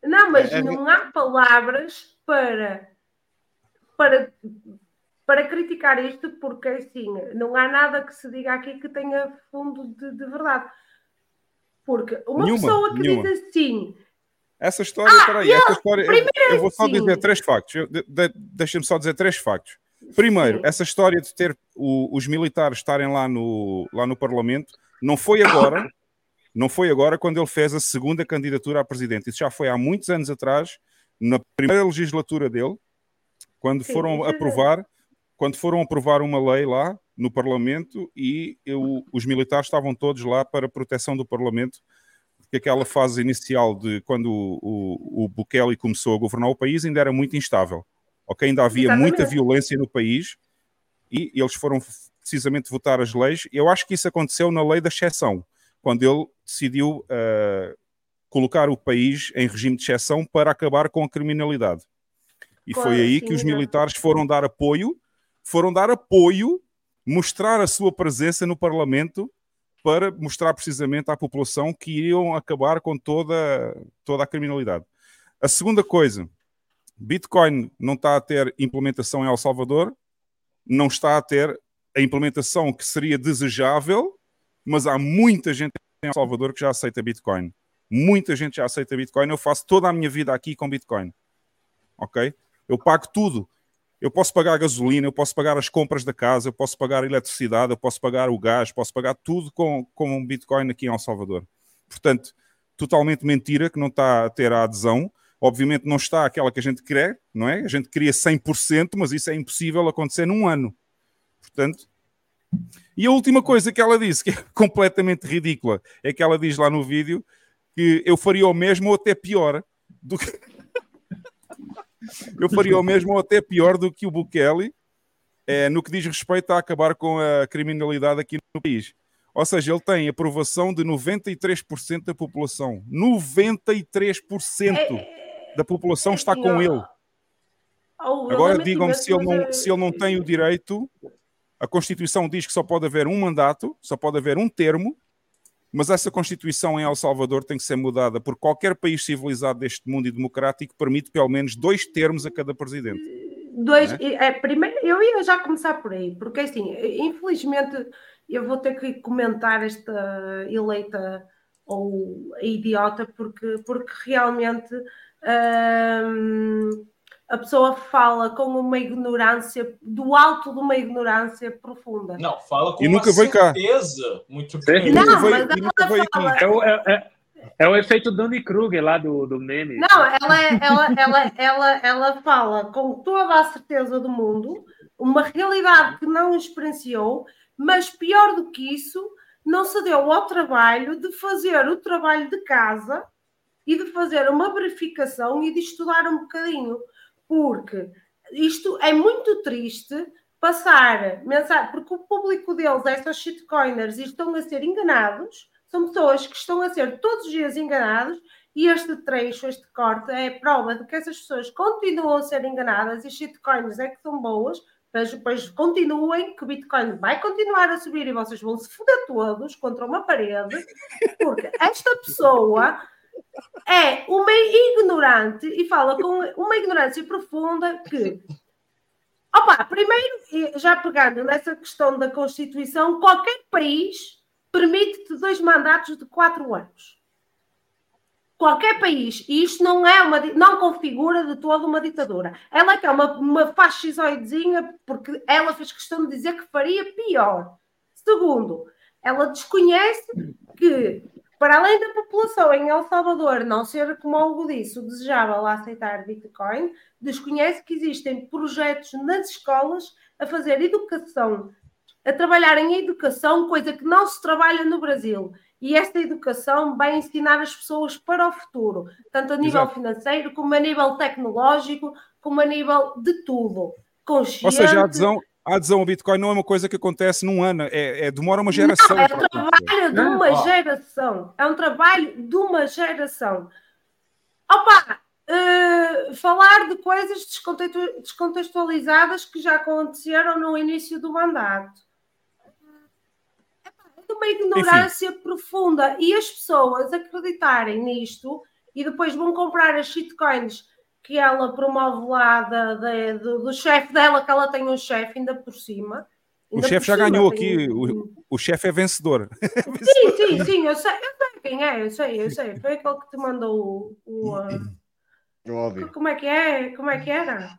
Não, mas É, é- não há palavras para, para, para criticar isto, porque assim, não há nada que se diga aqui que tenha fundo de, de verdade. Porque uma Nenhuma, pessoa que nenhuma. diz assim, Essa história, Ah, peraí, essa eu- história, eu, eu vou só dizer três factos. De- de- Deixa-me só dizer três factos. Primeiro, essa história de ter o- os militares estarem lá no, lá no Parlamento não foi agora, não foi agora quando ele fez a segunda candidatura a presidente. Isso já foi há muitos anos atrás, na primeira legislatura dele, quando Sim, foram é aprovar, quando foram aprovar uma lei lá no Parlamento e eu- os militares estavam todos lá para proteção do Parlamento porque aquela fase inicial de quando o, o, o Bukele começou a governar o país ainda era muito instável. Ok, ainda havia Exatamente. muita violência no país e eles foram precisamente votar as leis. Eu acho que isso aconteceu na lei da exceção, quando ele decidiu ah, colocar o país em regime de exceção para acabar com a criminalidade. E foi aí que os militares foram dar apoio, foram dar apoio, mostrar a sua presença no Parlamento para mostrar precisamente à população que iriam acabar com toda, toda a criminalidade. A segunda coisa, Bitcoin não está a ter implementação em El Salvador, não está a ter a implementação que seria desejável, mas há muita gente em El Salvador que já aceita Bitcoin. Muita gente já aceita Bitcoin. Eu faço toda a minha vida aqui com Bitcoin. Ok? Eu pago tudo. Eu posso pagar a gasolina, eu posso pagar as compras da casa, eu posso pagar a eletricidade, eu posso pagar o gás, posso pagar tudo com, com um Bitcoin aqui em El Salvador. Portanto, totalmente mentira que não está a ter a adesão. Obviamente não está aquela que a gente quer, não é? A gente queria 100%, mas isso é impossível acontecer num ano. Portanto, e a última coisa que ela disse, que é completamente ridícula, é que ela diz lá no vídeo que eu faria o mesmo ou até pior do que. Eu faria o mesmo ou até pior do que o Bukele é, no que diz respeito a acabar com a criminalidade aqui no país. Ou seja, ele tem aprovação de 93% da população. 93% da população está com ele. Agora digam-me se, ele não, se ele não tem o direito. A Constituição diz que só pode haver um mandato, só pode haver um termo, mas essa Constituição em El Salvador tem que ser mudada por qualquer país civilizado deste mundo e democrático permite pelo menos dois termos a cada presidente. Dois, é? primeiro, eu ia já começar por aí, porque assim, infelizmente eu vou ter que comentar esta eleita ou a idiota, porque, porque realmente hum, a pessoa fala com uma ignorância, do alto de uma ignorância profunda. Não, fala com E uma nunca cá. certeza muito grande. Não, mas nunca ela veio fala- aqui. É o, é, é- é o efeito Danny Kruger lá do, do meme. Não, ela, é- ela, ela, ela, ela fala com toda a certeza do mundo uma realidade que não experienciou, mas pior do que isso, não se deu ao trabalho de fazer o trabalho de casa e de fazer uma verificação e de estudar um bocadinho, porque isto é muito triste passar mensagem, porque o público deles, essas shitcoiners, e estão a ser enganados, são pessoas que estão a ser todos os dias enganados, e este trecho, este corte, é prova de que essas pessoas continuam a ser enganadas e shitcoins é que são boas, mas depois continuem, que o Bitcoin vai continuar a subir e vocês vão se foder todos contra uma parede, porque esta pessoa é uma ignorante e fala com uma ignorância profunda que. Opa, primeiro, já pegando nessa questão da Constituição, qualquer país permite-te dois mandatos de quatro anos. Qualquer país, e isto não é uma não configura de toda uma ditadura. Ela é que é uma, uma fascisoidezinha, porque ela fez questão de dizer que faria pior. Segundo, ela desconhece que, para além da população em El Salvador não ser, como algo disso, desejável a aceitar Bitcoin, desconhece que existem projetos nas escolas a fazer educação, a trabalhar em educação, coisa que não se trabalha no Brasil. E esta educação vai ensinar as pessoas para o futuro, tanto a nível Exato. financeiro, como a nível tecnológico, como a nível de tudo. Consciente. Ou seja, a adesão, a adesão ao Bitcoin não é uma coisa que acontece num ano, é, é- demora uma geração. Não, é para um trabalho de uma ó. geração. É um trabalho de uma geração. Opa! eh, falar de coisas descontextu- descontextualizadas que já aconteceram no início do mandato. É de uma ignorância profunda. E as pessoas acreditarem nisto e depois vão comprar as shitcoins que ela promove lá da- da- do, do chefe dela, que ela tem um chefe ainda por cima. O Ainda chefe por já cima ganhou tem aqui, o, o chefe é vencedor. Sim, sim, sim, eu sei, eu sei quem é, eu sei, eu sei. Foi aquele que te mandou o. o, ah, Óbvio. como é que é? Como é que era?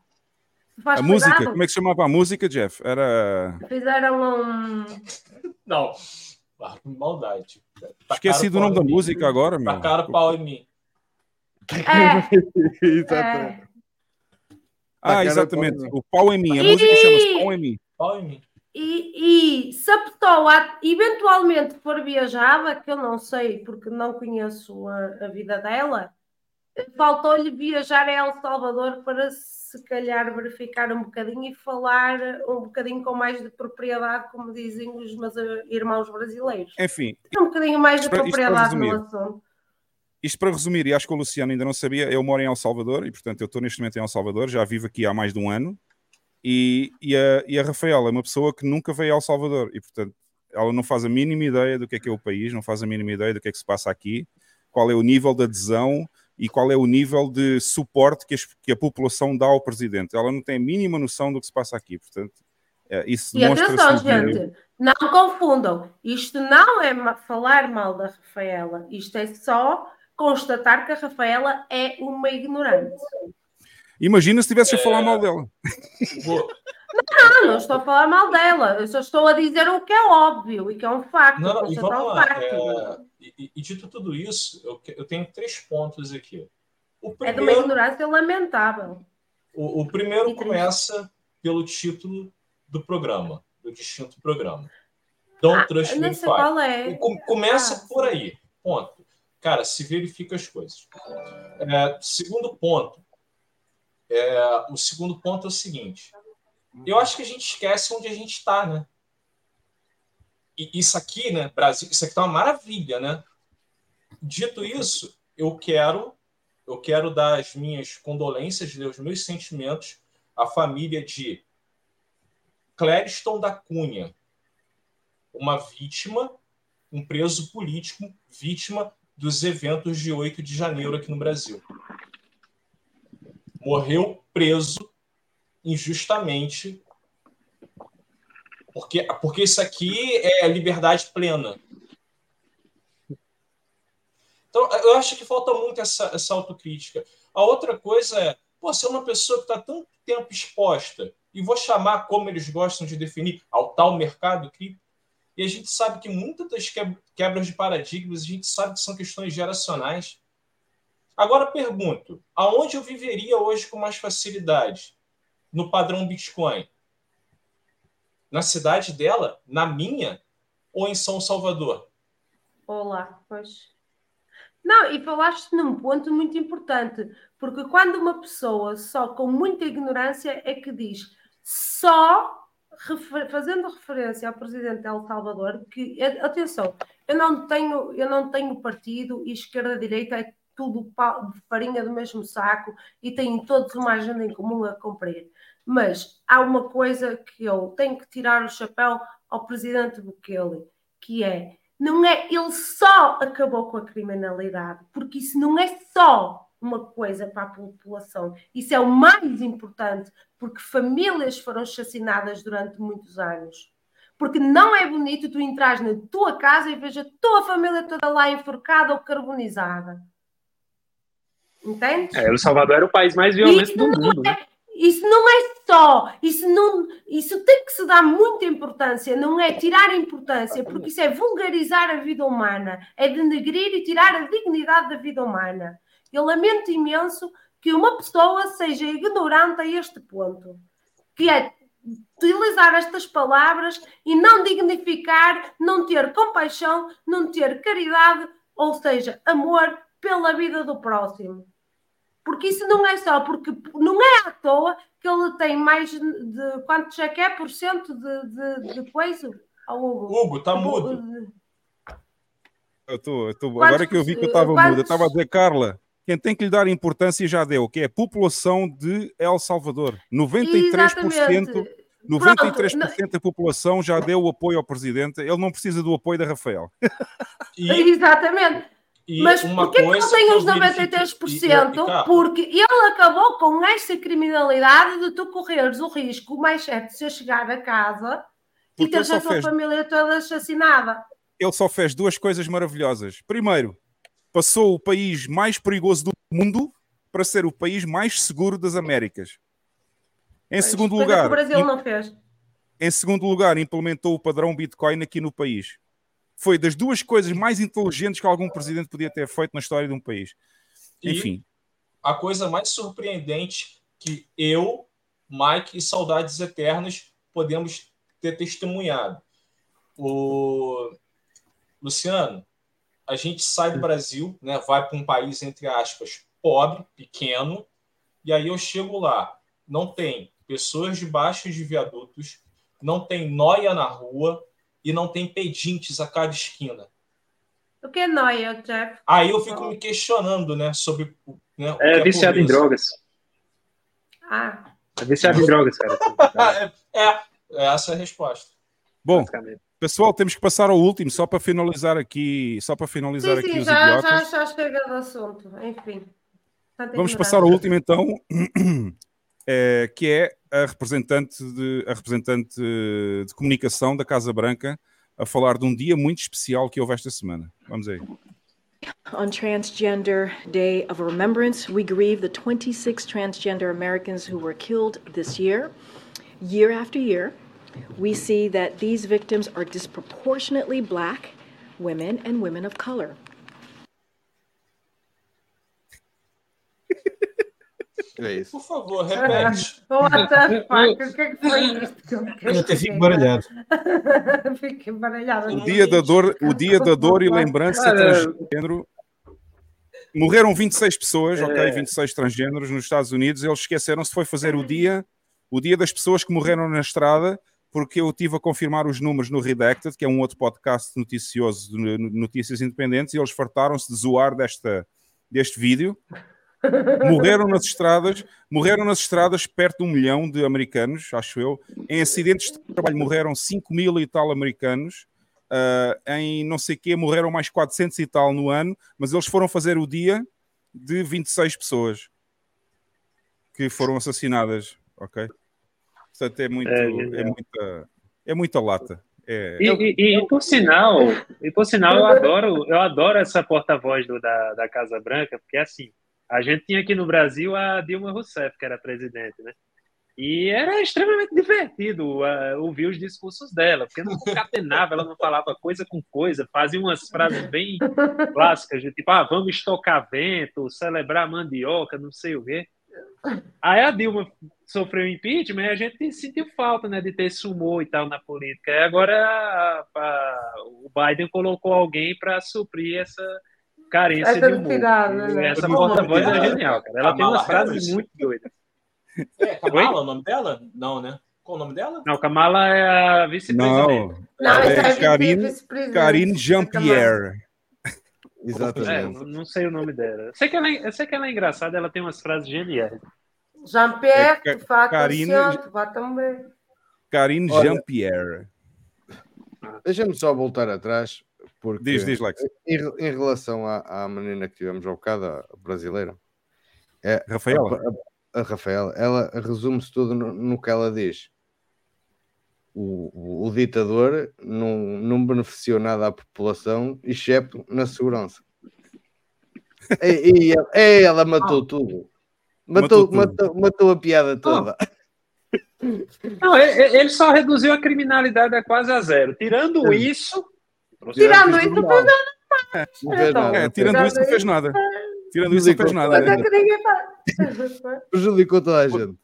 Faz A música, cuidado. como é que se chamava a música, Jeff? Era. Fizeram um. Não, ah, maldade. Esqueci do nome da música agora, meu. Tacaram pau em mim. É, Exatamente. é, Ah, exatamente. O Pau em mim. A E- música chama-se Pau em mim. Pau em mim. e, e se a pessoa eventualmente for viajada, que eu não sei porque não conheço a, a vida dela, faltou-lhe viajar a El Salvador para se calhar verificar um bocadinho e falar um bocadinho com mais de propriedade, como dizem os meus irmãos brasileiros. Enfim, um bocadinho mais de propriedade no assunto. Isto para resumir, e acho que o Luciano ainda não sabia, eu moro em El Salvador e, portanto, eu estou neste momento em El Salvador, já vivo aqui há mais de um ano. E, e, a, e a Rafaela é uma pessoa que nunca veio a El Salvador e, portanto, ela não faz a mínima ideia do que é que é o país, não faz a mínima ideia do que é que se passa aqui, qual é o nível de adesão e qual é o nível de suporte que, as, que a população dá ao presidente. Ela não tem a mínima noção do que se passa aqui, portanto, é, isso E atenção, gente, não confundam. Isto não é falar mal da Rafaela. Isto é só constatar que a Rafaela é uma ignorante. Imagina se tivesse a falar mal dela. Não, não estou a falar mal dela. Eu só estou a dizer o que é óbvio e que é um facto. Não, não, e constatar vamos um lá. facto. é, e- e, dito tudo isso, eu, eu tenho três pontos aqui. O É de uma primeiro, ignorância lamentável. o, o primeiro começa pelo título do programa, do distinto programa. Don't Trust Ah, nem Me sei qual é. Com- Começa Ah, por aí. Ponto. Cara, se verifica as coisas. É, segundo ponto. É, o segundo ponto é o seguinte. Eu acho que a gente esquece onde a gente está, né? E isso aqui, né, Brasil, isso aqui tá uma maravilha, né? Dito isso, eu quero, eu quero dar as minhas condolências, né, os meus sentimentos à família de Clériston da Cunha, uma vítima, um preso político, vítima dos eventos de 8 de janeiro aqui no Brasil. Morreu preso injustamente, porque, porque isso aqui é liberdade plena. Então, eu acho que falta muito essa, essa autocrítica. A outra coisa é, pô, você é uma pessoa que está tanto tempo exposta, e vou chamar como eles gostam de definir, ao tal mercado cripto, e a gente sabe que muitas das que- quebras de paradigmas, a gente sabe que são questões geracionais. Agora pergunto, aonde eu viveria hoje com mais facilidade? No padrão Bitcoin? Na cidade dela? Na minha? Ou em São Salvador? Olá, pois. Não, e falaste num ponto muito importante, porque quando uma pessoa só com muita ignorância é que diz só refer- fazendo referência ao presidente de El Salvador, que a- atenção, eu não tenho, eu não tenho partido e esquerda-direita é tudo farinha do mesmo saco e têm todos uma agenda em comum a cumprir. Mas há uma coisa que eu tenho que tirar o chapéu ao presidente Bukele, que é não é ele só acabou com a criminalidade, porque isso não é só uma coisa para a população, isso é o mais importante, porque famílias foram assassinadas durante muitos anos. Porque não é bonito tu entras na tua casa e veja a tua família toda lá enforcada ou carbonizada. Entende? É, El Salvador era o país mais violento do mundo. né? Isso não é só, isso, não, isso tem que se dar muita importância, não é tirar importância, porque isso é vulgarizar a vida humana, é denegrir e tirar a dignidade da vida humana. Eu lamento imenso que uma pessoa seja ignorante a este ponto, que é utilizar estas palavras e não dignificar, não ter compaixão, não ter caridade, ou seja, amor pela vida do próximo. Porque isso não é só, porque não é à toa que ele tem mais de quantos é que é por cento de, de, de coisa? Ao Hugo. Hugo, tá mudo. Eu tô, eu tô- Quantos agora que eu vi que eu estava mudo, eu estava a dizer, Carla, quem tem que lhe dar importância já deu, que é a população de El Salvador. 93%, Exatamente. 93% da população já deu o apoio ao presidente. Ele não precisa do apoio da Rafael. Exatamente. E Mas porquê que não tem eu os verifiquei- 93%? e- e- e, Porque ele acabou com essa criminalidade de tu correres o risco mais certo de ser chegar a casa e Porque ele teres a tua fez- família toda assassinada. Ele só fez duas coisas maravilhosas. Primeiro, passou o país mais perigoso do mundo para ser o país mais seguro das Américas. Em segundo que lugar, o Brasil não fez. Em segundo lugar, implementou o padrão Bitcoin aqui no país. Foi das duas coisas mais inteligentes que algum presidente podia ter feito na história de um país. E Enfim, a coisa mais surpreendente que eu, Mike e Saudades Eternas podemos ter testemunhado. O Luciano, a gente sai do Brasil, né, vai para um país entre aspas pobre, pequeno, e aí eu chego lá, não tem pessoas debaixo de viadutos, não tem noia na rua e não tem pedintes a cada esquina. O que é noia, Jeff? Aí eu fico me questionando, né, sobre né, que É viciado em drogas. Ah, É viciado em drogas, cara. é, é, essa é a resposta. Bom, Pessoal, temos que passar ao último, só para finalizar aqui, só para finalizar Sim, aqui sim, os já, já, idiotas. já chega do assunto. Enfim. Vamos passar ao último então, eh, que é a representante, de, a representante de comunicação da Casa Branca a falar de um dia muito especial que houve esta semana. Vamos aí. On Transgender Day of Remembrance, we grieve the 26 transgender Americans who were killed this year. Year after year, we see that these victims are disproportionately black women and women of color. É isso. Por favor, repete. What the fuck? O que é que foi isto? Eu até fico baralhado. Fico embaralhado. O dia da dor, o dia da dor e lembrança Cara. transgênero. Morreram 26 pessoas, ok, É. 26 transgêneros nos Estados Unidos. Eles esqueceram-se foi fazer o dia, o dia das pessoas que morreram na estrada, porque eu tive a confirmar os números no Redacted, que é um outro podcast noticioso de notícias independentes, e eles fartaram-se de zoar desta, deste vídeo. Morreram nas estradas, morreram nas estradas perto de um milhão de americanos, acho eu. Em acidentes de trabalho morreram 5 mil e tal americanos. Ah, em não sei quê morreram mais 400 e tal no ano, mas eles foram fazer o dia de 26 pessoas que foram assassinadas, ok? Portanto, é muito, É, é, muita, é muita lata. É, E, e- e, por sinal, e por sinal, eu adoro, eu adoro essa porta-voz da, da Casa Branca, porque assim, a gente tinha aqui no Brasil a Dilma Rousseff, que era presidente, né? E era extremamente divertido ah, ouvir os discursos dela, porque não concatenava, ela não falava coisa com coisa, fazia umas frases bem clássicas, de tipo, ah, vamos estocar vento, celebrar mandioca, não sei o quê. Aí a Dilma sofreu impeachment e a gente sentiu falta né, de ter humor e tal na política. E agora a- a- o Biden colocou alguém para suprir essa carência Essa de humor. necessidade, né? Essa é porta-voz é genial, cara. Ela tem Kamala umas frases Harris? muito doidas. É, Kamala, o nome dela? Não, né? Qual o nome dela? Não, Kamala é a vice-presidente. não, Não, essa é é Karine, vice-presidente. Karine Jean-Pierre. É, Exatamente. não sei o nome dela. Eu sei, que ela é, eu sei que ela é engraçada, ela tem umas frases geniais. Jean-Pierre, É, tu Karine- atenção, tu vai também. Karine Jean-Pierre. Deixa-me só voltar atrás, porque Diz, diz, Lex. em, em relação à, à menina que tivemos ao bocado, a brasileira, é, Rafaela? A, a, a Rafaela, ela resume-se tudo no, no que ela diz. O, o, ditador não, não beneficiou nada à população, exceto na segurança. E, e ela, ela matou tudo. Matou Matou, tudo. matou, matou a piada toda. Não, ele, só reduziu a criminalidade a quase a zero. Tirando isso. Tirando fez isso, tudo fez nada. Não fez Então, nada. É, tirando isso, não fez nada. Tirando isso, não fez nada. É. Prejudicou toda a gente.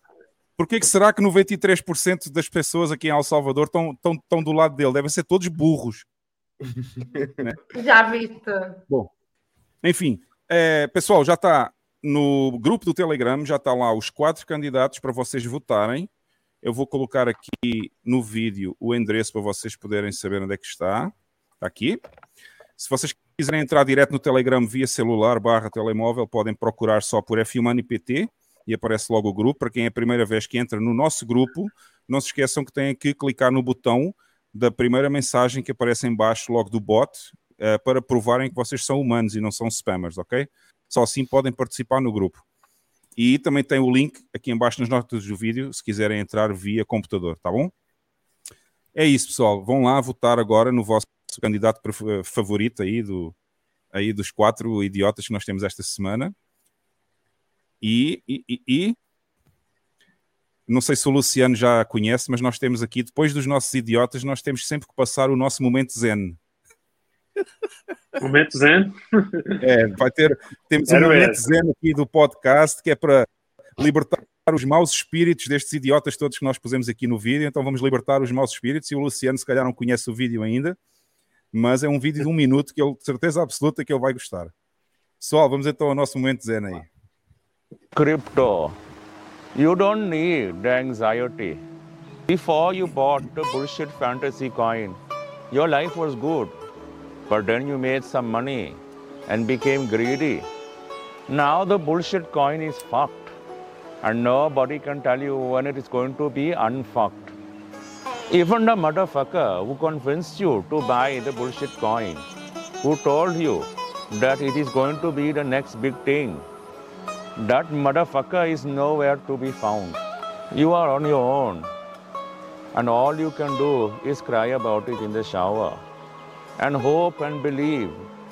Porquê que será que 93% das pessoas aqui em El Salvador estão, estão, estão do lado dele? Devem ser todos burros. Já viste? Bom, enfim, é, pessoal, já está no grupo do Telegram, já está lá os quatro candidatos para vocês votarem. Eu vou colocar aqui no vídeo o endereço para vocês poderem saber onde é que está. Está aqui. Se vocês quiserem entrar direto no Telegram via celular barra telemóvel, podem procurar só por F1 PT e aparece logo o grupo. Para quem é a primeira vez que entra no nosso grupo, não se esqueçam que têm que clicar no botão da primeira mensagem que aparece em baixo logo do bot eh, para provarem que vocês são humanos e não são spammers, ok? Só assim podem participar no grupo. E também tem o link aqui em baixo nas notas do vídeo, se quiserem entrar via computador, tá bom? É isso, pessoal. Vão lá votar agora no vosso candidato favorito aí, do, aí dos quatro idiotas que nós temos esta semana. E, e, e- não sei se o Luciano já conhece, mas nós temos aqui, depois dos nossos idiotas, nós temos sempre que passar o nosso momento zen. Momento zen. É, vai ter, temos um Quero momento essa. zen aqui do podcast que é para libertar os maus espíritos destes idiotas todos que nós pusemos aqui no vídeo. Então vamos libertar os maus espíritos. E o Luciano, se calhar, não conhece o vídeo ainda, mas é um vídeo de um minuto que ele, de certeza absoluta, que ele vai gostar. Pessoal, vamos então ao nosso momento zen aí. Crypto, you don't need the anxiety. Before you bought the bullshit fantasy coin, your life was good. But then you made some money and became greedy. Now the bullshit coin is fucked. And nobody can tell you when it is going to be unfucked. Even the motherfucker who convinced you to buy the bullshit coin, who told you that it is going to be the next big thing, that motherfucker is nowhere to be found. You are on your own. And all you can do is cry about it in the shower and hope and believe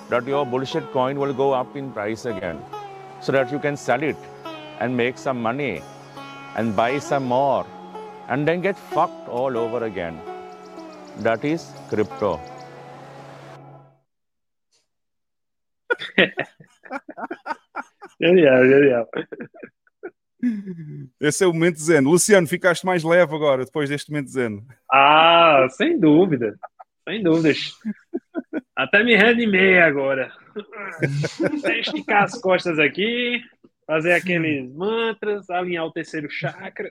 that your bullshit coin will go up in price again so that you can sell it and make some money and buy some more and then get fucked all over again. That is crypto. Genial, genial. Esse é o momento zen. Luciano, ficaste mais leve agora, depois deste momento zen. Ah, sem dúvida. Sem dúvidas. Até me reanimei agora. Sem esticar as costas aqui, fazer aqueles mantras, alinhar o terceiro chakra.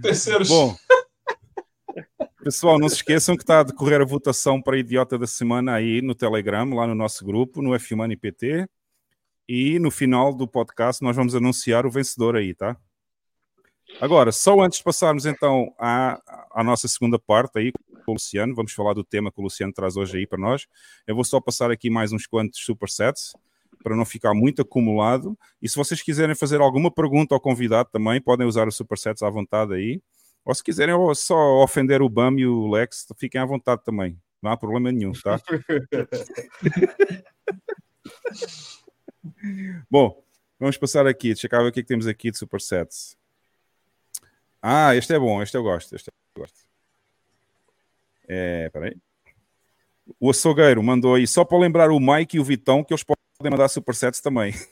Terceiro Bom, pessoal, não se esqueçam que está a decorrer a votação para a Idiota da Semana aí no Telegram, lá no nosso grupo, no F1 IPT. E no final do podcast nós vamos anunciar o vencedor aí, tá? Agora, só antes de passarmos então à, à nossa segunda parte aí com o Luciano, vamos falar do tema que o Luciano traz hoje aí para nós. Eu vou só passar aqui mais uns quantos supersets para não ficar muito acumulado. E se vocês quiserem fazer alguma pergunta ao convidado também, podem usar os supersets à vontade aí. Ou se quiserem só ofender o BAM e o Lex, fiquem à vontade também. Não há problema nenhum, tá? Bom, vamos passar aqui. Deixa eu ver o que, é que temos aqui de supersets. Ah, este é bom, este eu gosto. Este eu gosto. É, peraí. O açougueiro mandou aí, só para lembrar o Mike e o Vitão que eles podem mandar supersets também.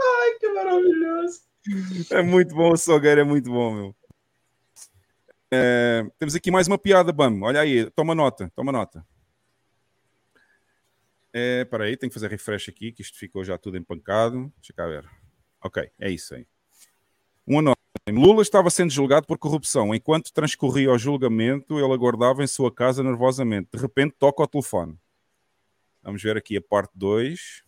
Ai, que maravilhoso. É muito bom, o açougueiro é muito bom, meu. É, temos aqui mais uma piada, Bam. Olha aí, toma nota, toma nota. É, peraí, tenho que fazer refresh aqui, que isto ficou já tudo empancado. Deixa cá ver. Ok, é isso aí. Um anónimo. Lula estava sendo julgado por corrupção. Enquanto transcorria o julgamento, ele aguardava em sua casa nervosamente. De repente, toca o telefone. Vamos ver aqui a parte 2.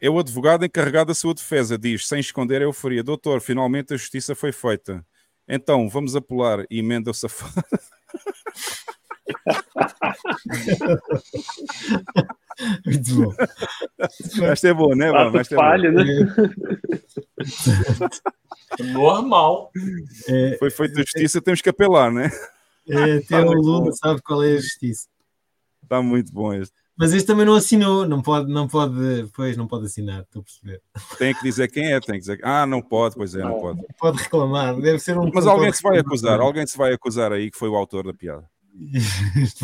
É o advogado encarregado da sua defesa. Diz, sem esconder a euforia: Doutor, finalmente a justiça foi feita. Então, vamos apelar e emenda o safado. Muito bom. Esta é boa, né, Ato Esta é falho, boa. né? Normal. É, Foi feita justiça, temos que apelar, né? é, até o Lula sabe qual é a justiça. Está muito bom este. Mas este também não assinou, não pode, não pode, pois não pode assinar, estou a perceber. Tem que dizer quem é, tem que dizer. Ah, não pode, pois é, não pode. Pode reclamar, deve ser um. Mas alguém se vai acusar, alguém se vai acusar aí que foi o autor da piada.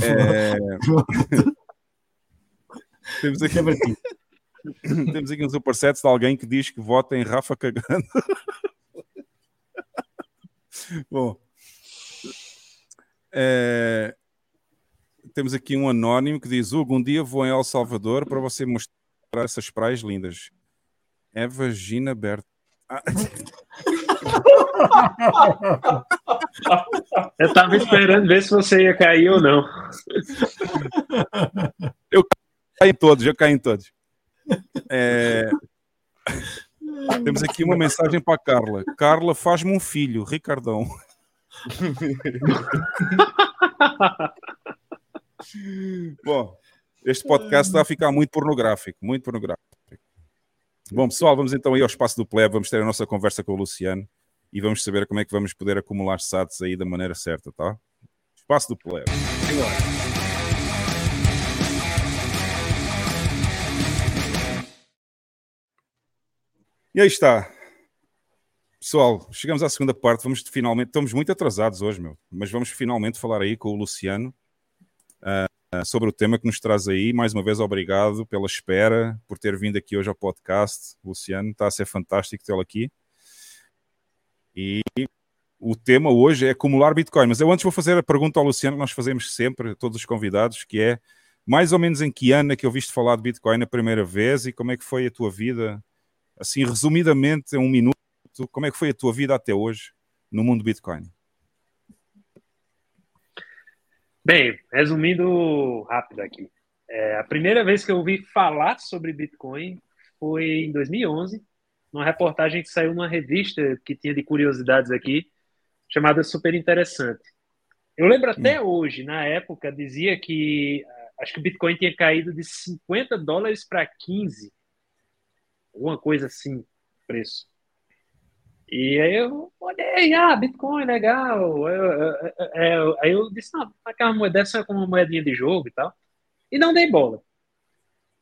É... Temos aqui, temos aqui um superset de alguém que diz que vota em Rafa cagando. Bom, é, temos aqui um anónimo que diz: Hugo, um dia vou em El Salvador para você mostrar essas praias lindas. É vagina aberta. Eu estava esperando ver se você ia cair ou não. Eu caí em todos, eu caí em todos. É, Temos aqui uma mensagem para a Carla. Carla, faz-me um filho, Ricardão. Bom, este podcast está a ficar muito pornográfico, muito pornográfico. Bom, pessoal, vamos então aí ao espaço do plebe, vamos ter a nossa conversa com o Luciano e vamos saber como é que vamos poder acumular SATs aí da maneira certa, tá? Espaço do plebe. E aí está. Pessoal, chegamos à segunda parte. Vamos finalmente. Estamos muito atrasados hoje, meu. Mas vamos finalmente falar aí com o Luciano sobre o tema que nos traz aí. Mais uma vez, obrigado pela espera, por ter vindo aqui hoje ao podcast. Luciano, está a ser fantástico tê-lo aqui. E o tema hoje é acumular Bitcoin. Mas eu antes vou fazer a pergunta ao Luciano que nós fazemos sempre, todos os convidados, que é mais ou menos em que ano é que ouviste falar de Bitcoin a primeira vez e como é que foi a tua vida? Assim, resumidamente, em um minuto, como é que foi a tua vida até hoje no mundo Bitcoin? Bem, resumindo rápido aqui. É, a primeira vez que eu ouvi falar sobre Bitcoin foi em 2011. numa reportagem que saiu numa revista que tinha de curiosidades aqui, chamada Super Interessante. Eu lembro até hoje, na época, dizia que ah, acho que o Bitcoin tinha caído de 50 dólares para 15, alguma coisa assim, preço. E aí eu olhei, ah, Bitcoin, legal. Eu, eu, eu, aí eu disse, não, aquela moeda dessa é como uma moedinha de jogo e tal. E não dei bola.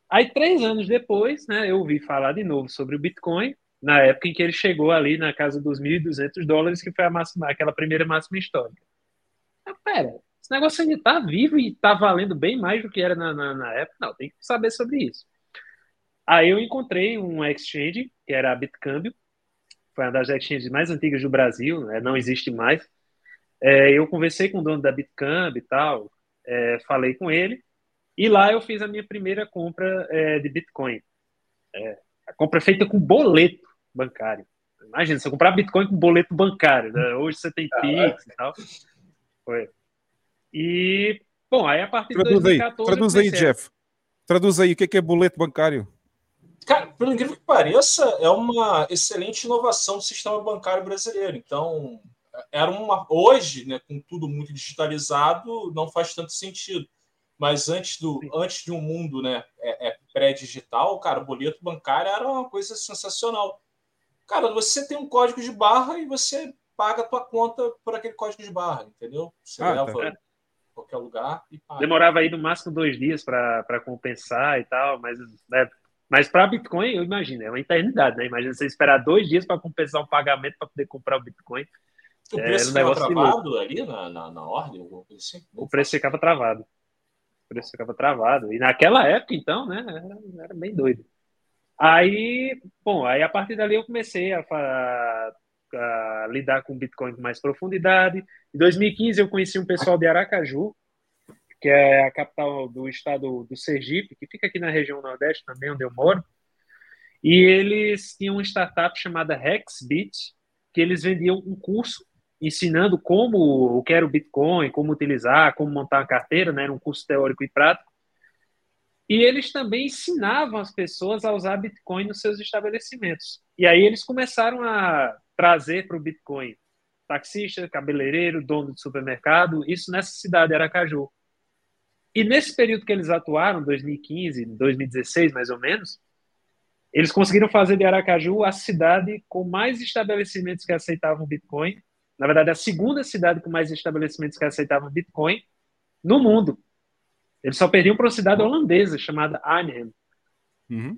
Aí, três anos depois, né, eu ouvi falar de novo sobre o Bitcoin, na época em que ele chegou ali na casa dos 1.200 dólares, que foi a máxima, aquela primeira máxima histórica. Eu, pera, esse negócio ainda está vivo e está valendo bem mais do que era na, na, na, época? Não, tem que saber sobre isso. Aí eu encontrei um exchange, que era a Bitcâmbio, foi uma das exchanges mais antigas do Brasil, né, não existe mais. É, eu conversei com o dono da Bitcâmbio e tal, é, falei com ele, e lá eu fiz a minha primeira compra é, de Bitcoin. É, a compra é feita com boleto bancário. Imagina, você comprar Bitcoin com boleto bancário. Né? Hoje você tem Pix e tal. Foi. E, bom, aí a partir Traduz de 2014... Aí, traduz aí, Jeff. Traduz aí, o que é boleto bancário? Cara, pelo incrível que pareça, é uma excelente inovação do sistema bancário brasileiro. Então, era uma hoje, né, com tudo muito digitalizado, não faz tanto sentido. Mas antes do antes de um mundo, né, é, é pré-digital, cara, o boleto bancário era uma coisa sensacional. Cara, você tem um código de barra e você paga a tua conta por aquele código de barra, entendeu? Você Ah, tá. leva em qualquer lugar e paga. Demorava aí no máximo dois dias para compensar e tal, mas, né, mas para Bitcoin, eu imagino, é uma eternidade, né? Imagina você esperar dois dias para compensar um pagamento para poder comprar o Bitcoin. O É, preço um ficava negócio louco. travado ali na, na, na ordem, assim? O preço ficava travado. O preço ficava travado. E naquela época, então, né, era, era bem doido. Aí, bom, aí a partir dali eu comecei a, fa- a lidar com Bitcoin com mais profundidade. Em 2015 eu conheci um pessoal de Aracaju, que é a capital do estado do Sergipe, que fica aqui na região Nordeste também, onde eu moro. E eles tinham uma startup chamada Hexbit, que eles vendiam um curso ensinando como o que era o Bitcoin, como utilizar, como montar uma carteira, né? Era um curso teórico e prático. E eles também ensinavam as pessoas a usar Bitcoin nos seus estabelecimentos. E aí eles começaram a trazer para o Bitcoin taxista, cabeleireiro, dono de supermercado, isso nessa cidade, Aracaju. E nesse período que eles atuaram, 2015, 2016 mais ou menos, eles conseguiram fazer de Aracaju a cidade com mais estabelecimentos que aceitavam Bitcoin. Na verdade, a segunda cidade com mais estabelecimentos que aceitavam Bitcoin no mundo. Eles só perdiam para uma cidade holandesa chamada Arnhem.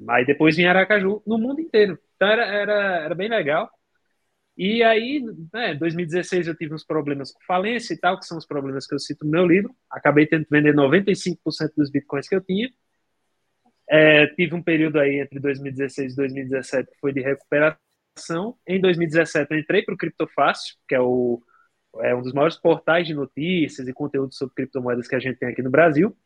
Aí depois vinha Aracaju no mundo inteiro. Então era, era, era bem legal. E aí, né, em 2016 eu tive uns problemas com falência e tal, que são os problemas que eu cito no meu livro. Acabei tendo que vender 95% dos bitcoins que eu tinha. É, tive um período aí entre 2016 e 2017 que foi de recuperação. Em 2017 eu entrei para o Criptofácil, que é, o, é um dos maiores portais de notícias e conteúdo sobre criptomoedas que a gente tem aqui no Brasil.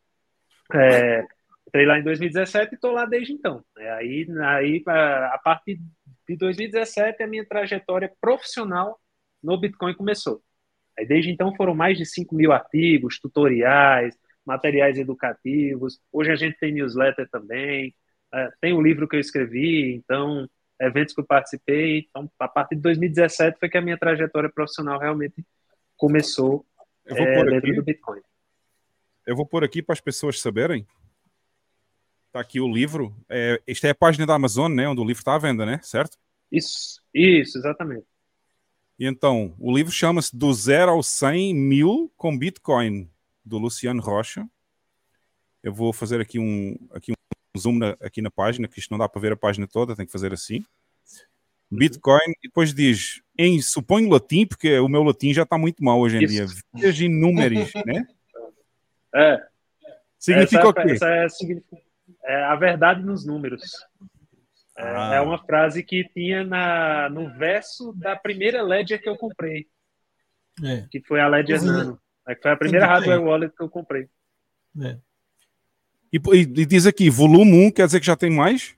É, entrei lá em 2017 e estou lá desde então. É, aí, aí, a a partir de 2017, a minha trajetória profissional no Bitcoin começou. Aí, desde então foram mais de 5 mil artigos, tutoriais, materiais educativos. Hoje a gente tem newsletter também. É, tem um livro que eu escrevi, então, eventos que eu participei. Então, a partir de 2017 foi que a minha trajetória profissional realmente começou Eu vou é, pôr dentro aqui. do Bitcoin. Eu vou pôr aqui para as pessoas saberem. Está aqui o livro. É, esta é a página da Amazon, né? Onde o livro está à venda, né? Certo? Isso, isso, exatamente. E então, o livro chama-se Do Zero ao 100 Mil com Bitcoin, do Luciano Rocha. Eu vou fazer aqui um, aqui um zoom na- aqui na página, que isto não dá para ver a página toda, tem que fazer assim. Bitcoin, e depois diz, em, suponho latim, porque o meu latim já está muito mal hoje em dia. Vias in numeris, né? É. Significa essa, o quê? essa é, é a verdade nos números. É, Ah. é uma frase que tinha na, no verso da primeira Ledger que eu comprei, É. que foi a Ledger Uhum. Nano. É, que foi a primeira hardware wallet que eu comprei. É. E, e- e diz aqui, volume 1, quer dizer que já tem mais?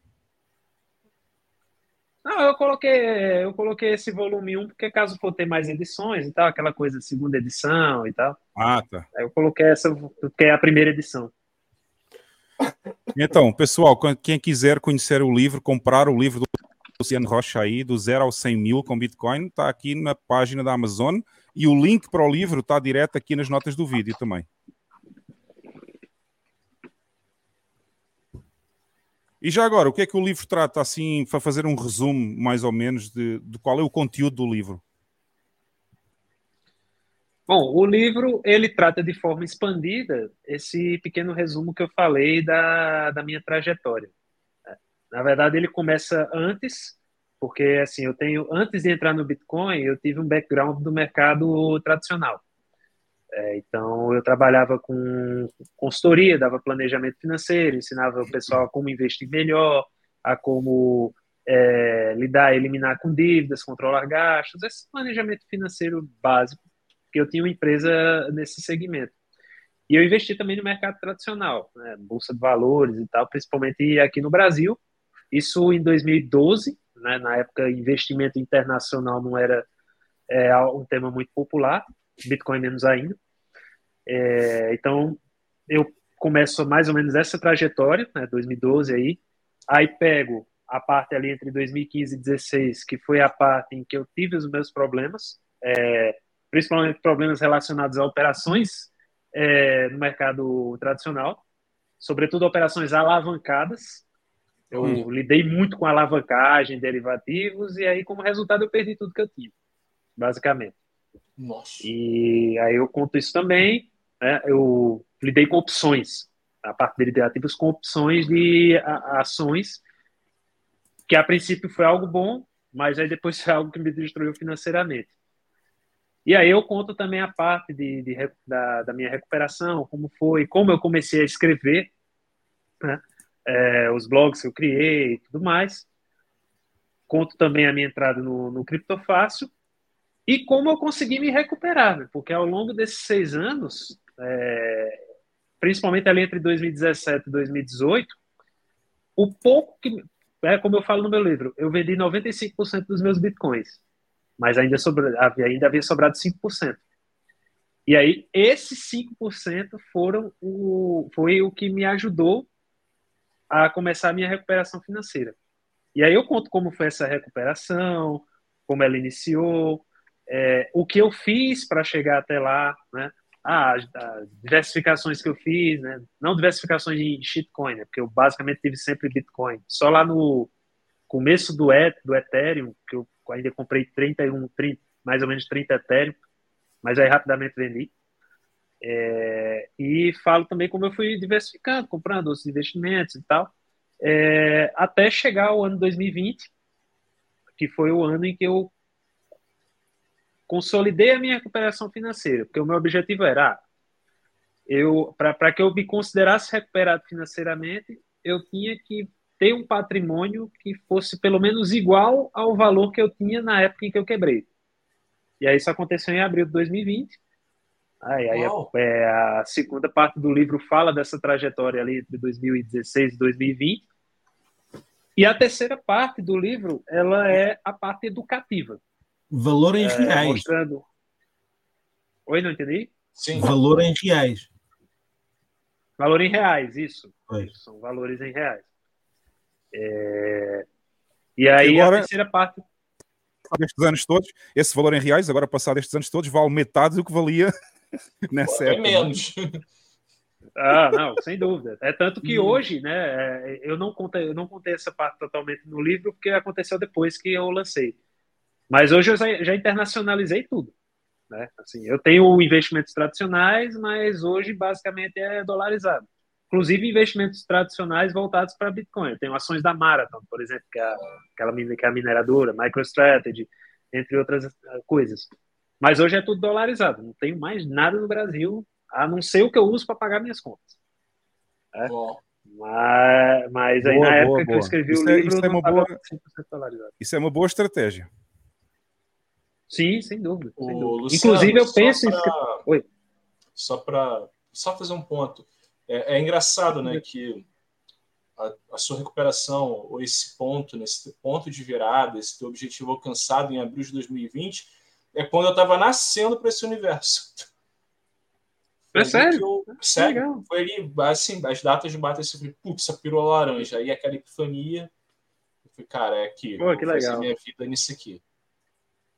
Não, eu coloquei, eu coloquei esse volume 1 porque caso for ter mais edições e tal, aquela coisa de segunda edição e tal. Ah, tá. Aí eu coloquei essa porque é a primeira edição. Então, pessoal, quem- quiser conhecer o livro, comprar o livro do Luciano Rocha aí, do zero ao 100 mil com Bitcoin, está aqui na página da Amazon e o link para o livro está direto aqui nas notas do vídeo também. E já agora, o que é que o livro trata, assim, para fazer um resumo, mais ou menos, de, de qual é o conteúdo do livro? Bom, o livro ele trata de forma expandida esse pequeno resumo que eu falei da, da minha trajetória. Na verdade, ele começa antes, porque assim eu tenho antes de entrar no Bitcoin eu tive um background do mercado tradicional. É, então eu trabalhava com consultoria, dava planejamento financeiro, ensinava o pessoal como investir melhor, a como é, lidar, eliminar com dívidas, controlar gastos, esse planejamento financeiro básico porque eu tinha uma empresa nesse segmento. E eu investi também no mercado tradicional, né, bolsa de valores e tal, principalmente aqui no Brasil. Isso em 2012, né, na época investimento internacional não era é, um tema muito popular, Bitcoin menos ainda. É, então eu começo mais ou menos essa trajetória, né, 2012 aí, aí pego a parte ali entre 2015 e 2016, que foi a parte em que eu tive os meus problemas, é, principalmente problemas relacionados a operações é, no mercado tradicional, sobretudo operações alavancadas. Eu hum. lidei muito com alavancagem, derivativos, e aí, como resultado, eu perdi tudo que eu tinha, basicamente. Nossa. E aí eu conto isso também. Né? Eu lidei com opções, a parte de derivativos com opções de ações, que a princípio foi algo bom, mas aí depois foi algo que me destruiu financeiramente. E aí eu conto também a parte de, de da, da, minha recuperação, como foi, como eu comecei a escrever, né? é, os blogs que eu criei e tudo mais. Conto também a minha entrada no, no Criptofácil e como eu consegui me recuperar, né? porque ao longo desses seis anos, é, principalmente ali entre 2017 e 2018, o pouco que, é como eu falo no meu livro, eu vendi 95% dos meus bitcoins mas ainda, sobra, ainda havia sobrado 5%. E aí, esses 5% foram o, foi o que me ajudou a começar a minha recuperação financeira. E aí eu conto como foi essa recuperação, como ela iniciou, é, o que eu fiz para chegar até lá, né? Ah, as, as, diversificações que eu fiz, né? Não diversificações de shitcoin, né? Porque eu basicamente tive sempre Bitcoin. Só lá no começo do, et, do Ethereum, que eu ainda comprei 31, 30, mais ou menos 30 Ethereum, mas aí rapidamente vendi. É, e falo também como eu fui diversificando, comprando outros investimentos e tal, é, até chegar ao ano 2020, que foi o ano em que eu consolidei a minha recuperação financeira, porque o meu objetivo era, eu para que eu me considerasse recuperado financeiramente, eu tinha que ter um patrimônio que fosse pelo menos igual ao valor que eu tinha na época em que eu quebrei. E aí isso aconteceu em abril de 2020. Aí, aí a, é, a, segunda parte do livro fala dessa trajetória ali entre 2016 e 2020. E a terceira parte do livro, ela é a parte educativa. Valor em é, reais. Mostrando... Oi, não entendi? Sim. Valor em reais. Valor em reais, isso. São valores em reais. É... E aí e agora, a terceira parte. Estes anos todos, esse valor em reais, agora passado estes anos todos, vale metade do que valia nessa época. É menos. Ah, não, sem dúvida. É tanto que hum. hoje, né, é, eu não contei, eu não contei essa parte totalmente no livro porque aconteceu depois que eu lancei. Mas hoje eu já, já internacionalizei tudo, né? Assim, eu tenho investimentos tradicionais, mas hoje basicamente é dolarizado inclusive investimentos tradicionais voltados para Bitcoin. Eu tenho ações da Marathon, por exemplo, que é aquela que é a mineradora, MicroStrategy, entre outras eh, coisas. Mas hoje é tudo dolarizado, não tenho mais nada no Brasil, a não ser o que eu uso para pagar minhas contas. É? Mas, mas aí boa, na época boa, que eu escrevi isso o é, livro, isso é, uma boa, isso é uma boa estratégia. Sim, sem dúvida. Sem dúvida. Luciano, Inclusive, eu penso pra, em. Oi. Só para só fazer um ponto. É, é engraçado, né, que a, a, sua recuperação, ou esse ponto, nesse né, ponto de virada, esse teu objetivo alcançado em abril de 2020, é quando eu estava nascendo para esse universo. É sério? Eu, sério, foi ali, assim, as datas de bater esse putz, essa pirou laranja, aí aquela epifania, falei, cara, é aqui. Pô, que legal. minha vida nisso aqui.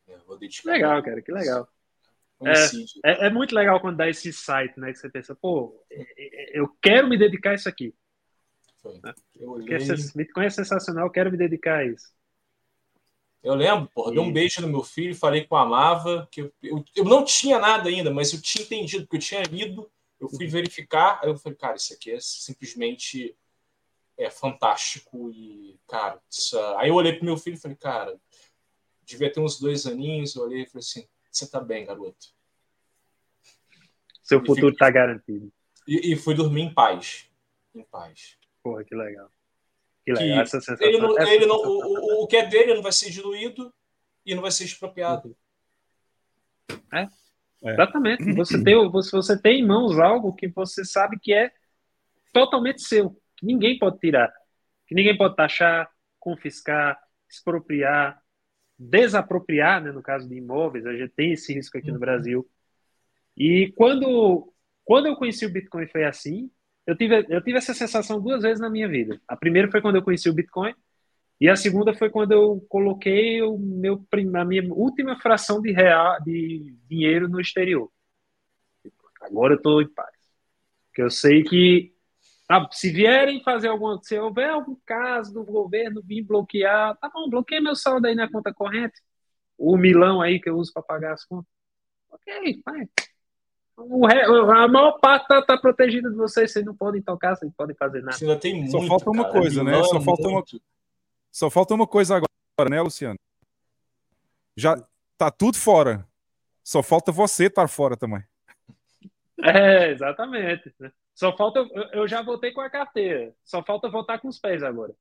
Eu vou dedicar. Legal, cara, que legal. É, é, é muito legal quando dá esse site, né? Que você pensa, pô, é- é- eu quero me dedicar a isso aqui. Foi. Né? Eu olhei- Bitcoin é sensacional, eu quero me dedicar a isso. Eu lembro, porra, dei um beijo no meu filho, falei com a Amava, que eu, eu, eu não tinha nada ainda, mas eu tinha entendido, porque eu tinha lido, eu fui verificar, aí eu falei, cara, isso aqui é simplesmente é fantástico e, cara, isso- aí eu olhei pro meu filho e falei, cara, devia ter uns dois aninhos, eu olhei e falei assim, você tá bem, garoto. Seu futuro fica- tá garantido. E, e fui dormir em paz, em paz. Porra, que legal. Que Que legal, essa sensação. ele não, essa ele não, o, o- que é dele não vai ser diluído e não vai ser expropriado. É. Exatamente. Você tem, você, você tem em mãos algo que você sabe que é totalmente seu, que ninguém pode tirar, que ninguém pode taxar, confiscar, expropriar, desapropriar, né, no caso de imóveis, a gente tem esse risco aqui no Brasil. E quando, quando eu conheci o Bitcoin foi assim, eu tive, eu tive essa sensação duas vezes na minha vida. A primeira foi quando eu conheci o Bitcoin, e a segunda foi quando eu coloquei o meu, a minha última fração de real, de dinheiro no exterior. Agora eu estou em paz. Porque eu sei que ah, se vierem fazer alguma, se houver algum caso do governo vir bloquear, tá bom, bloqueia meu saldo aí na conta corrente, o milão aí que eu uso para pagar as contas. Ok, vai. O re- a maior parte tá, tá protegida de vocês, vocês não podem tocar, vocês não podem fazer nada. Ainda tem Só muito, falta uma cara. coisa, né? Só falta uma, só falta uma coisa agora, né, Luciano? Já tá tudo fora. Só falta você estar fora também. É, exatamente. Né? Só falta. Eu, já voltei com a carteira. Só falta voltar com os pés agora.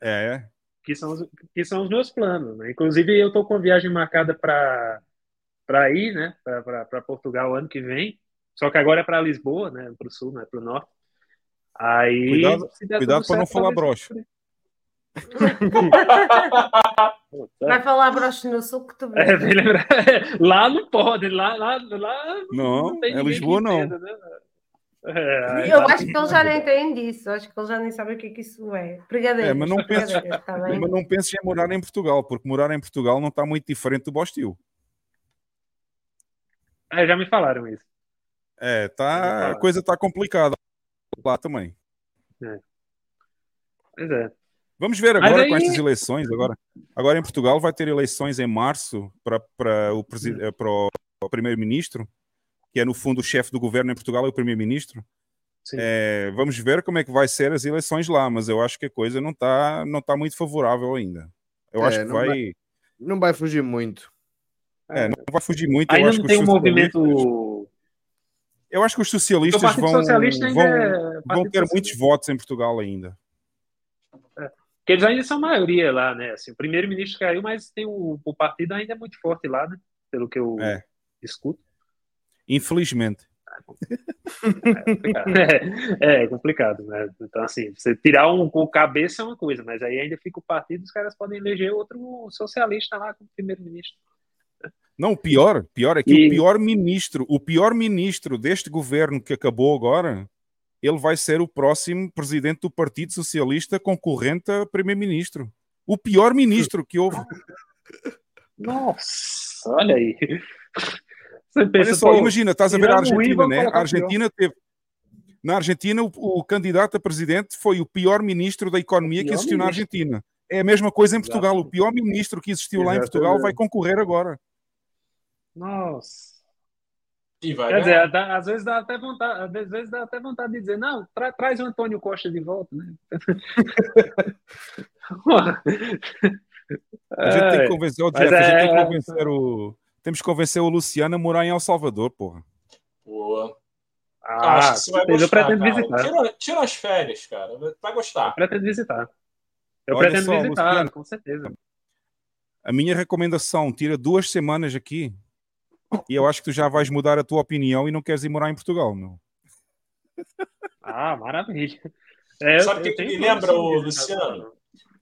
É. Que são os, que são os meus planos. Né? Inclusive, eu estou com viagem marcada para para ir, né? Para Portugal ano que vem. Só que agora é para Lisboa, né? Para o sul, não é para o norte. Aí. Cuidado, cuidado para não falar brocha. Vai falar broche no sul que tu vê. É. Lá não pode, lá, lá, lá Não, tem é Lisboa que não. entenda, né? É, Eu lá- acho que ele já nem tem disso. Acho que ele já nem sabe o que, é que isso é. Brigadeiros. É, mas não penses, tá mas não penses em morar em Portugal, porque morar em Portugal não está muito diferente do Bostil. É, já me falaram isso. É, tá, a coisa está complicada lá também. É. Pois é. Vamos ver agora aí- com estas eleições. Agora, agora em Portugal vai ter eleições em março para o, presi- eh, para o primeiro-ministro, que é no fundo o chefe do governo em Portugal, é o primeiro-ministro. É, vamos ver como é que vai ser as eleições lá, mas eu acho que a coisa não está não tá muito favorável ainda. Eu É, acho que não vai, vai- Não vai fugir muito. é, não vai fugir muito. eu Ainda acho não que tem os um socialistas- movimento. Eu acho que os socialistas vão, Socialista ainda vão, é- vão ter muitos votos em Portugal ainda. Porque eles ainda são maioria lá, né? Assim, o primeiro-ministro caiu, mas tem o, o partido ainda é muito forte lá, né? Pelo que eu É. escuto. Infelizmente. É, é complicado, né? Então, assim, você tirar um com cabeça é uma coisa, mas aí ainda fica o partido, os caras podem eleger outro socialista lá como primeiro-ministro. Não, o pior, pior é que E- o pior ministro, o pior ministro deste governo que acabou agora, ele vai ser o próximo presidente do Partido Socialista concorrente a primeiro-ministro. O pior ministro que houve. Nossa, olha aí. Você pensa, Olha só, imagina, estás a ver a Argentina, né? A. Argentina teve. Na Argentina, o, o candidato a presidente foi o pior ministro da economia que existiu na ministro. Argentina. É a mesma coisa em Portugal. O pior ministro que existiu lá em Portugal vai concorrer agora. Nossa. E vai Quer dizer, ganhar. às vezes dá até vontade, às vezes dá até vontade de dizer, não, tra- traz o Antônio Costa de volta, né? A gente tem É, que convencer o Jeff, a gente é- tem que convencer o. Temos que convencer o Luciano a morar em El Salvador, porra. Boa. Ah, Acho que você vai certeza, eu gostar, pretendo cara. visitar. Tira, tira as férias, cara. Vai gostar. Pretendo visitar. Eu Olha pretendo só, visitar, Luciano. com certeza. A minha recomendação, tira duas semanas aqui e eu acho que tu já vais mudar a tua opinião e não queres ir morar em Portugal, meu. Ah, maravilha. É, eu- Sabe o que, eu que me lembra, ô. Luciano?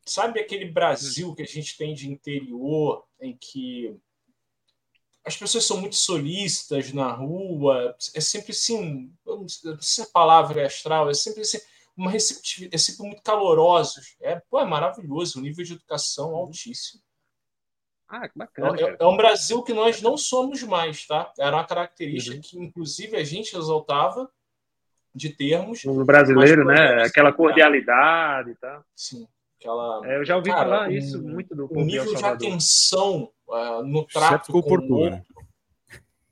Sabe aquele Brasil que a gente tem de interior em que as pessoas são muito solícitas na rua? É sempre assim, se a palavra é astral, é sempre assim. uma receptividade, sempre muito calorosos. É, pô, é maravilhoso, o nível de educação altíssimo. Ah, que bacana. É, é um Brasil que nós não somos mais, tá? Era uma característica uhum. que, inclusive, a gente exaltava de termos. O brasileiro, né? Aquela cordialidade e tá? tal. Sim. Aquela... É, eu já ouvi cara, falar um, isso muito do O nível de atenção uh, no trato com, com o outro,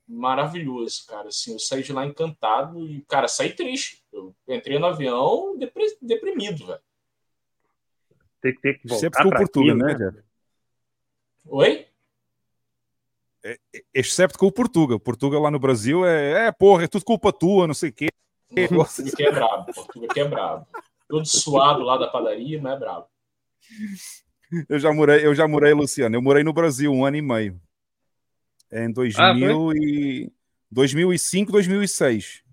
maravilhoso, cara. Assim, eu saí de lá encantado e, cara, saí triste. Eu entrei no avião deprimido, velho. Tem, tem que voltar Excepto com Portugal, né, Jeff? Oi? É, excepto com o Portugal. Portugal lá no Brasil é, é porra, é tudo culpa tua, não sei o quê. Portugal que é brabo, Portugal que é brabo. Todo suado lá da padaria, mas é brabo. Eu já morei, eu já morei, Luciano. Eu morei no Brasil um ano e meio. Em 2000 ah, e 2005, 2006.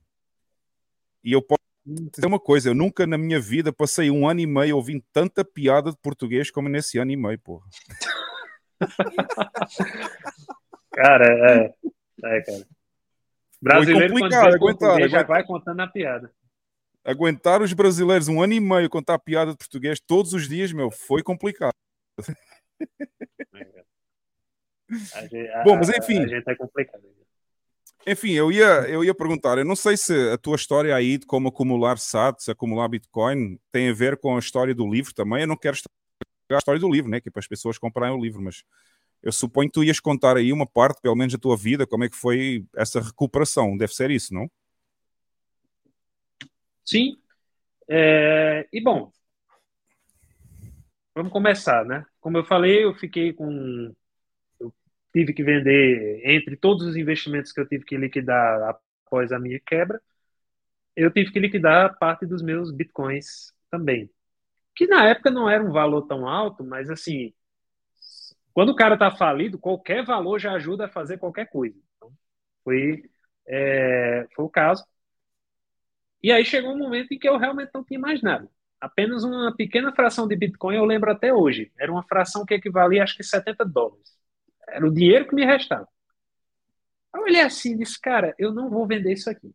E eu posso dizer uma coisa, eu nunca na minha vida passei um ano e meio ouvindo tanta piada de português como nesse ano e meio, porra. cara, é, é, cara. Brasileiro, quando aguentar, já vai contando a piada. Aguentar os brasileiros um ano e meio contar a piada de português todos os dias, meu, foi complicado. Gente, a, Bom, mas enfim. A, gente é complicado. Enfim, eu ia, eu ia perguntar, eu não sei se a tua história aí de como acumular SATs, acumular Bitcoin, tem a ver com a história do livro também. Eu não quero estragar a história do livro, né? Que é para as pessoas comprarem o livro, mas eu suponho que tu ias contar aí uma parte, pelo menos, da tua vida, como é que foi essa recuperação. Deve ser isso, não? Sim. É... E bom, vamos começar, né? Como eu falei, eu fiquei com tive que vender, entre todos os investimentos que eu tive que liquidar após a minha quebra, eu tive que liquidar parte dos meus bitcoins também. Que na época não era um valor tão alto, mas assim, quando o cara está falido, qualquer valor já ajuda a fazer qualquer coisa. Então, foi, é, foi o caso. E aí chegou um momento em que eu realmente não tinha mais nada. Apenas uma pequena fração de Bitcoin, eu lembro até hoje. Era uma fração que equivalia, acho que 70 dólares. Era o dinheiro que me restava. Eu olhei assim e disse, cara, eu não vou vender isso aqui.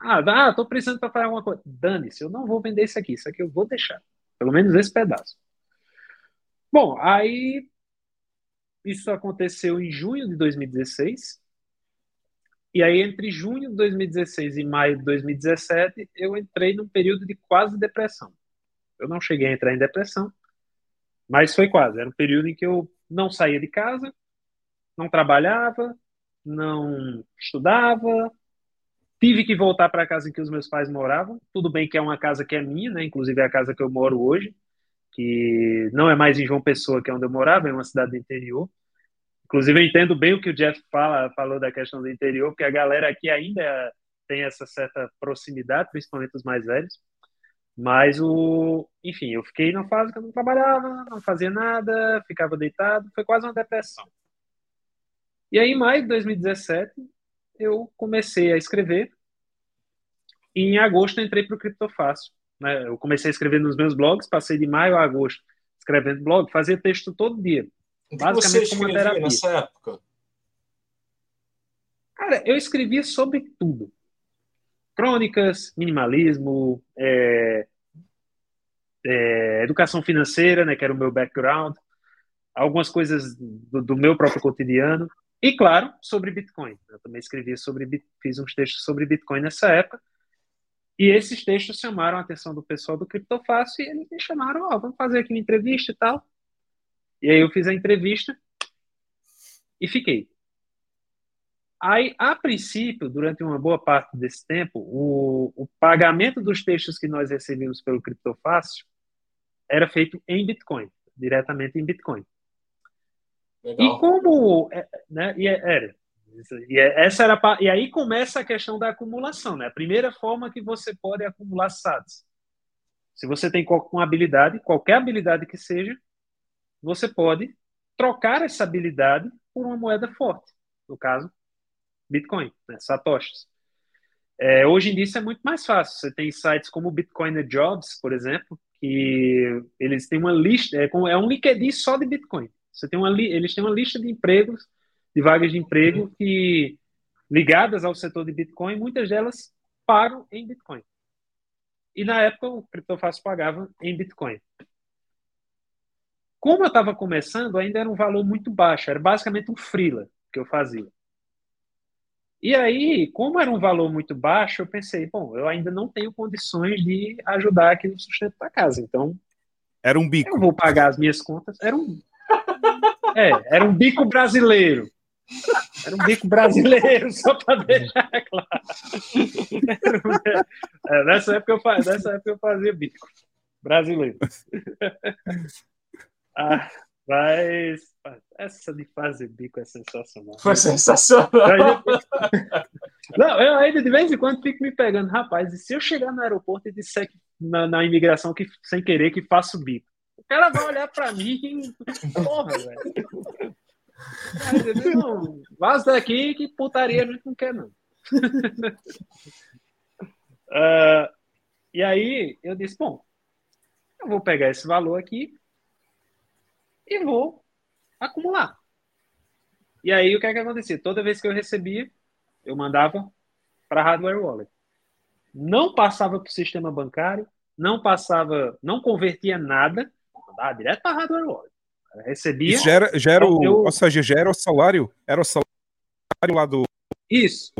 Ah, ah tô precisando para fazer alguma coisa. Dane-se, eu não vou vender isso aqui. Isso aqui eu vou deixar. Pelo menos esse pedaço. Bom, aí isso aconteceu em junho de 2016. E aí, entre junho de 2016 e maio de 2017, eu entrei num período de quase depressão. Eu não cheguei a entrar em depressão, mas foi quase. Era um período em que eu não saía de casa, não trabalhava, não estudava, tive que voltar para a casa em que os meus pais moravam. Tudo bem que é uma casa que é minha, né? Inclusive é a casa que eu moro hoje, que não é mais em João Pessoa, que é onde eu morava, é uma cidade do interior. Inclusive eu entendo bem o que o Jeff fala, falou da questão do interior, porque a galera aqui ainda tem essa certa proximidade, principalmente os mais velhos. Mas o, enfim, eu fiquei na fase que eu não trabalhava, não fazia nada, ficava deitado, foi quase uma depressão. E aí, em maio de 2017, eu comecei a escrever. E em agosto entrei para o Criptofácil. Né? Eu comecei a escrever nos meus blogs, passei de maio a agosto escrevendo blog, fazia texto todo dia. O que você terapia. nessa época? Cara, eu escrevia sobre tudo crônicas, minimalismo, é, é, educação financeira, né, que era o meu background, algumas coisas do, do, meu próprio cotidiano, e claro, sobre Bitcoin. Eu também escrevi sobre, fiz uns textos sobre Bitcoin nessa época, e esses textos chamaram a atenção do pessoal do Criptofácil, e eles me chamaram, ó, oh, vamos fazer aqui uma entrevista e tal. E aí eu fiz a entrevista e fiquei. Aí, a princípio, durante uma boa parte desse tempo, o, o pagamento dos textos que nós recebíamos pelo Criptofácil era feito em Bitcoin, diretamente em Bitcoin. Legal. E como, é, né, e é, era, e é, essa era e aí começa a questão da acumulação, né? A primeira forma que você pode acumular SATs. Se você tem uma habilidade, qualquer habilidade que seja, você pode trocar essa habilidade por uma moeda forte. No caso, Bitcoin, né, satoshis. É, hoje em dia isso é muito mais fácil. Você tem sites como Bitcoin Jobs, por exemplo, que eles têm uma lista, é, é um LinkedIn só de Bitcoin. Você tem uma, eles têm uma lista de empregos, de vagas de emprego que ligadas ao setor de Bitcoin, muitas delas pagam em Bitcoin. E na época o Criptofácil pagava em Bitcoin. Como eu estava começando, ainda era um valor muito baixo, era basicamente um freela que eu fazia. E aí, como era um valor muito baixo, eu pensei, bom, eu ainda não tenho condições de ajudar aqui no sustento da casa, então Era um bico. eu vou pagar as minhas contas. Era um, é, era um bico brasileiro. Era um bico brasileiro, só para deixar claro. É, nessa, época eu, nessa época eu fazia bico brasileiro. Ah, mas essa de fazer bico é sensacional. Foi sensacional. Não, eu ainda de vez em quando fico me pegando, rapaz, e se eu chegar no aeroporto e disser que, na, na imigração que sem querer que faço bico? O cara vai olhar pra mim e. Porra, velho. Não, vaza daqui que putaria a gente não quer, não. Ah, e aí eu disse, bom, eu vou pegar esse valor aqui e vou acumular. E aí o que é que acontecia? Toda vez que eu recebia, eu mandava para hardware wallet. Não passava para o sistema bancário, não passava, não convertia nada, mandava direto para hardware wallet. Eu Recebia. Isso já era, já era o, eu- ou seja, já era o salário, era o salário lá do. Isso.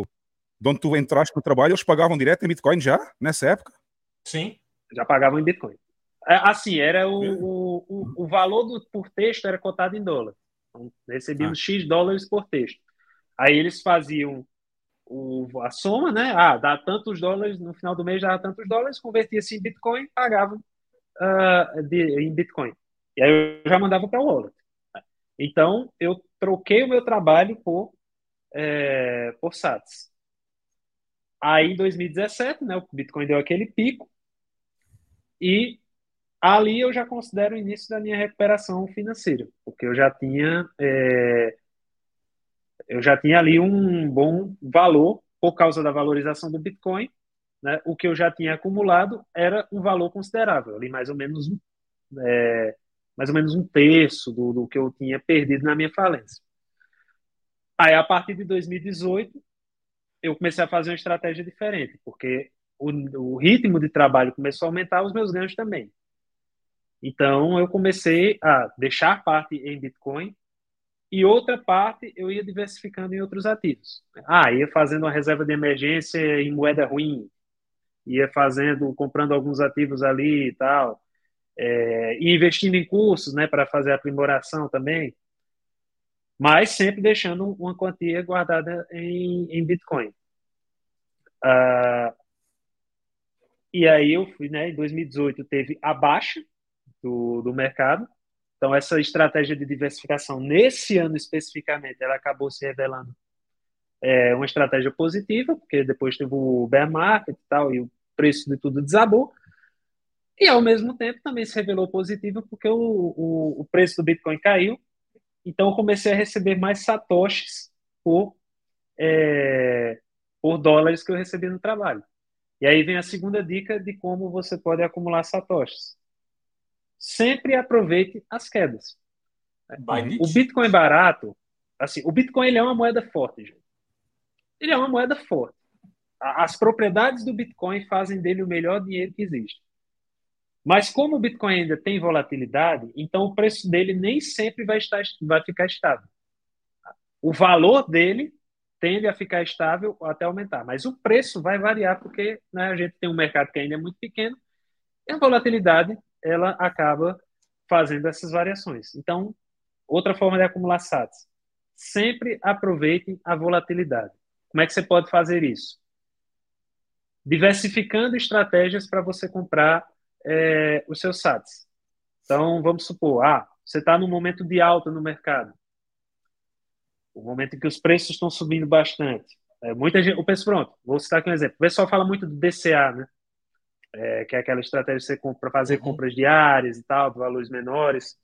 De onde tu entraste no trabalho, eles pagavam direto em Bitcoin já, nessa época? Sim. Já pagavam em Bitcoin. É, Assim, era o, o, o, o valor do, por texto era cotado em dólar. Então, recebíamos X dólares por texto. Aí eles faziam o, a soma, né? Ah, dá tantos dólares, no final do mês dava tantos dólares, convertia-se em Bitcoin, pagavam ah, de- em Bitcoin. E aí eu já mandava para o wallet. Então, eu troquei o meu trabalho por, é, por SATs. Aí, em 2017, né, o Bitcoin deu aquele pico, e ali eu já considero o início da minha recuperação financeira, porque eu já tinha, é, eu já tinha ali um bom valor por causa da valorização do Bitcoin, né? O que eu já tinha acumulado era um valor considerável, ali mais ou menos um, é, mais ou menos um terço do, do que eu tinha perdido na minha falência. Aí, a partir de 2018, eu comecei a fazer uma estratégia diferente, porque o, o ritmo de trabalho começou a aumentar, os meus ganhos também. Então, eu comecei a deixar parte em Bitcoin e outra parte eu ia diversificando em outros ativos. Ah, ia fazendo uma reserva de emergência em moeda ruim, ia fazendo, comprando alguns ativos ali e tal, é, e investindo em cursos, né, para fazer aprimoração também, mas sempre deixando uma quantia guardada em, em Bitcoin. Ah, e aí eu fui, né, em 2018 teve a baixa do, do mercado, então essa estratégia de diversificação nesse ano especificamente, ela acabou se revelando é, uma estratégia positiva, porque depois teve o bear market e tal, e o preço de tudo desabou, e ao mesmo tempo também se revelou positiva porque o, o, o preço do Bitcoin caiu, então eu comecei a receber mais satoshis por, é, por dólares que eu recebi no trabalho. E aí vem a segunda dica de como você pode acumular satoshis. Sempre aproveite as quedas. O Bitcoin barato, assim, o Bitcoin ele é uma moeda forte, gente. Ele é uma moeda forte. As propriedades do Bitcoin fazem dele o melhor dinheiro que existe. Mas como o Bitcoin ainda tem volatilidade, então o preço dele nem sempre vai, estar, vai ficar estável. O valor dele tende a ficar estável ou até aumentar, mas o preço vai variar porque né, a gente tem um mercado que ainda é muito pequeno e a volatilidade ela acaba fazendo essas variações. Então, outra forma de acumular SATs, sempre aproveite a volatilidade. Como é que você pode fazer isso? Diversificando estratégias para você comprar é, os seus SATs. Então, vamos supor, ah, você está num momento de alta no mercado, o momento em que os preços estão subindo bastante. É, muita gente, o preço pronto, vou citar aqui um exemplo. O pessoal fala muito do DCA, né? É, que é aquela estratégia para fazer compras diárias e tal, de valores menores.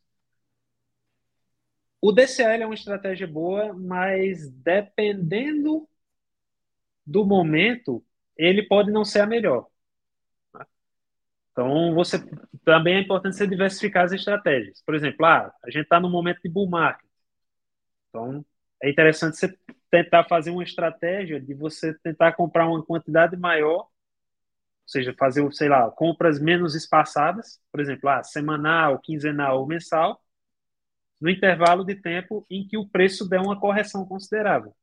O DCA ele é uma estratégia boa, mas dependendo do momento, ele pode não ser a melhor. Então, você também é importante você diversificar as estratégias. Por exemplo, ah, a gente está no momento de bull market. Então, é interessante você tentar fazer uma estratégia de você tentar comprar uma quantidade maior seja, fazer, sei lá, compras menos espaçadas, por exemplo, ah, semanal, quinzenal ou mensal, no intervalo de tempo em que o preço der uma correção considerável.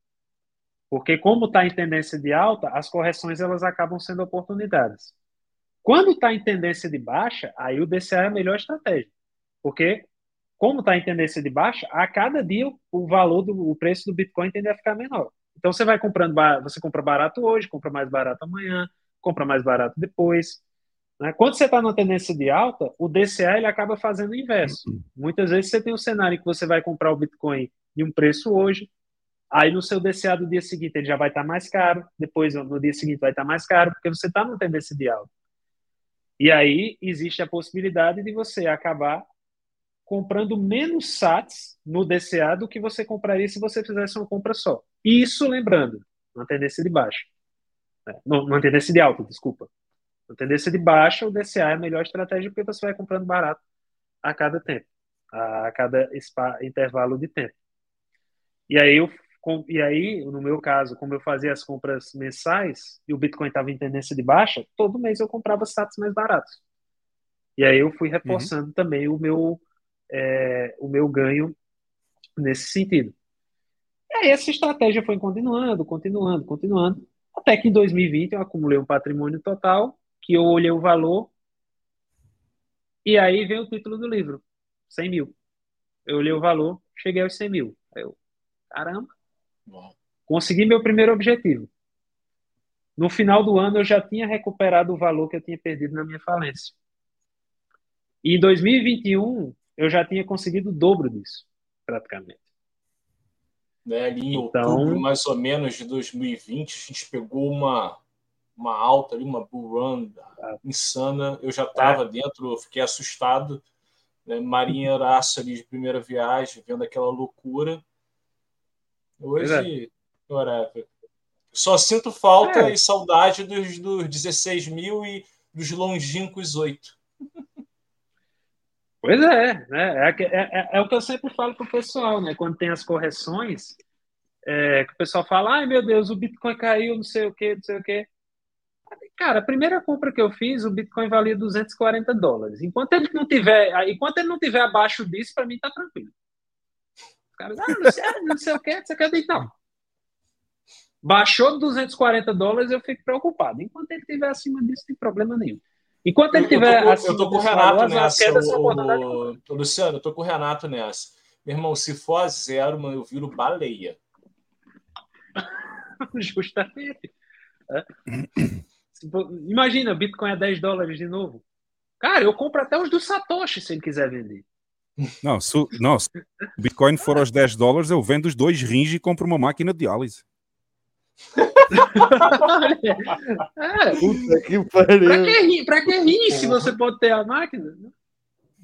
Porque como está em tendência de alta, as correções elas acabam sendo oportunidades. Quando está em tendência de baixa, aí o DCA é a melhor estratégia. Porque como está em tendência de baixa, a cada dia o valor do o preço do Bitcoin tende a ficar menor. Então você vai comprando, você compra barato hoje, compra mais barato amanhã, compra mais barato depois. Né? Quando você está na tendência de alta, o DCA ele acaba fazendo o inverso. Muitas vezes você tem um cenário em que você vai comprar o Bitcoin em um preço hoje, aí no seu DCA do dia seguinte ele já vai estar tá mais caro, depois no dia seguinte vai estar tá mais caro, porque você está na tendência de alta. E aí existe a possibilidade de você acabar comprando menos SATs no DCA do que você compraria se você fizesse uma compra só. Isso lembrando, uma tendência de baixa. É, não, uma tendência de alta, desculpa. Na tendência de baixa, o DCA é a melhor estratégia porque você vai comprando barato a cada tempo, a cada intervalo de tempo. E aí, eu, e aí, no meu caso, como eu fazia as compras mensais e o Bitcoin estava em tendência de baixa, todo mês eu comprava status mais baratos. E aí eu fui reforçando uhum. também o meu, é, o meu ganho nesse sentido. E aí essa estratégia foi continuando, continuando, continuando, até que em 2020 eu acumulei um patrimônio total que eu olhei o valor e aí vem o título do livro, 100 mil. Eu olhei o valor, cheguei aos 100 mil. Aí eu, caramba, consegui meu primeiro objetivo. No final do ano eu já tinha recuperado o valor que eu tinha perdido na minha falência. E em 2021 eu já tinha conseguido o dobro disso, praticamente. Né, ali em então, outubro, mais ou menos, de 2020, a gente pegou uma, uma alta ali, uma bull run insana. Eu já estava é. dentro, fiquei assustado. Né? Marinha Araça ali de primeira viagem, vendo aquela loucura. Hoje, é. whatever. Só sinto falta é. e saudade dos, dos 16 mil e dos longínquos 8. Pois é, né? É, é, é, é, o que eu sempre falo para o pessoal, né? Quando tem as correções, é, que o pessoal fala, ai meu Deus, o Bitcoin caiu, não sei o que, não sei o que. Cara, a primeira compra que eu fiz, o Bitcoin valia 240 dólares. Enquanto ele não tiver, enquanto ele não tiver abaixo disso, para mim tá tranquilo. Os caras, ah, não sei, não sei o que, você quer então. Baixou 240 dólares, eu fico preocupado. Enquanto ele estiver acima disso, não tem problema nenhum. Enquanto ele tiver. Eu tô, eu tô com o Renato valor, nessa. O, o, Luciano, eu tô com o Renato nessa. Meu irmão, se for a zero, mano, eu viro baleia. Justamente. É. Imagina, Bitcoin a 10 dólares de novo. Cara, eu compro até os do Satoshi se ele quiser vender. Não, se, não, se o Bitcoin for aos 10 dólares, eu vendo os dois rins e compro uma máquina de diálise. é, Puta que pariu. Pra que, rir, pra que rir se você pode ter a máquina?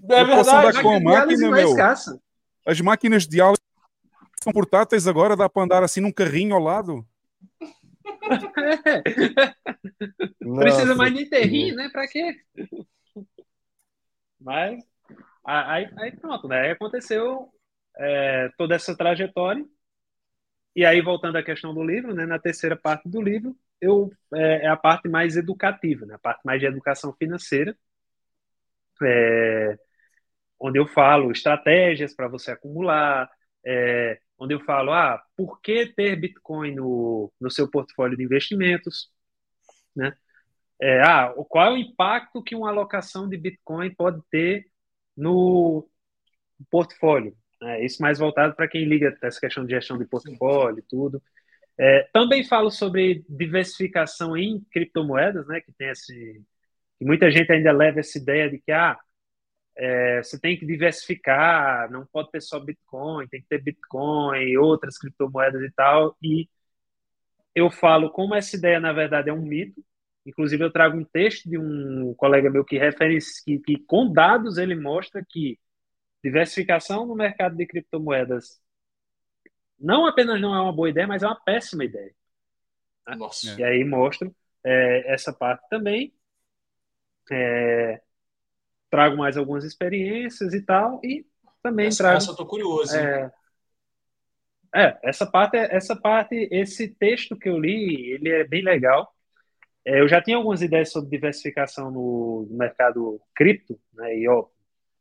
É eu verdade. Com a máquina, meu. As máquinas de diálise são portáteis agora, dá para andar assim num carrinho ao lado. É. Precisa mais nem ter rim, né? Pra quê? Mas aí, aí pronto, né? Aí aconteceu é, toda essa trajetória. E aí, voltando à questão do livro, né? Na terceira parte do livro, eu, é, é a parte mais educativa, né? A parte mais de educação financeira. É, onde eu falo estratégias para você acumular, é, onde eu falo, ah, por que ter Bitcoin no, no seu portfólio de investimentos, né? É, ah, qual é o impacto que uma alocação de Bitcoin pode ter no portfólio? É, isso mais voltado para quem liga essa questão de gestão de portfólio e tudo. É, também falo sobre diversificação em criptomoedas, né? Que tem esse, que muita gente ainda leva essa ideia de que ah, é, você tem que diversificar, não pode ter só Bitcoin, tem que ter Bitcoin e outras criptomoedas e tal. E eu falo como essa ideia, na verdade, é um mito. Inclusive, eu trago um texto de um colega meu que referencia, que, que com dados ele mostra que diversificação no mercado de criptomoedas não apenas não é uma boa ideia, mas é uma péssima ideia. Né? Nossa. E aí mostro é, essa parte também. É, trago mais algumas experiências e tal, e também essa, trago. Essa eu tô curioso. É, é, essa parte, essa parte, esse texto que eu li, ele é bem legal. É, eu já tinha algumas ideias sobre diversificação no, no mercado cripto, né? E ó,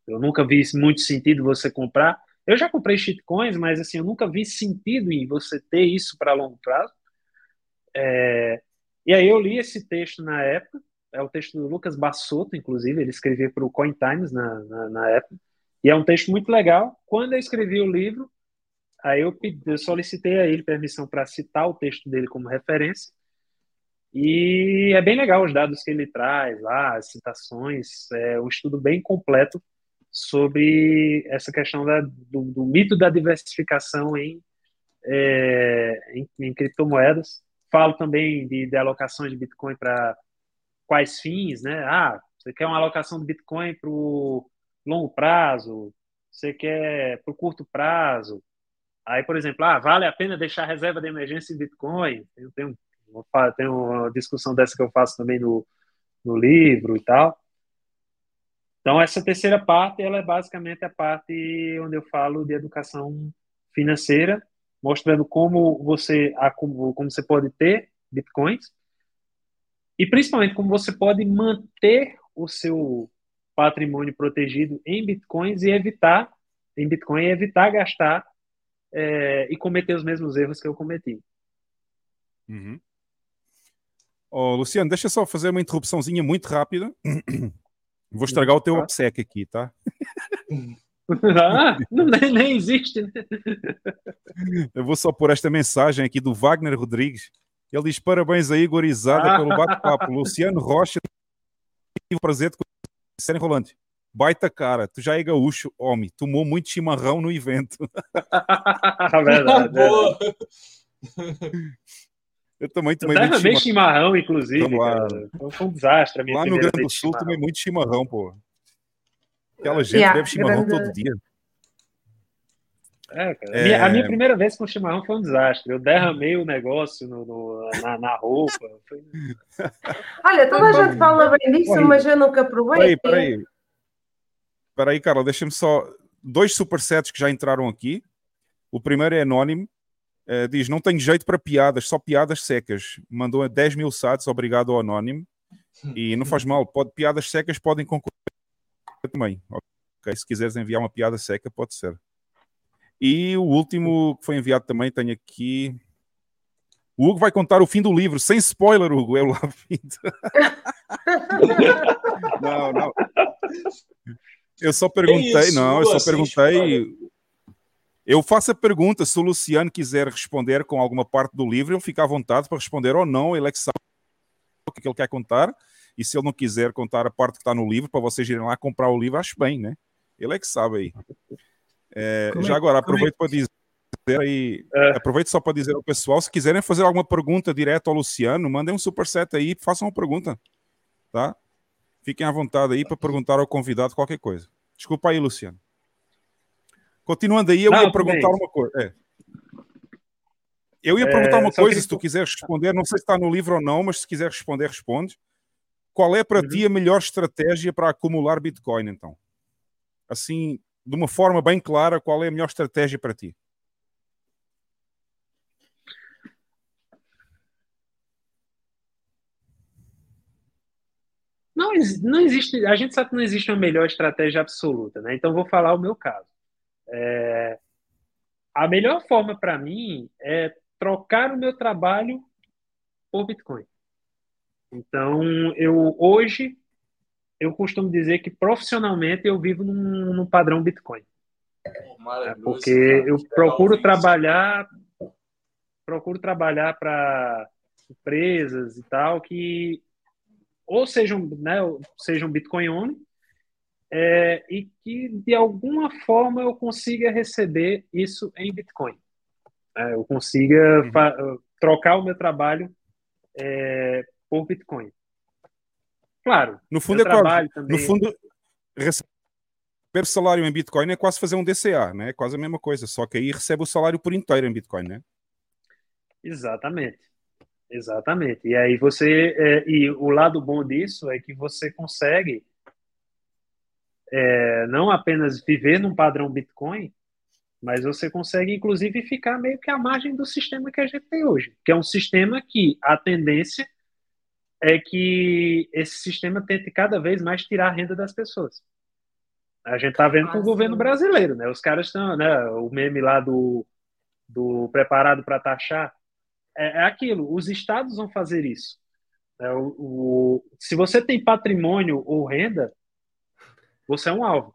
eu nunca vi muito sentido você comprar. Eu já comprei shitcoins, mas assim, eu nunca vi sentido em você ter isso para longo prazo. É, e aí eu li esse texto na época, é o texto do Lucas Bassotto, inclusive, ele escrevia para o Coin Times na, na, na, época, e é um texto muito legal. Quando eu escrevi o livro, aí eu, pedi, eu solicitei a ele permissão para citar o texto dele como referência, e é bem legal os dados que ele traz lá, as citações, é um estudo bem completo sobre essa questão da, do, do, mito da diversificação em, é, em, em, criptomoedas. Falo também de, de alocações de Bitcoin para quais fins, né? Ah, você quer uma alocação de Bitcoin para o longo prazo, você quer para o curto prazo. Aí, por exemplo, ah, vale a pena deixar reserva de emergência em Bitcoin? Eu tenho, tenho uma discussão dessa que eu faço também no, no livro e tal. Então, essa terceira parte, ela é basicamente a parte onde eu falo de educação financeira, mostrando como você, como você pode ter bitcoins e principalmente como você pode manter o seu patrimônio protegido em bitcoins e evitar em bitcoin e evitar gastar é, e cometer os mesmos erros que eu cometi. Uhum. Oh, Luciano, deixa eu só fazer uma interrupçãozinha muito rápida. Vou estragar o teu obsequio aqui, tá? ah, não, nem, nem existe. Né? Eu vou só pôr esta mensagem aqui do Wagner Rodrigues. Ele diz: Parabéns aí, gorizada, pelo bate-papo. Luciano Rocha, tive o prazer de conhecer enrolante. Baita cara, tu já é gaúcho, homem. Tomou muito chimarrão no evento. verdade. Boa. Eu também tomei muito chimarrão. chimarrão, inclusive. Lá, Foi um desastre. A minha lá no Grande do Sul tomei muito chimarrão, pô. Aquela gente yeah, bebe chimarrão grande... todo dia. É, cara. É... A minha primeira vez com chimarrão foi um desastre. Eu derramei o negócio no, no na, na, roupa. Foi... Olha, toda a gente fala bem disso, mas eu nunca provei. Peraí, peraí. Peraí, Carla, deixa-me só. Dois supersets que já entraram aqui. O primeiro é anónimo. Uh, diz: Não tenho jeito para piadas, só piadas secas. Mandou 10 mil sats, obrigado ao Anónimo. E não faz mal, pode, piadas secas podem concorrer também. Okay? Se quiseres enviar uma piada seca, pode ser. E o último que foi enviado também, tenho aqui. O Hugo vai contar o fim do livro, sem spoiler, Hugo. Eu lá Não, não. Eu só perguntei, não, eu só perguntei. Eu faço a pergunta, se o Luciano quiser responder com alguma parte do livro, ele fica à vontade para responder ou não, ele é que sabe o que ele quer contar, e se ele não quiser contar a parte que está no livro, para vocês irem lá comprar o livro, acho bem, né? Ele é que sabe aí. É, já é, agora, aproveito é? para dizer aí, é. aproveito só para dizer ao pessoal, se quiserem fazer alguma pergunta direto ao Luciano, mandem um superset aí, façam uma pergunta, tá? Fiquem à vontade aí para perguntar ao convidado qualquer coisa. Desculpa aí, Luciano. Continuando aí, eu não, ia perguntar bem. uma coisa. É. Eu ia perguntar é, uma coisa, se tu quiseres responder, não sei se está no livro ou não, mas se quiser responder, responde. Qual é para uhum. ti a melhor estratégia para acumular Bitcoin, então? Assim, de uma forma bem clara, qual é a melhor estratégia para ti? Não, não existe, a gente sabe que não existe uma melhor estratégia absoluta, né? Então vou falar o meu caso. É, a melhor forma para mim é trocar o meu trabalho por Bitcoin. Então, eu hoje eu costumo dizer que profissionalmente eu vivo num, num padrão Bitcoin. É porque eu procuro trabalhar procuro trabalhar para empresas e tal que ou sejam, né, sejam Bitcoin only é, e que de alguma forma eu consiga receber isso em Bitcoin. É, eu consiga uhum. trocar o meu trabalho é, por Bitcoin. Claro. No fundo é quase, também... no fundo receber o salário em Bitcoin é quase fazer um DCA, né? É quase a mesma coisa, só que aí recebe o salário por inteiro em Bitcoin, né? Exatamente. Exatamente. E aí você é, e o lado bom disso é que você consegue é, não apenas viver num padrão Bitcoin, mas você consegue, inclusive, ficar meio que à margem do sistema que a gente tem hoje, que é um sistema que a tendência é que esse sistema tente cada vez mais tirar a renda das pessoas. A gente está vendo com o governo brasileiro, né? Os caras estão, né? O meme lá do, do preparado para taxar é, é, aquilo. Os estados vão fazer isso. É, o, o, se você tem patrimônio ou renda, você é um alvo.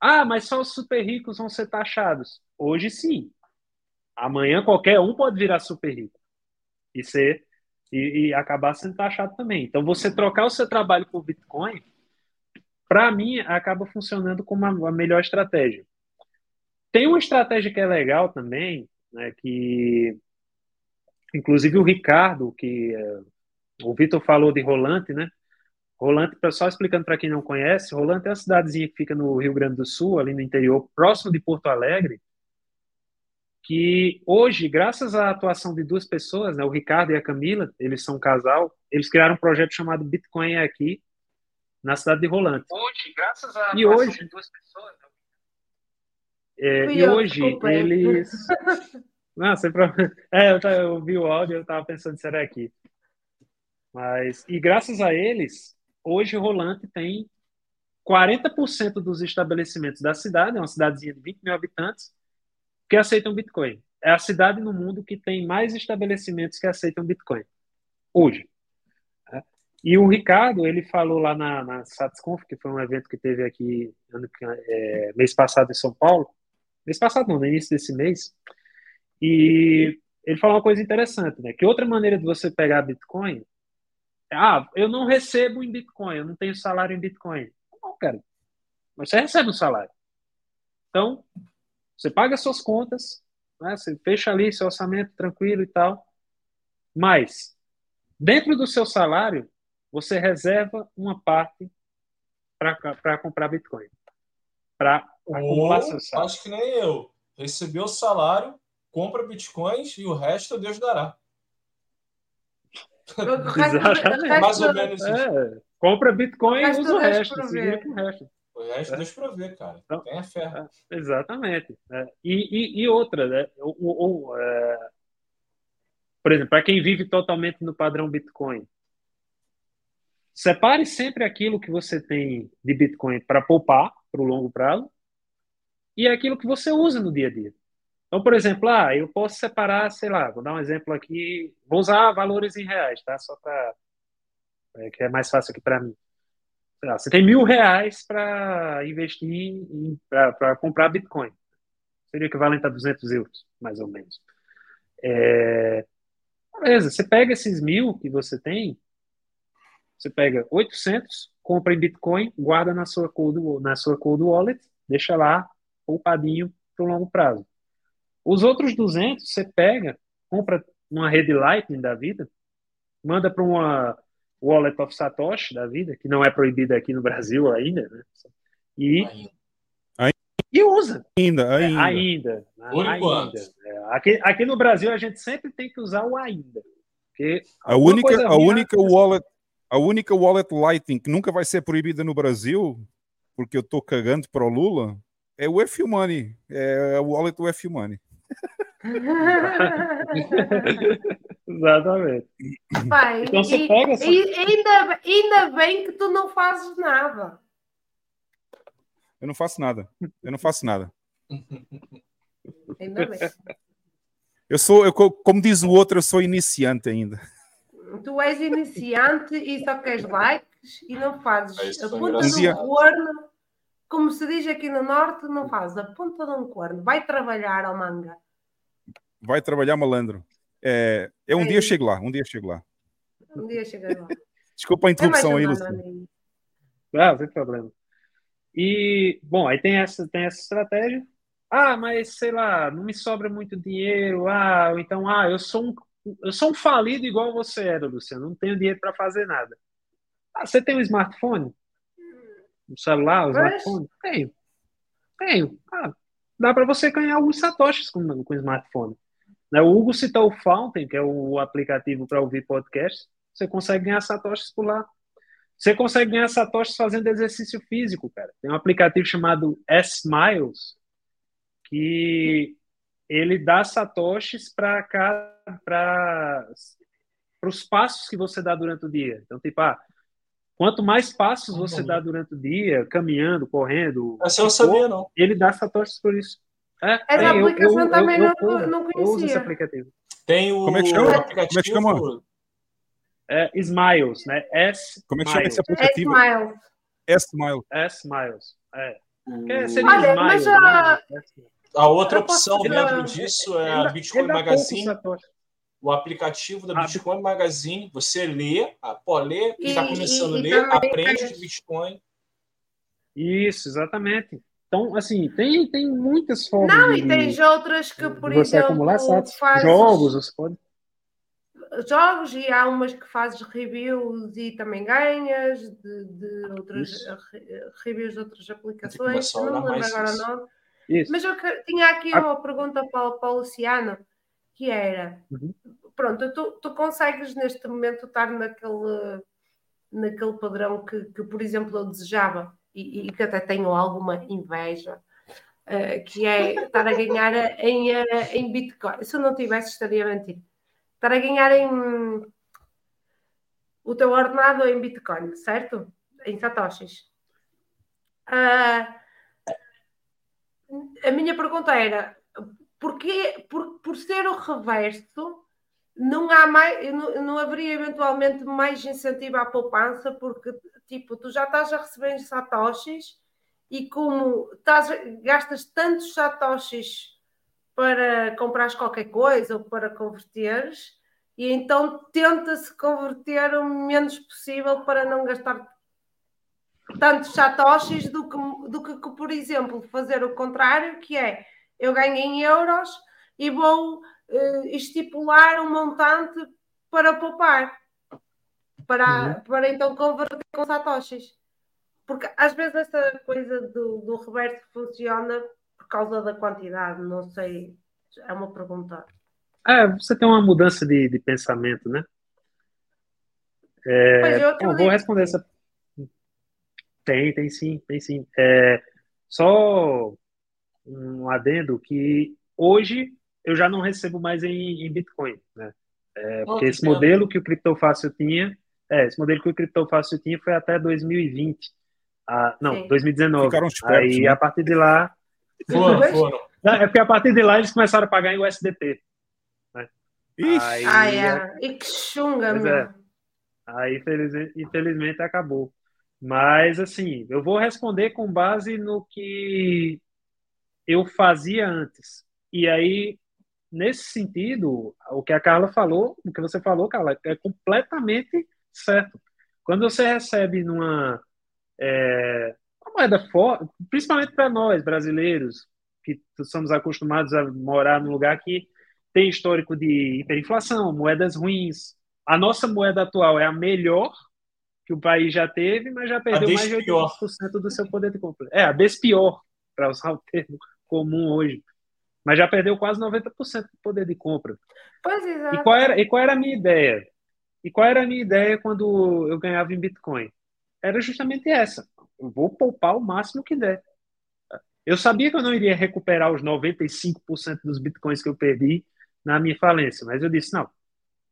Ah, mas só os super ricos vão ser taxados. Hoje sim. Amanhã qualquer um pode virar super rico e ser e, e acabar sendo taxado também. Então você trocar o seu trabalho por Bitcoin, para mim acaba funcionando como a, a melhor estratégia. Tem uma estratégia que é legal também, né, que inclusive o Ricardo, que é, o Vitor falou de Rolante, né? Rolante, só explicando para quem não conhece, Rolante é uma cidadezinha que fica no Rio Grande do Sul, ali no interior, próximo de Porto Alegre, que hoje, graças à atuação de duas pessoas, né, o Ricardo e a Camila, eles são um casal, eles criaram um projeto chamado Bitcoin aqui, na cidade de Rolante. Hoje, graças à e hoje, de duas pessoas, né? é, e eu, hoje eles... Não, sem problema. É, eu, eu vi o áudio, eu estava pensando se era aqui. Mas, e graças a eles, hoje Rolante tem 40% dos estabelecimentos da cidade, é uma cidadezinha de 20 mil habitantes, que aceitam Bitcoin. É a cidade no mundo que tem mais estabelecimentos que aceitam Bitcoin. Hoje. Né? E o Ricardo, ele falou lá na, na SatsConf, que foi um evento que teve aqui ano, é, mês passado em São Paulo, mês passado não, no início desse mês, e ele falou uma coisa interessante, né? Que outra maneira de você pegar Bitcoin ah, eu não recebo em Bitcoin, eu não tenho salário em Bitcoin. Não, cara. Mas você recebe um salário. Então, você paga suas contas, né? você fecha ali seu orçamento tranquilo e tal. Mas, dentro do seu salário, você reserva uma parte para comprar Bitcoin. Para acumular seu salário. Acho que nem eu. Recebeu o salário, compra Bitcoins e o resto Deus dará. Exatamente. Mais ou menos isso. É, compra Bitcoin e usa o resto. O resto. O resto é. deixa pra ver, cara. Então, Tenha fé. É, exatamente. É. E, e, e, outra, né? O, o, é, por exemplo, para quem vive totalmente no padrão Bitcoin, separe sempre aquilo que você tem de Bitcoin para poupar para o longo prazo e aquilo que você usa no dia a dia. Então, por exemplo, ah, eu posso separar, sei lá, vou dar um exemplo aqui, vou usar valores em reais, tá? Só para é, que é mais fácil aqui para mim. Lá, você tem mil reais para investir para comprar Bitcoin. Seria equivalente a 200 euros, mais ou menos. É, beleza, você pega esses mil que você tem, você pega 800, compra em Bitcoin, guarda na sua cold, na sua cold wallet, deixa lá poupadinho para o longo prazo. Os outros 200 você pega, compra uma rede Lightning da vida, manda para uma Wallet of Satoshi da vida, que não é proibida aqui no Brasil ainda, né? E, ainda. e usa. Ainda, ainda. É, ainda. Por ainda. É, aqui, aqui no Brasil a gente sempre tem que usar o ainda. Porque a única, a única wallet, a única wallet Lightning que nunca vai ser proibida no Brasil, porque eu tô cagando para o Lula, é o F Money, é o wallet do F Money. Exatamente. Pai, então você e, pega essa... e ainda, ainda bem que tu não fazes nada. Eu não faço nada. Eu não faço nada. Ainda bem. Eu sou, eu, como diz o outro, eu sou iniciante ainda. Tu és iniciante e só queres likes e não fazes é a ponta um dia... corno, como se diz aqui no Norte, não fazes a ponta de um corno. Vai trabalhar ao manga vai trabalhar malandro. É, é um é dia eu chego lá, um dia eu chego lá. Um dia chega lá. Desculpa a interrupção aí, Luciano. Não, sem problema. E, bom, aí tem essa, tem essa estratégia. Ah, mas sei lá, não me sobra muito dinheiro. Ah, ou então, ah, eu sou um, eu sou um falido igual você era, Luciano. Não tenho dinheiro para fazer nada. Ah, você tem um smartphone? Um celular, um mas... smartphone? Tenho. Tenho. Ah, dá para você ganhar alguns satoshis com, com smartphone. Né? O Hugo citou o Fountain, que é o aplicativo para ouvir podcast. Você consegue ganhar satoshis por lá. Você consegue ganhar satoshis fazendo exercício físico, cara. Tem um aplicativo chamado S-Miles, que ele dá satoshis para para os passos que você dá durante o dia. Então, tipo, ah, quanto mais passos você dá durante o dia, caminhando, correndo, Essa eu não sabia, não. ele dá satoshis por isso. É, Essa tem, aplicação eu- eu- também eu não- uso- não eu uso esse conhecia. aplicativo. Tem o Como é que chama? aplicativo. Como é que chama? É Smiles, né? S Como é que chama esse aplicativo? Smile. S-Mile. S Miles. É. Que seria Olha, Smiles, mas né? a- A outra posso opção tirar- dentro disso é a Ele dá- Bitcoin pouco Magazine. O aplicativo da Ah, Bitcoin Magazine, você lê, ah, pô, lê, está começando e- a ler, aprende de Bitcoin. Isso, exatamente. Então, assim, tem, tem muitas formas Não, de, e tens outras que, de por você exemplo, acumular fazes Jogos, você pode. jogos e há umas que fazes reviews e também ganhas de, de outras Isso. reviews de outras Tem que aplicações. Não me lembro agora o nome. Isso. Mas eu que- tinha aqui Ah. uma pergunta para, o- para o Luciano, que era, Uhum. pronto, tu, tu consegues neste momento estar naquele, naquele padrão que, que, por exemplo, eu desejava e, e que até tenho alguma inveja, eh, que é estar a ganhar em, eh, em Bitcoin. Se eu não tivesse, estaria a mentir. Estar a ganhar em o teu ordenado em Bitcoin, certo? Em Satoshis. Ah, a minha pergunta era: porquê, por, por ser o reverso, não, há mais, não, não haveria eventualmente mais incentivo à poupança? Porque, tipo, tu já estás a receber satoshis e como estás, gastas tantos satoshis para comprares qualquer coisa ou para converteres, e então tenta-se converter o menos possível para não gastar tantos satoshis do que, do que, por exemplo, fazer o contrário, que é eu ganho em euros e vou eh, estipular um montante para poupar, para, para então converter com satoshis. Porque às vezes essa coisa do, do reverso funciona por causa da quantidade, não sei, é uma pergunta. É, você tem uma mudança de, de pensamento, né? É, Pois, eu vou responder essa. Tem, tem sim, tem sim. É, só um adendo que hoje eu já não recebo mais em, em Bitcoin, né? É, porque que esse modelo que o Criptofácil tinha, é, esse modelo que o Criptofácil tinha foi até 2020. Ah, não, Sim. 2019. Ficaram espertos, Aí né? a partir de lá. Foram, foram. Não, é porque a partir de lá eles começaram a pagar em USDT. Né? Ixi. Aí, Ah, é. E que chunga, meu. é. Aí, infelizmente, infelizmente, acabou. Mas, assim, eu vou responder com base no que eu fazia antes. E aí, nesse sentido, o que a Carla falou, o que você falou, Carla, é completamente certo. Quando você recebe numa é, uma moeda forte, principalmente para nós, brasileiros, que somos acostumados a morar num lugar que tem histórico de hiperinflação, moedas ruins. A nossa moeda atual é a melhor que o país já teve, mas já perdeu mais de despior. 80% do seu poder de compra. É, a despior, para usar o termo comum hoje. Mas já perdeu quase 90% do poder de compra. Pois E exato. qual era, e qual era a minha ideia? E qual era a minha ideia quando eu ganhava em Bitcoin? Era justamente essa. Eu vou poupar o máximo que der. Eu sabia que eu não iria recuperar os 95% dos Bitcoins que eu perdi na minha falência, mas eu disse, não,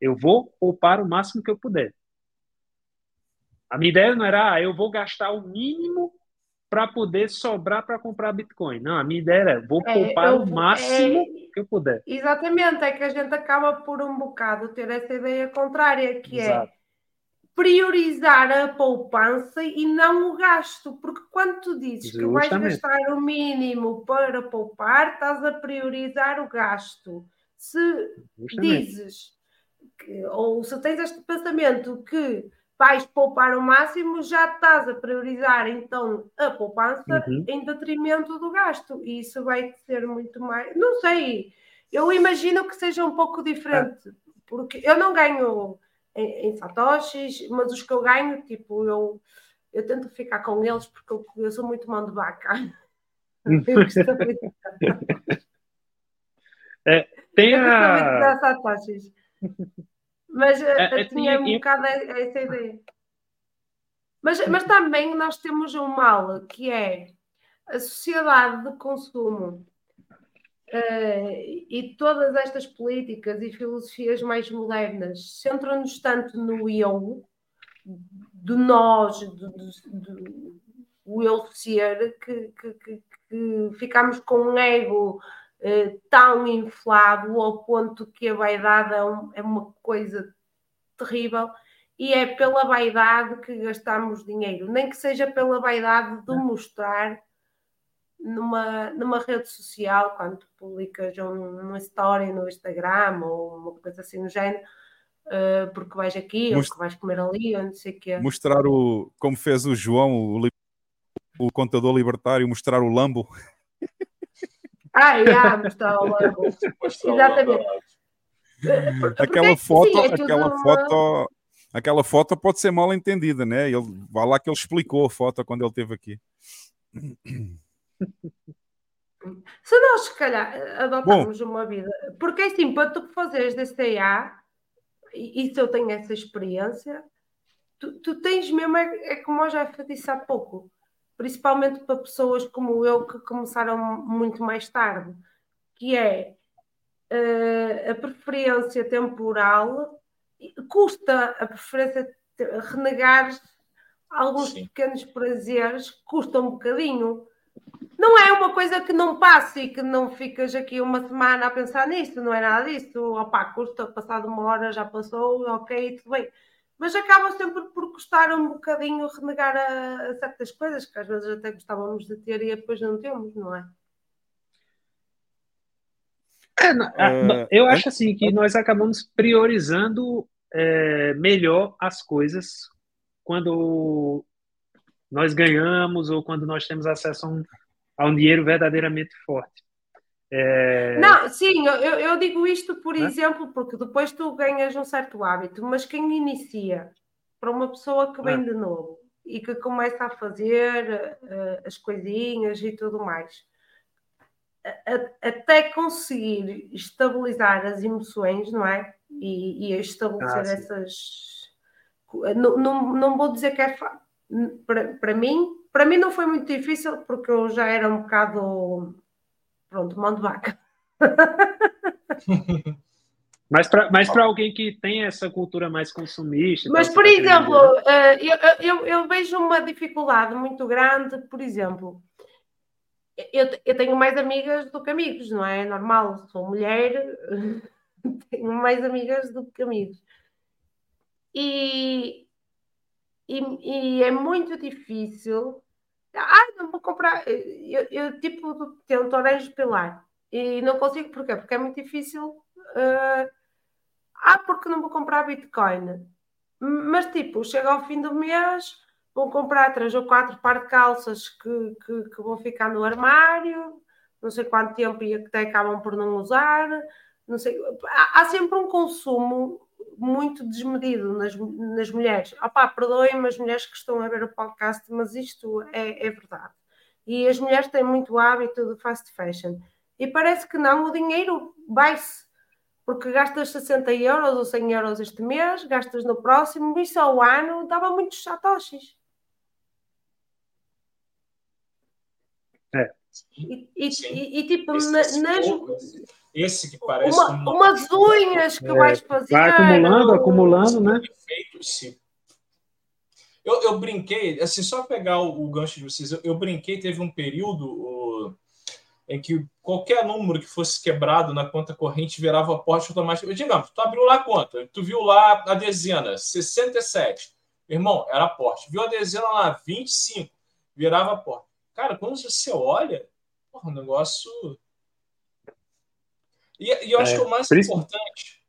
eu vou poupar o máximo que eu puder. A minha ideia não era, ah, eu vou gastar o mínimo para poder sobrar para comprar Bitcoin. Não, a minha ideia era, vou É, poupar eu o máximo é- que eu puder. Exatamente, é que a gente acaba por um bocado ter essa ideia contrária, que Exato. é priorizar a poupança e não o gasto, porque quando tu dizes que vais Justamente. gastar o mínimo para poupar, estás a priorizar o gasto. Se Justamente. dizes que, ou se tens este pensamento que vais poupar o máximo, já estás a priorizar então a poupança Uhum. em detrimento do gasto. E isso vai ser muito mais. Não sei, eu imagino que seja um pouco diferente, porque eu não ganho em, em satoshis, mas os que eu ganho, tipo, eu, eu tento ficar com eles porque eu, eu sou muito mão de vaca. Eu muito- É, tem eu a... satoshis. Mas eh, É, é, eu tinha tem- um bocado essa ideia. Mas, mas também nós temos um mal que é a sociedade de consumo eh, e todas estas políticas e filosofias mais modernas centram-nos tanto no eu, do nós, do, do, do o eu ser, que, que, que, que ficamos com um ego eh, tão inflado ao ponto que a vaidade é, um- é uma coisa terrível e é pela vaidade que gastamos dinheiro, nem que seja pela vaidade de mostrar numa, numa rede social, quando publicas um- uma story no Instagram ou uma coisa assim no género, eh, porque vais aqui ou Most- que vais comer ali ou não sei o quê. Mostrar o. Como fez o João, o, o contador libertário, mostrar o Lambo. Ah, mostrar o logo. Exatamente. Aquela é foto, sim, é tudo aquela uma- foto. Aquela foto pode ser mal entendida, né? Ele, vai lá que ele explicou a foto quando ele esteve aqui. Se nós, se calhar, adotarmos uma vida, porque é assim, para tu fazeres DCA, e isso eu tenho essa experiência, tu, tu tens mesmo, é, é como eu já disse há pouco, principalmente para pessoas como eu que começaram muito mais tarde, que é eh, a preferência temporal, custa a preferência, renegar alguns pequenos prazeres, custa um bocadinho. Não é uma coisa que não passe e que não ficas aqui uma semana a pensar nisso, não é nada disso. Opá, custa, passado uma hora já passou, ok, tudo bem. Mas acaba sempre por custar um bocadinho renegar a, a certas coisas que às vezes até gostávamos de ter e depois não temos, não é? É, não, É, não, eu acho assim que nós acabamos priorizando é, melhor as coisas quando nós ganhamos ou quando nós temos acesso a um, a um dinheiro verdadeiramente forte. É, Não, sim, eu, eu- digo isto por Né? exemplo, porque depois tu ganhas um certo hábito, mas quem inicia para uma pessoa que vem É. de novo e que começa a fazer eh, as coisinhas e tudo mais, a- a- até conseguir estabilizar as emoções, não é? E, e estabelecer Ah, essas. Não, não, não vou dizer que é para mim, para mim não foi muito difícil porque eu já era um bocado pronto, mão de vaca. Mas para mas alguém que tem essa cultura mais consumista. e Mas, por exemplo, eh, eu, eu, eu vejo uma dificuldade muito grande, por exemplo, eu, eu tenho mais amigas do que amigos, não é? É normal, sou mulher, tenho mais amigas do que amigos. E, e, e é muito difícil. Ah, não vou comprar. Eu, eu tipo, tento orange pilar e não consigo, porquê? Porque é muito difícil. eh, ah, porque não vou comprar Bitcoin. Mas tipo, chega ao fim do mês, vou comprar três ou quatro par de calças que, que, que vão ficar no armário, não sei quanto tempo e até acabam por não usar. Não sei, há, há sempre um consumo muito desmedido nas, nas mulheres. Opá, perdoem-me as mulheres que estão a ver o podcast, mas isto é, é verdade. E as mulheres têm muito hábito de fast fashion. E parece que não, o dinheiro vai-se porque gastas 60 euros ou 100 euros este mês, gastas no próximo, isso ao ano dava muitos satoshis. É. E, e- e- tipo, Esse, na- esse nas, pouco, esse que parece uma- uma- umas unhas que É, vais fazer. vai acumulando, acumulando, né? Feito, sim. Eu, eu brinquei, assim, só pegar o, o gancho de vocês, eu, eu brinquei, teve um período o, em que qualquer número que fosse quebrado na conta corrente virava aporte automático. Digamos, tu abriu lá a conta, tu viu lá a dezena, 67. Irmão, era aporte. Viu a dezena lá, 25, virava aporte. Cara, quando você olha, porra, o negócio. E, e eu acho É, que o mais isso- importante,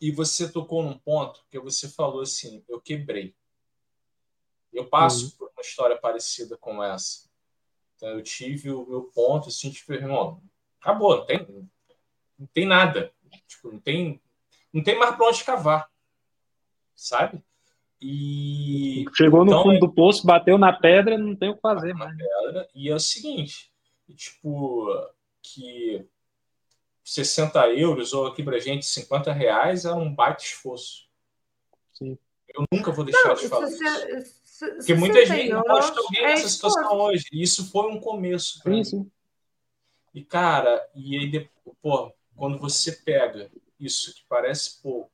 e você tocou num ponto que você falou assim, eu quebrei. Eu passo Uhum. por uma história parecida com essa. Então, eu tive o meu ponto, assim, tipo, irmão, acabou, não tem, não tem nada. Tipo, não tem, não tem mais para onde cavar. Sabe? E. Chegou no então, fundo do poço, bateu na pedra, não tem o que fazer mais. pedra, e é o seguinte, tipo, que 60 euros, ou aqui pra gente 50 reais, é um baita esforço. Sim. Eu nunca vou deixar Não, de falar se- isso. se- Porque muita 60 gente não de alguém é nessa situação esforço. hoje. E isso foi um começo. pra Sim, mim. sim. E, cara, e aí, pô, quando você pega isso que parece pouco,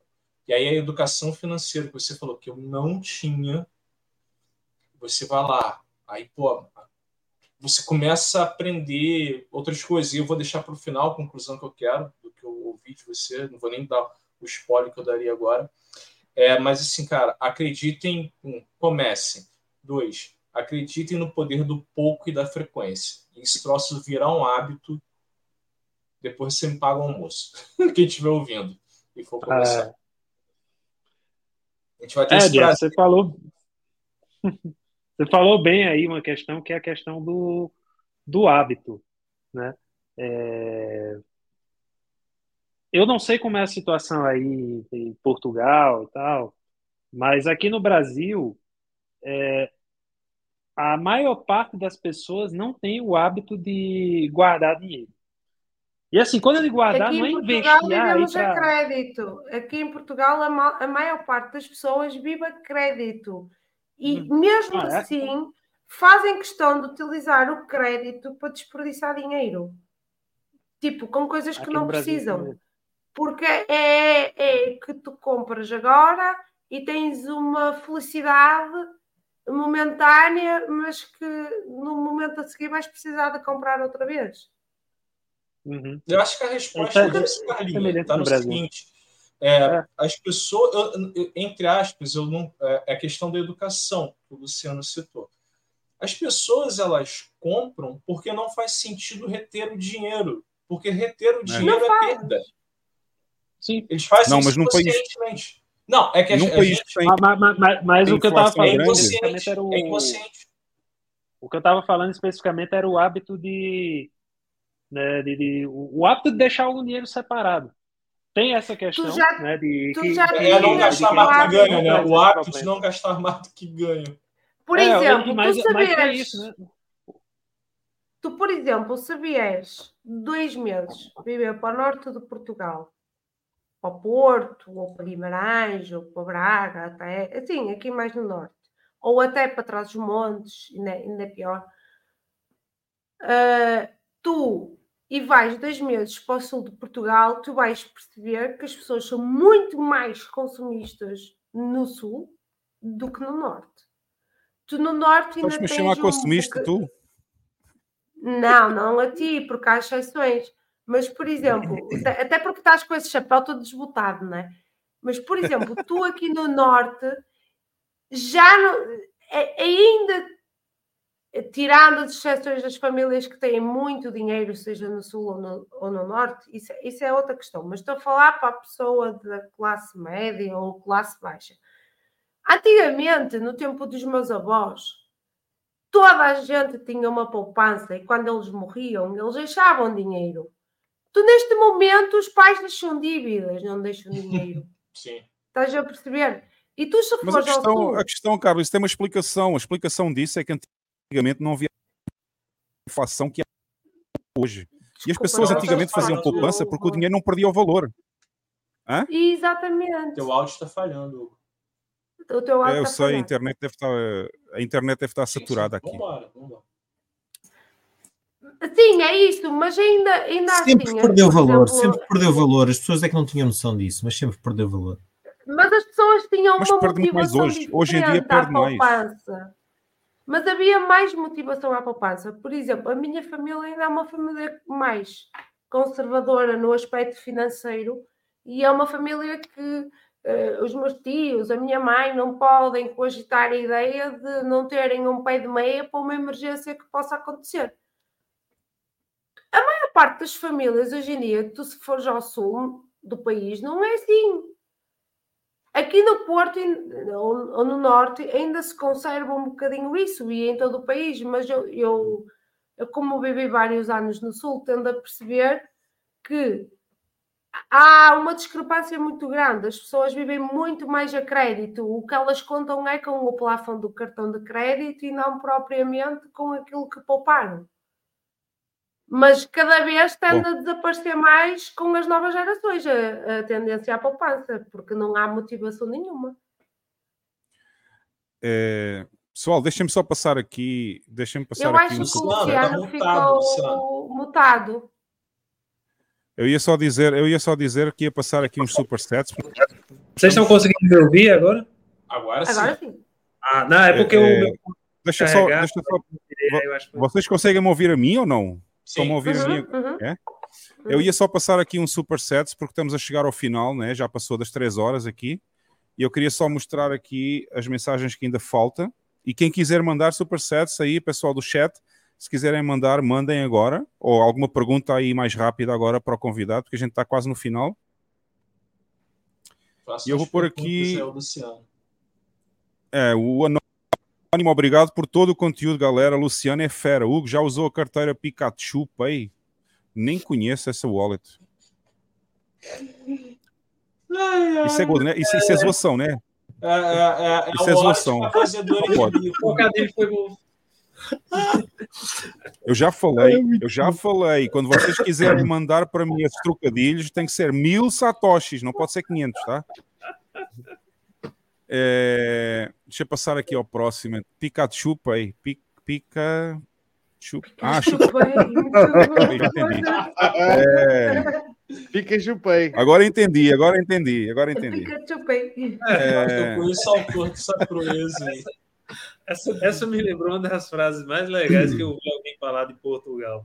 e aí a educação financeira que você falou que eu não tinha, você vai lá, aí, pô, você começa a aprender outras coisas. E eu vou deixar para o final a conclusão que eu quero, do que eu ouvi de você, não vou nem dar o spoiler que eu daria agora. É, mas assim, cara, acreditem, um, comecem. Dois, acreditem no poder do pouco e da frequência. E esse troço virar um hábito, depois você me paga o almoço. Quem estiver ouvindo e for começar. A gente vai ter É, esse Diego, você falou. Você falou bem aí uma questão que é a questão do, do hábito, né? É, Eu não sei como é a situação aí em Portugal e tal, mas aqui no Brasil, é, a maior parte das pessoas não tem o hábito de guardar dinheiro. E assim, quando eu digo guardar, Aqui não é em Portugal investir vivemos a crédito. Aqui em Portugal a, ma- a maior parte das pessoas vive a crédito. E mesmo Ah, é? assim fazem questão de utilizar o crédito para desperdiçar dinheiro. Tipo, com coisas que Aqui não no Brasil precisam. Porque é, é que tu compras agora e tens uma felicidade momentânea, mas que no momento a seguir vais precisar de comprar outra vez. Uhum. Eu acho que a resposta Então, disso, Carlinhos, está no no Brasil. seguinte: é, as pessoas, eu- eu- entre aspas, eu não, é é a questão da educação que o Luciano citou. As pessoas elas compram porque não faz sentido reter o dinheiro, porque reter o dinheiro é, perda. Sim. Eles fazem Não, isso mas num país-. Não, é que a, a gente tem- Mas, mas- mas- mas o que eu estava falando especificamente era o. é inconsciente. O que eu estava falando especificamente era o hábito de. Né, de, de- o, o hábito de deixar algum dinheiro separado. Tem essa questão, já- né? De que, já que- É não gastar o mais que hábito- ganha, né? O hábito de não gastar mais do que ganha. Por É, exemplo, mas, tu mas tem sabias, isso, né? tu, por exemplo, se vieres dois meses viver para o norte de Portugal, para o Porto, ou para Guimarães, ou para Braga, até, assim, aqui mais no norte, ou até para trás dos montes, ainda, ainda é pior, ah, tu e vais dois meses para o sul de Portugal, tu vais perceber que as pessoas são muito mais consumistas no sul do que no norte. Tu no norte ainda tens chamar um consumista, tu? não, não a ti, porque há exceções. Mas, por exemplo, até porque estás com esse chapéu todo desbotado, não é? Mas, por exemplo, tu aqui no Norte já não, ainda tirando as exceções das famílias que têm muito dinheiro, seja no Sul ou no, ou no Norte, isso, é- isso é outra questão. Mas estou a falar para a pessoa da classe média ou classe baixa. Antigamente, no tempo dos meus avós, toda a gente tinha uma poupança e quando eles morriam, eles deixavam dinheiro. Tu, neste momento, os pais deixam dívidas, não deixam dinheiro. Sim. Estás a perceber? E tu, se Mas a questão, sul, a questão, Carlos, isso tem uma explicação. A explicação disso é que antigamente não havia inflação que há hoje. E as pessoas antigamente faziam poupança porque o dinheiro não perdia o valor. Hã? exatamente. Teu áudio está falhando. O teu áudio É, eu está sei, a falhando. internet deve estar, a internet deve estar saturada aqui. Vambora, vambora. Sim, é isso, mas ainda, ainda Sempre assim, perdeu valor, exemplo, sempre perdeu valor. As pessoas é que não tinham noção disso, mas sempre perdeu valor. Mas as pessoas tinham Mas uma muito mais motivação hoje. Hoje em dia perde mais. Mas havia mais motivação à poupança. Por exemplo, a minha família ainda é uma família mais conservadora no aspecto financeiro e é uma família que eh, os meus tios, a minha mãe não podem cogitar a ideia de não terem um pé de meia para uma emergência que possa acontecer. A maior parte das famílias hoje em dia, tu se fores ao sul do país, não é assim. Aqui no Porto ou no Norte ainda se conserva um bocadinho isso e em todo o país, mas eu, eu, eu como vivi vários anos no Sul, tendo a perceber que há uma discrepância muito grande. As pessoas vivem muito mais a crédito. O que elas contam é com o plafond do cartão de crédito e não propriamente com aquilo que pouparam. Mas cada vez tende a desaparecer mais com as novas gerações a, a tendência à poupança, porque não há motivação nenhuma. É, Pessoal, deixem-me só passar aqui. Deixem-me passar Eu aqui acho um que o Luciano ficou mutado. Eu ia só dizer, eu ia só dizer que ia passar aqui uns supersets. Vocês estão conseguindo me ouvir agora? Agora sim. Agora sim. Ah, não, é porque É, o é, meu Deixa só, deixa só. eu acho que- Vocês conseguem me ouvir a mim ou não? Estão a ouvir a Uhum, mim? uhum. É? Eu ia só passar aqui um supersets porque estamos a chegar ao final, né? Já passou das três horas aqui. E eu queria só mostrar aqui as mensagens que ainda faltam. E quem quiser mandar supersets aí, pessoal do chat, se quiserem mandar, mandem agora. Ou alguma pergunta aí mais rápida agora para o convidado, porque a gente está quase no final. Faça E eu vou pôr aqui-. É, o Anônimo, obrigado por todo o conteúdo, galera. Luciano é fera. Hugo já usou a carteira Pikachu Pay? Nem conheço essa wallet. Isso é, né? isso, isso é zoação, né? É, é, é, é Isso é zoação. Eu já falei, eu já falei. Quando vocês quiserem mandar para mim esses trocadilhos, tem que ser mil satoshis, não pode ser 500, tá? É, deixa eu passar aqui ao próximo. Pikachu Pay. Pi- Pikachu. Ah, chupa. Já entendi. É, Fica chupei. agora entendi, agora entendi, agora entendi. Pay. É, Eu conheço o autor dessa proeza aí. Essa, essa me lembrou uma das frases mais legais que eu ouvi alguém falar de Portugal.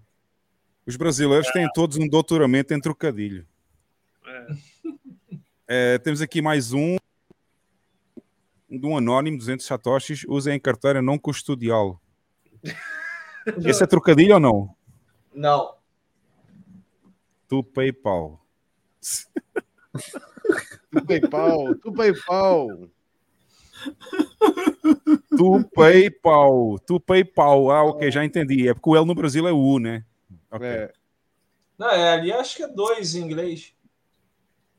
os brasileiros têm todos um doutoramento em trocadilho. É. É, temos aqui mais um de um anónimo, 200 satoshis. Usem carteira não custodial. Esse é trocadilho ou não? Não. Do PayPal. Tu PayPal, tu PayPal. Do PayPal. Do PayPal. Ah, ok, já entendi. É porque o L no Brasil é U, né? Ok. É. Não, é, ali acho que é dois em inglês.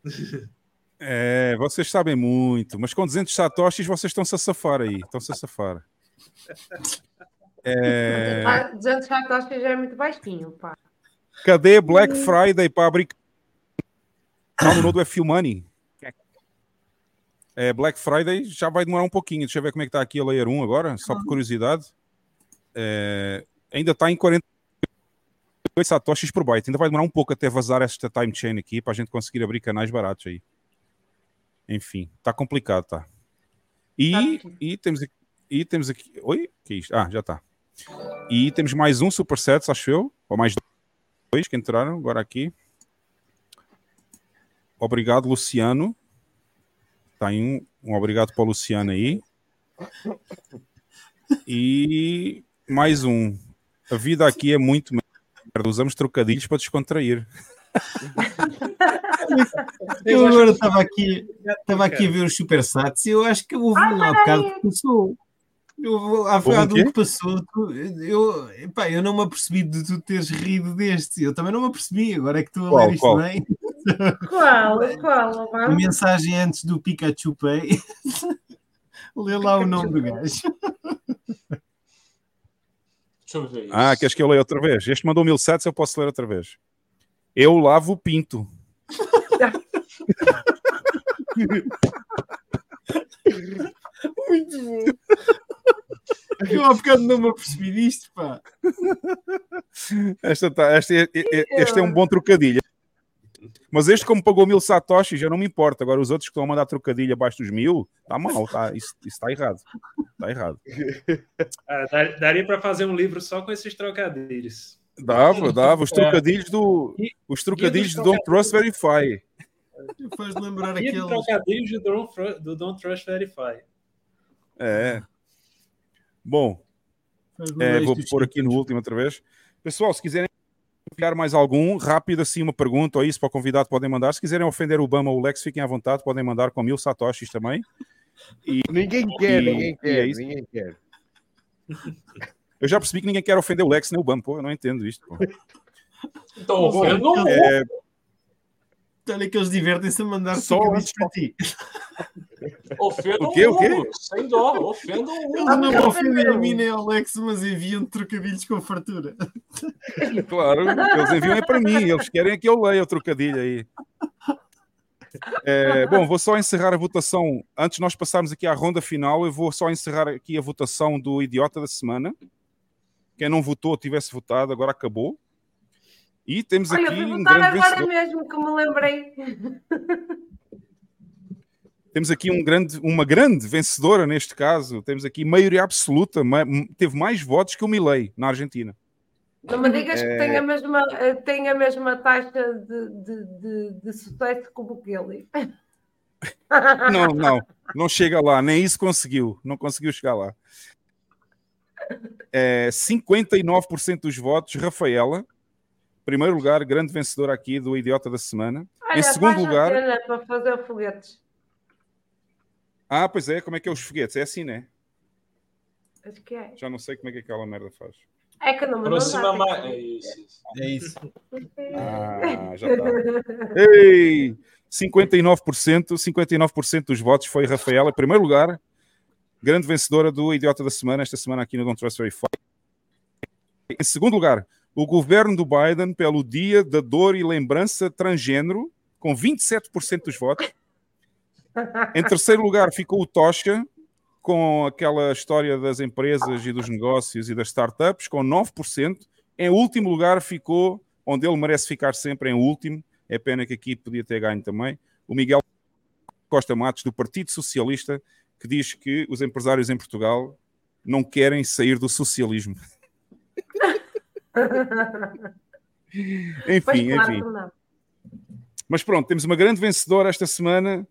É, vocês sabem muito, mas com 200 satoshis vocês estão-se a safar aí. Estão-se a safar. É, Ah, 200 satoshis já é muito baixinho, pá. cadê Black Friday para abrir canal no Nodo é Filmani? É, Black Friday já vai demorar um pouquinho. Deixa eu ver como é que está aqui a Layer 1 agora, só por curiosidade. É, ainda está em 48 satoshis por byte. Ainda vai demorar um pouco até vazar esta time chain aqui para a gente conseguir abrir canais baratos aí. Enfim, está complicado, tá? E, e temos aqui, e temos aqui. Oi? Que isto? Ah, já está. E temos mais um superset, acho eu, ou mais dois que entraram agora aqui. Obrigado, Luciano. Tá aí um, um obrigado para o Luciano aí. E mais um. A vida aqui é muito merda. Usamos trocadilhos para descontrair. Eu agora estava aqui, estava aqui a ver os supersats e eu acho que houve um há bocado que passou. Eu, há Houve um bocado quê? um que passou, tu- eu, epá, eu não me apercebi de tu teres rido deste. Eu também não me apercebi, agora é que estou a Qual, ler isto qual? bem. Qual? Qual? A Vamos? mensagem antes do Pikachu Pay. Lê lá o nome do gajo. Deixa eu ver isso. Ah, queres que eu leia outra vez? Este mandou 1007, eu posso ler outra vez. Eu lavo o pinto. Muito bom. Eu há bocado não me apercebi disto, pá. Esta tá, este, é- é- este é um bom trocadilho. Mas este, como pagou mil satoshis, já não me importa. Agora, os outros que estão a mandar trocadilho abaixo dos mil, está mal, tá? Isso está errado. Está errado. Ah, dar- daria para fazer um livro só com esses trocadilhos. Dava, dava. Os É. trocadilhos do. Os trocadilhos do Don't Trust Verify. Faz lembrar E do aqueles. trocadilhos do Don't, do Don't Trust Verify. É. Bom, é, vou pôr aqui no último outra vez. Pessoal, se quiserem enviar mais algum, rápido assim, uma pergunta ou isso para o convidado, podem mandar. Se quiserem ofender o Obama ou o Lex, fiquem à vontade, podem mandar com mil satoshis também. E, Ninguém quer, e- ninguém e quer, é ninguém quer. Eu já percebi que ninguém quer ofender o Lex nem o Obama, pô, eu não entendo isto. Pô. Então, ofenda o É, Olha que eles divertem-se a mandar Só trocadilhos para ti. Ofenda O quê, o quê? Sem dó, ofenda o. Eles não me ofendem a mim nem ao Alex, mas enviam trocadilhos com fartura. claro, eles enviam é para mim, eles querem que eu leia o trocadilho aí. É, bom, vou só encerrar a votação. Antes de nós passarmos aqui à ronda final, eu vou só encerrar aqui a votação do idiota da semana. Quem não votou, tivesse votado, agora acabou. E temos Olha, aqui fui um votar grande agora vencedor. mesmo que me lembrei. Temos aqui um grande, uma grande vencedora neste caso. Temos aqui maioria absoluta. teve mais votos que o Milley na Argentina. Não me digas que É. tem a mesma, eh, tem a mesma taxa de, de, de, de sucesso como o Kelly. Não, não, não chega lá, nem isso conseguiu, não conseguiu chegar lá. É, 59% dos votos, Rafaela, primeiro lugar, grande vencedora aqui do Idiota da Semana. Olha, em segundo lugar, para fazer foguetes. ah, pois é, como é que é os foguetes? É assim, né? Acho que é. Já não sei como é que aquela merda faz. É que não me Aproxima não É isso. isso. É isso. Ah, já está. Ei! 59%, 59% dos votos foi Rafaela, em primeiro lugar, grande vencedora do Idiota da Semana, esta semana aqui no Don't Trust Verify. Em segundo lugar, o governo do Biden pelo Dia da Dor e Lembrança Transgênero, com 27% dos votos. Em terceiro lugar ficou o Tocha, com aquela história das empresas e dos negócios e das startups, com 9%. Em último lugar ficou, onde ele merece ficar sempre, em último. É pena que aqui podia ter ganho também. O Miguel Costa Matos, do Partido Socialista, que diz que os empresários em Portugal não querem sair do socialismo. Enfim, claro enfim. não. Mas pronto, temos uma grande vencedora esta semana.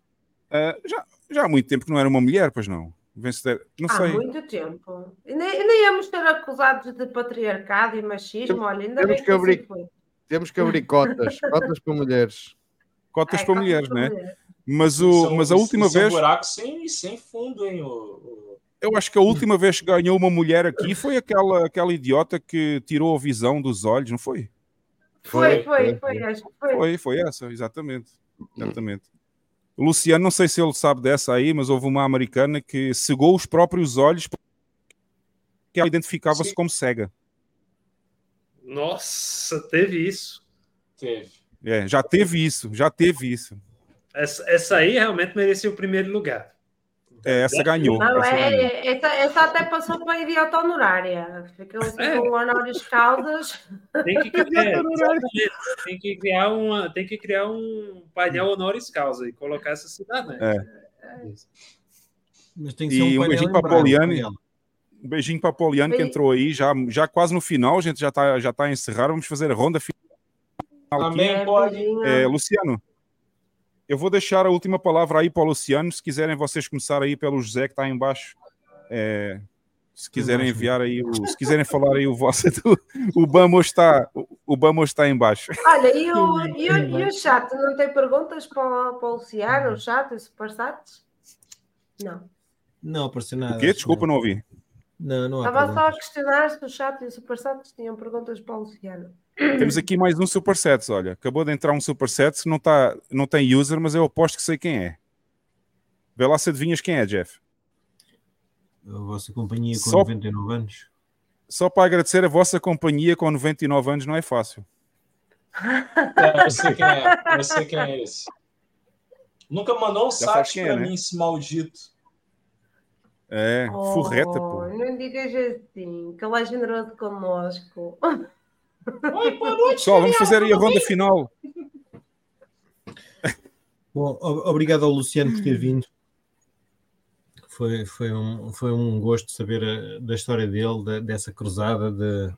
Ah, já, já há muito tempo que não era uma mulher, pois não. Vencedora, não Há sei. muito tempo. E nem, nem íamos ser acusados de patriarcado e machismo. Olha, ainda Temos bem que que abrir- assim foi. Temos que abrir cotas, cotas para mulheres. Cotas É, para cotas mulheres, para né? mulheres. Mas, o, Isso é mas a última é um vez. buraco sem, sem fundo, hein? O, o- Eu acho que a última vez que ganhou uma mulher aqui foi aquela, aquela idiota que tirou a visão dos olhos, não foi? Foi, foi, foi, acho que foi. Foi, foi essa, exatamente. Exatamente. O Luciano, não sei se ele sabe dessa aí, mas houve uma americana que cegou os próprios olhos porque ela identificava-se como cega. Nossa, teve isso. Teve. É, já teve isso, já teve isso. Essa, essa aí realmente merecia o primeiro lugar. É, essa ganhou. Não, essa é, ganhou. é- essa, essa até passou para idiota honorária. Ficou assim É. com honoris causas. Tem que, é, exatamente. tem que criar uma, tem que criar um painel honoris causa e colocar essa cidadã. É. Mas tem que ser um E um painel beijinho para a Poliane. Um beijinho para a Poliane que entrou aí, já, já quase no final, a gente já está já tá a encerrar. Vamos fazer a ronda final. aqui. Pode. É, Luciano, eu vou deixar a última palavra aí para o Luciano. Se quiserem vocês começar aí pelo José que está aí embaixo. É, se quiserem Embaixo. enviar aí, o, se quiserem falar aí o vosso, o Bamo está, o, Bamo está em baixo. Olha, e o, e, o, e o chat? Não tem perguntas para, o- para o Luciano? O chat, os superchats? Não. Não apareceu nada. O quê? Desculpa, não ouvi. Não, não há Estava só a questionar se o chat e os superchats tinham perguntas para o Luciano. Temos aqui mais um Supersets, olha. Acabou de entrar um Supersets, não, tá, não tem user, mas eu aposto que sei quem é. Vê lá se adivinhas quem é, Jeff. A vossa companhia com Só- 99 anos. Só para agradecer a vossa companhia com 99 anos não é fácil. É, eu sei quem é. Eu sei quem é esse. Nunca mandou um site quem é, para né? mim, esse maldito. É, furreta, pô. Oh, não digas assim, que ele é generoso connosco. Oi, boa noite. Pessoal, vamos fazer aí a ronda final. Bom, obrigado ao Luciano por ter vindo. Foi, foi, um, foi um gosto saber a- da história dele, da- dessa cruzada de,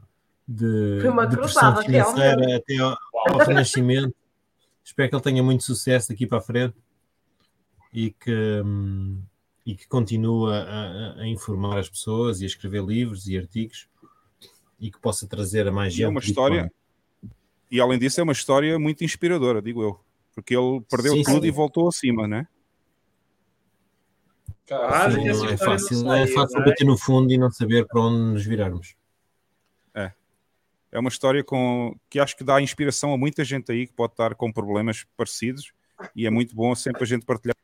de, Foi uma de pressão cruzada, financeira até ao, ao renascimento. Espero que ele tenha muito sucesso daqui para a frente e que, hum, e que continue a, a- a informar as pessoas e a escrever livros e artigos e que possa trazer a mais gente. é uma história. E além disso, é uma história muito inspiradora, digo eu. Porque ele perdeu Sim, tudo sim. e voltou acima, né? Cara, Sim, essa não é fácil, não não é fácil né? bater no fundo e não saber para onde nos virarmos. É uma história com que acho que dá inspiração a muita gente aí que pode estar com problemas parecidos e é muito bom sempre a gente partilhar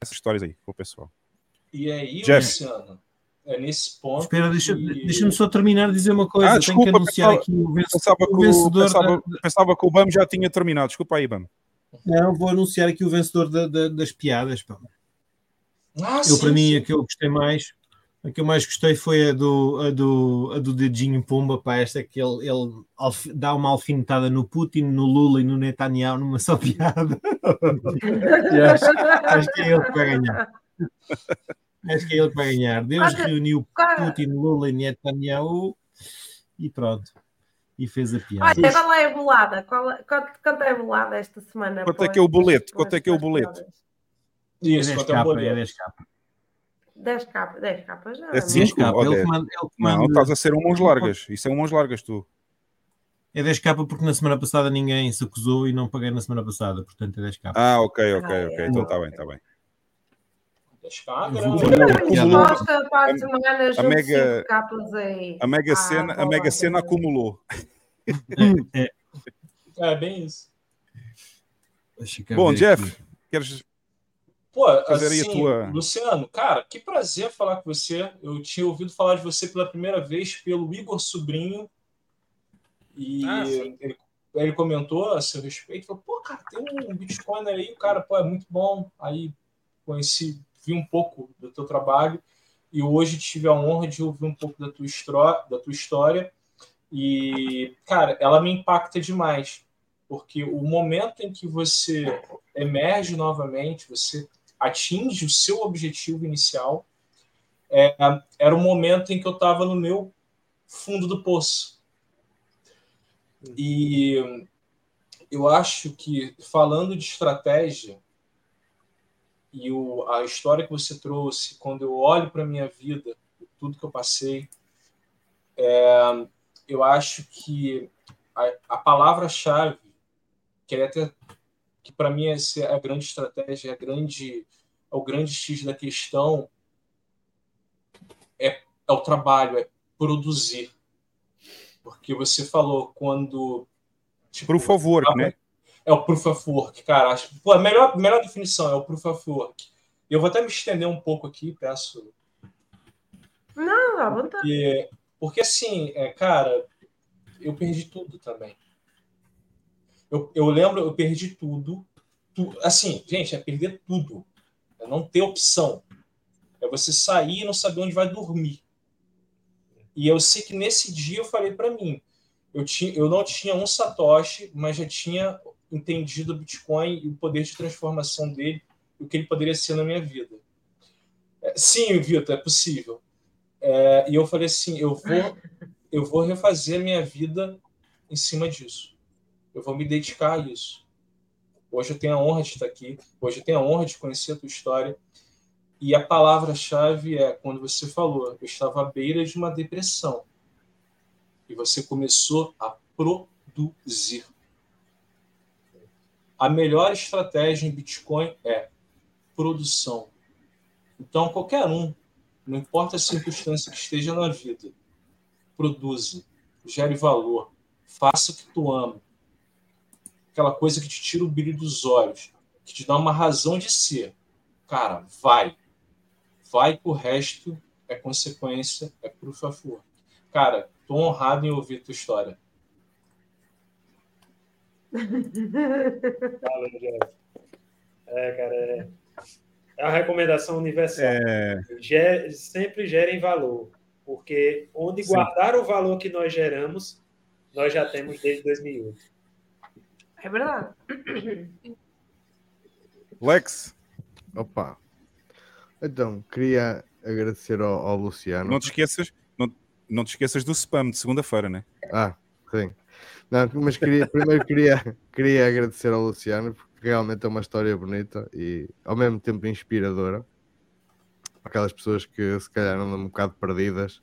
essas histórias aí com o pessoal. E aí, Jeff. Luciano, é nesse ponto. Espera, deixa- que- deixa-me só terminar de dizer uma coisa. Ah, Tenho que desculpa, anunciar pensava, aqui o, venc- pensava, o que o, vencedor. pensava, da- pensava que o BAM já tinha terminado. Desculpa aí, BAM. Não, vou anunciar aqui o vencedor da- da- das piadas. pá. Ah, eu, sim, para mim, sim. a que eu gostei mais, a que eu mais gostei foi a do, a do, a do dedinho Pumba, pá, esta que ele, ele dá uma alfinetada no Putin, no Lula e no Netanyahu numa só piada. Acho, acho que é ele que vai ganhar. Acho que é ele que vai ganhar. Deus reuniu Putin, Lula e Netanyahu e pronto. E fez a piada. Olha, qual é a bolada? Qual, quanto, quanto é a bolada esta semana? Quanto é que é o boleto? Quanto é que é o boleto? Isso, é 10 quanto é um capa, boleto. é 10 capa. 10 capas, 10 capas já. É não? 5 capa, ou ele 10? que manda- ele que Não, estás a ser um mãos largas. Isso é um mãos largas, tu. É 10 capa porque na semana passada ninguém se acusou e não paguei na semana passada, portanto é 10 capa. Ah, ok, ok, Ah, ok. é. Então está bem, está bem. Vou né? para a semana a junto mega- 5 capas aí. A Mega Ah, Sena, a Mega boa. acumulou. É, é. É bem isso. Bom, Jeff, aqui. queres Pô, fazer aí a assim, tua. Luciano, cara, que prazer falar com você. Eu tinha ouvido falar de você pela primeira vez pelo Igor Sobrinho. E Ah, ele, ele comentou a seu respeito. Falou, pô, cara, tem um Bitcoin aí, o cara, pô, é muito bom. Aí conheci, vi um pouco do teu trabalho. E hoje tive a honra de ouvir um pouco da tua, da tua história. E, cara, ela me impacta demais. Porque o momento em que você emerge novamente, você atinge o seu objetivo inicial, é, era o momento em que eu estava no meu fundo do poço. E eu acho que, falando de estratégia, e o, a história que você trouxe, quando eu olho para a minha vida, tudo que eu passei, é, eu acho que a, a palavra-chave, que é até que para mim essa é a grande estratégia, é a grande, é o grande X da questão, é, é o trabalho, é produzir. Porque você falou quando. Tipo, of work, né? É o proof of work, cara. Acho, pô, a melhor, melhor definição é o proof of work. Eu vou até me estender um pouco aqui, peço. Não, à vontade. Porque, porque assim, é, cara, eu perdi tudo também. Eu, eu lembro, eu perdi tudo. Tu- assim, gente, é perder tudo. É não ter opção. É você sair e não saber onde vai dormir. E eu sei que nesse dia eu falei para mim, eu, tinha, eu não tinha um satoshi, mas já tinha entendido o Bitcoin e o poder de transformação dele, o que ele poderia ser na minha vida. É, sim, Vitor, é possível. É, e eu falei assim, eu vou, eu vou refazer a minha vida em cima disso. Eu vou me dedicar a isso. Hoje eu tenho a honra de estar aqui. Hoje eu tenho a honra de conhecer a tua história. E a palavra-chave é quando você falou, eu estava à beira de uma depressão. E você começou a produzir. A melhor estratégia em Bitcoin é produção. Então, qualquer um, não importa a circunstância que esteja na vida, produza, gere valor, faça o que tu ama. Aquela coisa que te tira o brilho dos olhos, que te dá uma razão de ser. Cara, vai. Vai que o resto é consequência, é proof of work. Cara, tô honrado em ouvir tua história. Valeu, Jeff. É, cara, é, é uma recomendação universal. É, Ge- sempre gerem valor, porque onde Sim. guardar o valor que nós geramos, nós já temos desde 2008. É verdade. Lex, Opa. Então, queria agradecer ao, ao Luciano. não te esqueças, não, não te esqueças do spam de segunda-feira, né? Ah, sim. Não, mas queria, primeiro queria, queria agradecer ao Luciano, porque realmente é uma história bonita e ao mesmo tempo inspiradora. Para aquelas pessoas que se calhar andam um bocado perdidas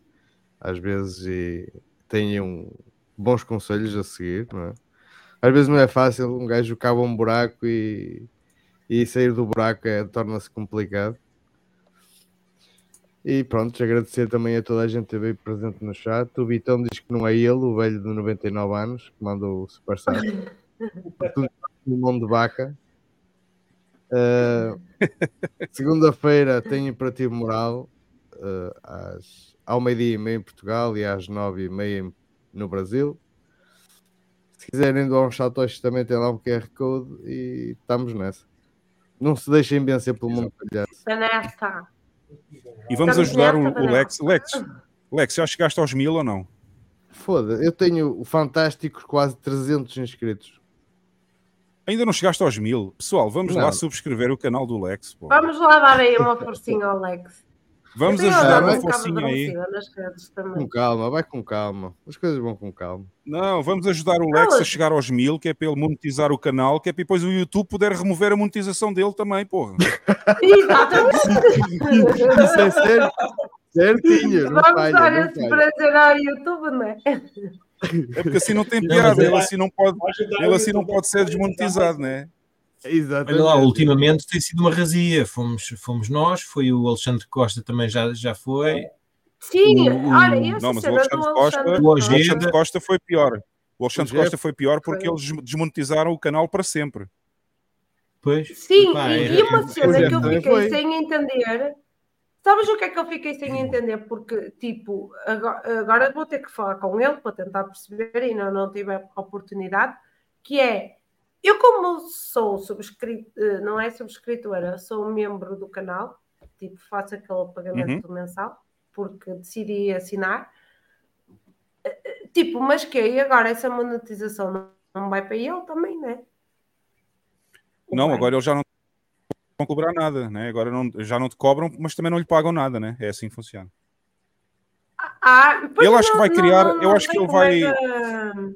às vezes e tenham bons conselhos a seguir, não é? Às vezes não é fácil, um gajo cava um buraco e, e sair do buraco é, torna-se complicado. E pronto, agradecer também a toda a gente que esteve presente no chat. O Vitão diz que não é ele, o velho de 99 anos, que mandou o super. Tudo no mão de vaca. Uh, Segunda-feira tem imperativo moral uh, às, ao meio-dia e meia em Portugal e às nove e meia no Brasil. Se quiserem doar uns satoshis também tem lá um QR Code e estamos nessa. Não se deixem vencer pelo mundo palhaço. Nesta. E vamos Estamos ajudar o, o. Lex. Lex, Lex, já chegaste aos mil ou não? Foda, eu tenho fantásticos quase 300 inscritos. Ainda não chegaste aos mil. Pessoal, vamos Não. lá subscrever o canal do Lex. pô. Vamos lá dar aí uma forcinha ao Lex. Vamos ajudar um bocado forcinha aí. Com calma, vai com calma. As coisas vão com calma. Não, vamos ajudar o Lex a Não, chegar aos mil, que é para ele monetizar o canal, que é para depois o YouTube poder remover a monetização dele também, porra. Exatamente. Isso é certo. Certinho, não Vamos falha, dar não esse prazer ao YouTube, não é? É porque assim não tem Não, piada, mas é- ele assim não pode, ele o assim não pode ser desmonetizado, né? Exatamente. Olha lá, ultimamente tem sido uma razia. Fomos, fomos nós, foi o Alexandre Costa também já, já foi. Sim, O- o- olha, e Não, mas o Alexandre Costa, Alexandre o Alexandre Costa foi pior. O Alexandre Costa foi pior porque eles des- desmonetizaram o canal para sempre. Pois. Sim, Pá, e, é- e uma cena que eu fiquei foi. sem entender. Sabes o que é que eu fiquei sem entender? Porque, tipo, agora, agora vou ter que falar com ele para tentar perceber e ainda não tive a oportunidade, que é, eu como sou subscritora, não é subscritora, sou membro do canal, tipo, faço aquele pagamento mensal, porque decidi assinar, Eh, eh, tipo, mas que e agora essa monetização não, vai para ele também, né? Não, Vai. agora eles já não vão cobrar nada, né? Agora não, já não te cobram, mas também não lhe pagam nada, né? É assim que funciona. Ah, pois Ele acho que vai criar- não- eu não acho que ele como é vai- que-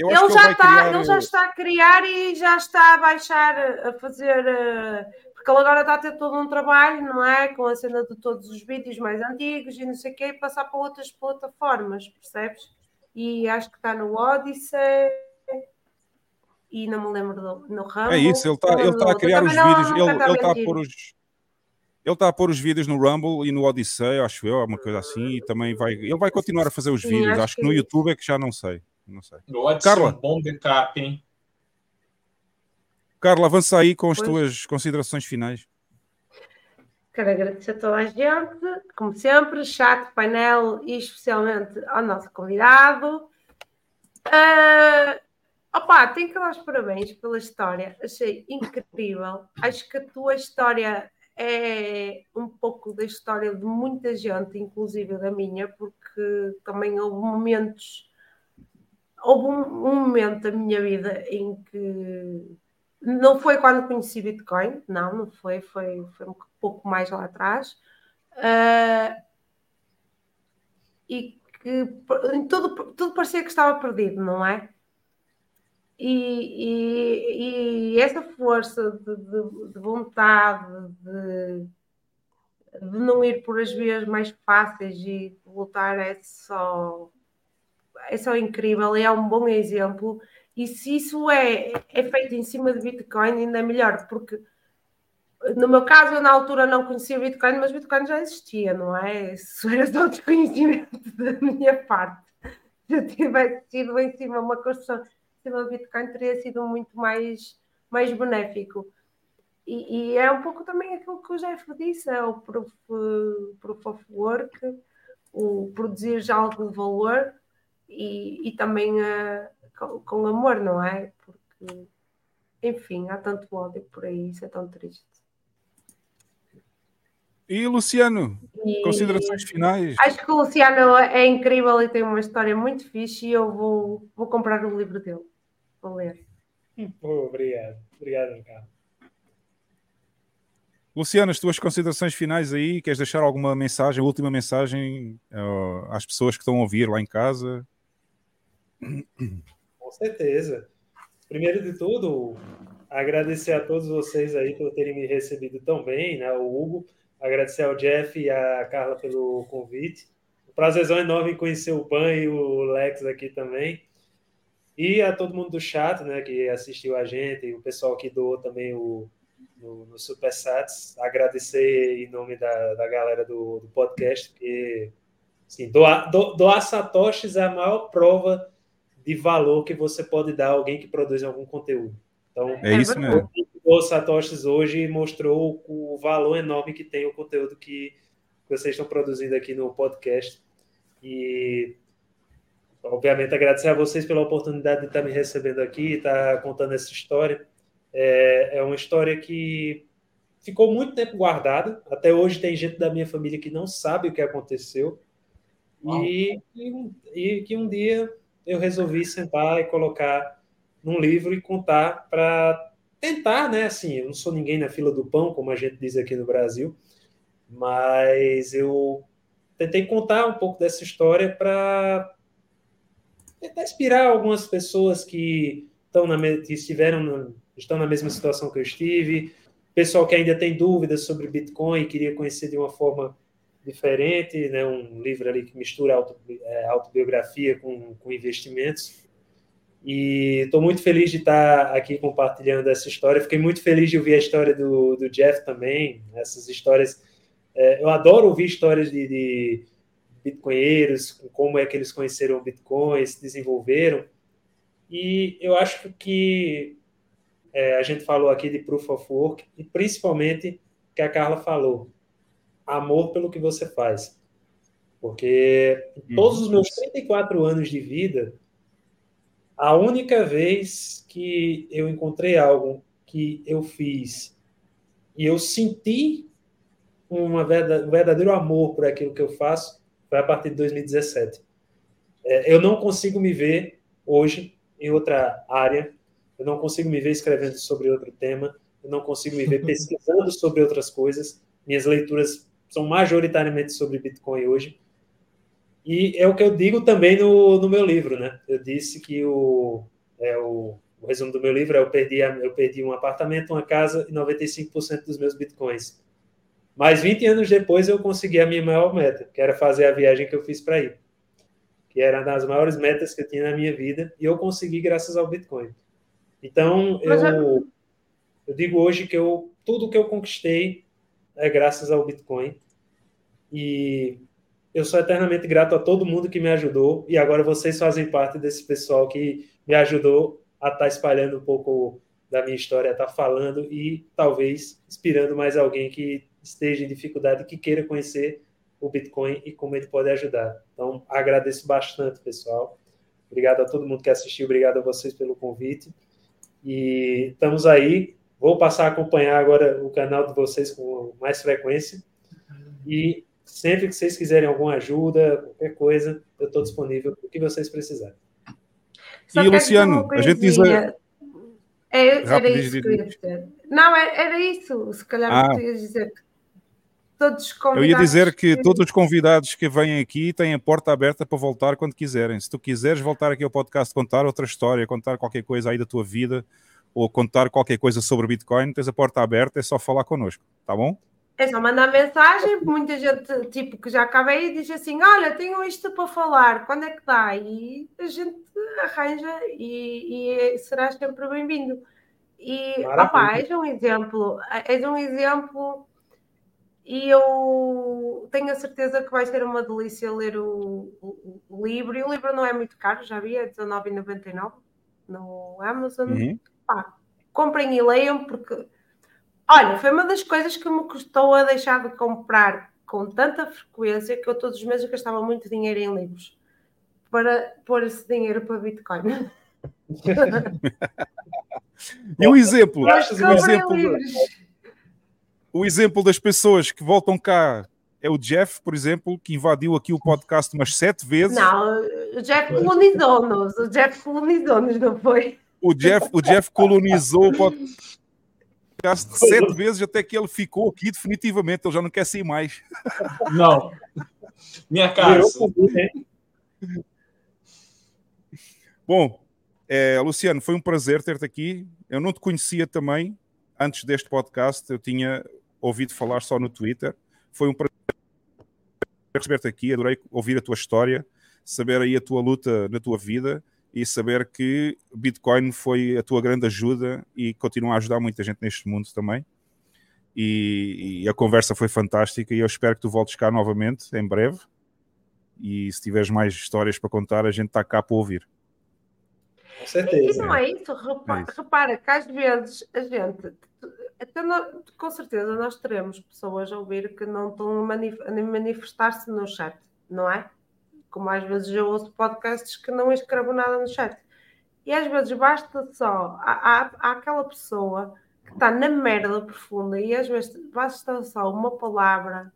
Eu Ele já, ele está, criar. ele já está a criar e já está a baixar, a fazer. eh, Porque ele agora está a ter todo um trabalho, não é? Com a cena de todos os vídeos mais antigos e não sei o quê, e passar para outras plataformas, percebes? E acho que está no Odyssey e não me lembro do, no Rumble. É isso, ele está ele tá do a criar os vídeos, ele ele está a pôr os. Ele está a pôr os vídeos no Rumble e no Odyssey, acho eu, uma coisa assim, e também vai. Ele vai continuar a fazer os Sim, vídeos. acho Acho que que- no YouTube é que já não sei. Não sei. Pode Carla. ser um bom backup, hein? Carla, avança aí com as Pois. tuas considerações finais. Quero agradecer a toda a gente, como sempre, chat, painel e especialmente ao nosso convidado. Ah, opa, tenho que dar os parabéns pela história, achei incrível. Acho que a tua história é um pouco da história de muita gente, inclusive da minha, porque também houve momentos. Houve um, um momento da minha vida em que não foi quando conheci Bitcoin, não, não foi, foi, foi um pouco mais lá atrás. Ah, e que p- tudo, tudo parecia que estava perdido, não é? E, e- e essa força de, de- de vontade de, de não ir por as vias mais fáceis e de lutar é só, é só incrível, é um bom exemplo. E se isso é, é feito em cima de Bitcoin, ainda melhor, porque no meu caso, eu na altura não conhecia Bitcoin, mas Bitcoin já existia, não é? Isso era só desconhecimento da minha parte. Se eu tivesse sido em cima uma construção em cima do Bitcoin, teria sido muito mais, mais benéfico. E, e é um pouco também aquilo que o Jeff disse: é o proof, proof of work, o produzir já algo de valor e, e também eh, com, com amor, não é? Porque, enfim, há tanto ódio por aí, isso é tão triste. E Luciano, E- considerações finais. Acho que o Luciano é incrível e tem uma história muito fixe e eu vou, vou comprar o livro dele. Vou ler. Pô, obrigado. Obrigado, Ricardo. Luciano, as tuas considerações finais aí, queres deixar alguma mensagem, última mensagem eh, às pessoas que estão a ouvir lá em casa? Com certeza. Primeiro de tudo, agradecer a todos vocês aí por terem me recebido tão bem, né? O Hugo, agradecer ao Jeff e à Carla pelo convite. Um prazerzão enorme conhecer o Ban e o Lex aqui também. E a todo mundo do chat, né, que assistiu a gente, e o pessoal que doou também o, no, no Super Sats. Agradecer em nome da, da galera do, do podcast, porque assim, doar, do, doar satoshis é a maior prova de valor que você pode dar a alguém que produz algum conteúdo. Então, É isso mesmo. o Satoshis hoje mostrou o valor enorme que tem o conteúdo que vocês estão produzindo aqui no podcast. E obviamente, agradecer a vocês pela oportunidade de estar me recebendo aqui, estar contando essa história. É, é uma história que ficou muito tempo guardada. Até hoje tem gente da minha família que não sabe o que aconteceu. E, e, e que um dia eu resolvi sentar e colocar num livro e contar para tentar, né? Assim, eu não sou ninguém na fila do pão, como a gente diz aqui no Brasil, mas eu tentei contar um pouco dessa história para tentar inspirar algumas pessoas que estão na que estiveram no, estão na mesma situação que eu estive, pessoal que ainda tem dúvidas sobre Bitcoin e queria conhecer de uma forma diferente, né? Um livro ali que mistura é, autobiografia com, com investimentos. E estou muito feliz de estar aqui compartilhando essa história. Fiquei muito feliz de ouvir a história do, do Jeff também. Essas histórias. É, eu adoro ouvir histórias de, de bitcoinheiros, como é que eles conheceram o Bitcoin, se desenvolveram. E eu acho que é, a gente falou aqui de Proof of Work e principalmente que a Carla falou, amor pelo que você faz. Porque em todos os meus 34 anos de vida, a única vez que eu encontrei algo que eu fiz e eu senti uma verdade, um verdadeiro amor por aquilo que eu faço foi a partir de 2017. É, eu não consigo me ver hoje em outra área, eu não consigo me ver escrevendo sobre outro tema, eu não consigo me ver pesquisando sobre outras coisas. Minhas leituras são majoritariamente sobre Bitcoin hoje. E é o que eu digo também no, no meu livro, né? Eu disse que o, é, o, o resumo do meu livro é eu perdi, eu perdi um apartamento, uma casa e 95% dos meus bitcoins. Mas 20 anos depois eu consegui a minha maior meta, que era fazer a viagem que eu fiz para ir. Que era uma das maiores metas que eu tinha na minha vida, e eu consegui graças ao Bitcoin. Então, eu, eu digo hoje que eu, tudo que eu conquistei é graças ao Bitcoin. E eu sou eternamente grato a todo mundo que me ajudou e agora vocês fazem parte desse pessoal que me ajudou a estar tá espalhando um pouco da minha história, a estar tá falando e talvez inspirando mais alguém que esteja em dificuldade que queira conhecer o Bitcoin e como ele pode ajudar. Então, agradeço bastante, pessoal. Obrigado a todo mundo que assistiu, obrigado a vocês pelo convite. E estamos aí. Vou passar a acompanhar agora o canal de vocês com mais frequência. E Sempre que vocês quiserem alguma ajuda, qualquer coisa, eu estou disponível para o que vocês precisarem. Só e, Luciano, a gente diz. A... É, era isso que eu ia dizer. Não, é, era isso. Se calhar ah. tu ias dizer que todos os convidados. Eu ia dizer que todos os convidados que vêm aqui têm a porta aberta para voltar quando quiserem. Se tu quiseres voltar aqui ao podcast, contar outra história, contar qualquer coisa aí da tua vida, ou contar qualquer coisa sobre Bitcoin, tens a porta aberta, é só falar connosco, tá bom? É só mandar mensagem, muita gente tipo que já acabei e diz assim: Olha, tenho isto para falar, quando é que dá? E a gente arranja e, e serás sempre bem-vindo. E opa, és um exemplo, és um exemplo, e eu tenho a certeza que vai ser uma delícia ler o, o, o livro. E o livro não é muito caro, já vi, é R$19,99 no Amazon. Uhum. Pá, comprem e leiam, porque Olha, foi uma das coisas que me custou a deixar de comprar com tanta frequência que eu todos os meses gastava muito dinheiro em livros para pôr esse dinheiro para Bitcoin. e um exemplo, um exemplo, o exemplo das pessoas que voltam cá é o Jeff, por exemplo, que invadiu aqui o podcast umas sete vezes. Não, o Jeff colonizou-nos, o Jeff colonizou-nos, não foi? O Jeff, o Jeff colonizou o podcast sete vezes até que ele ficou aqui definitivamente, ele já não quer sair mais. Não. Minha casa. Bom, é, Luciano, foi um prazer ter-te aqui. Eu não te conhecia também antes deste podcast, eu tinha ouvido falar só no Twitter. Foi um prazer receber-te aqui, adorei ouvir a tua história, saber aí a tua luta na tua vida e saber que Bitcoin foi a tua grande ajuda e continua a ajudar muita gente neste mundo também. E, e, a conversa foi fantástica e eu espero que tu voltes cá novamente em breve. E se tiveres mais histórias para contar, a gente está cá para ouvir. Com certeza. E não é isso, repara, é isso. repara que às vezes a gente, até nós, com certeza nós teremos pessoas a ouvir que não estão a manifestar-se no chat, não é? Como às vezes eu ouço podcasts que não escrevo nada no chat. E às vezes basta só, há, há, há aquela pessoa que está na merda profunda e às vezes basta só uma palavra,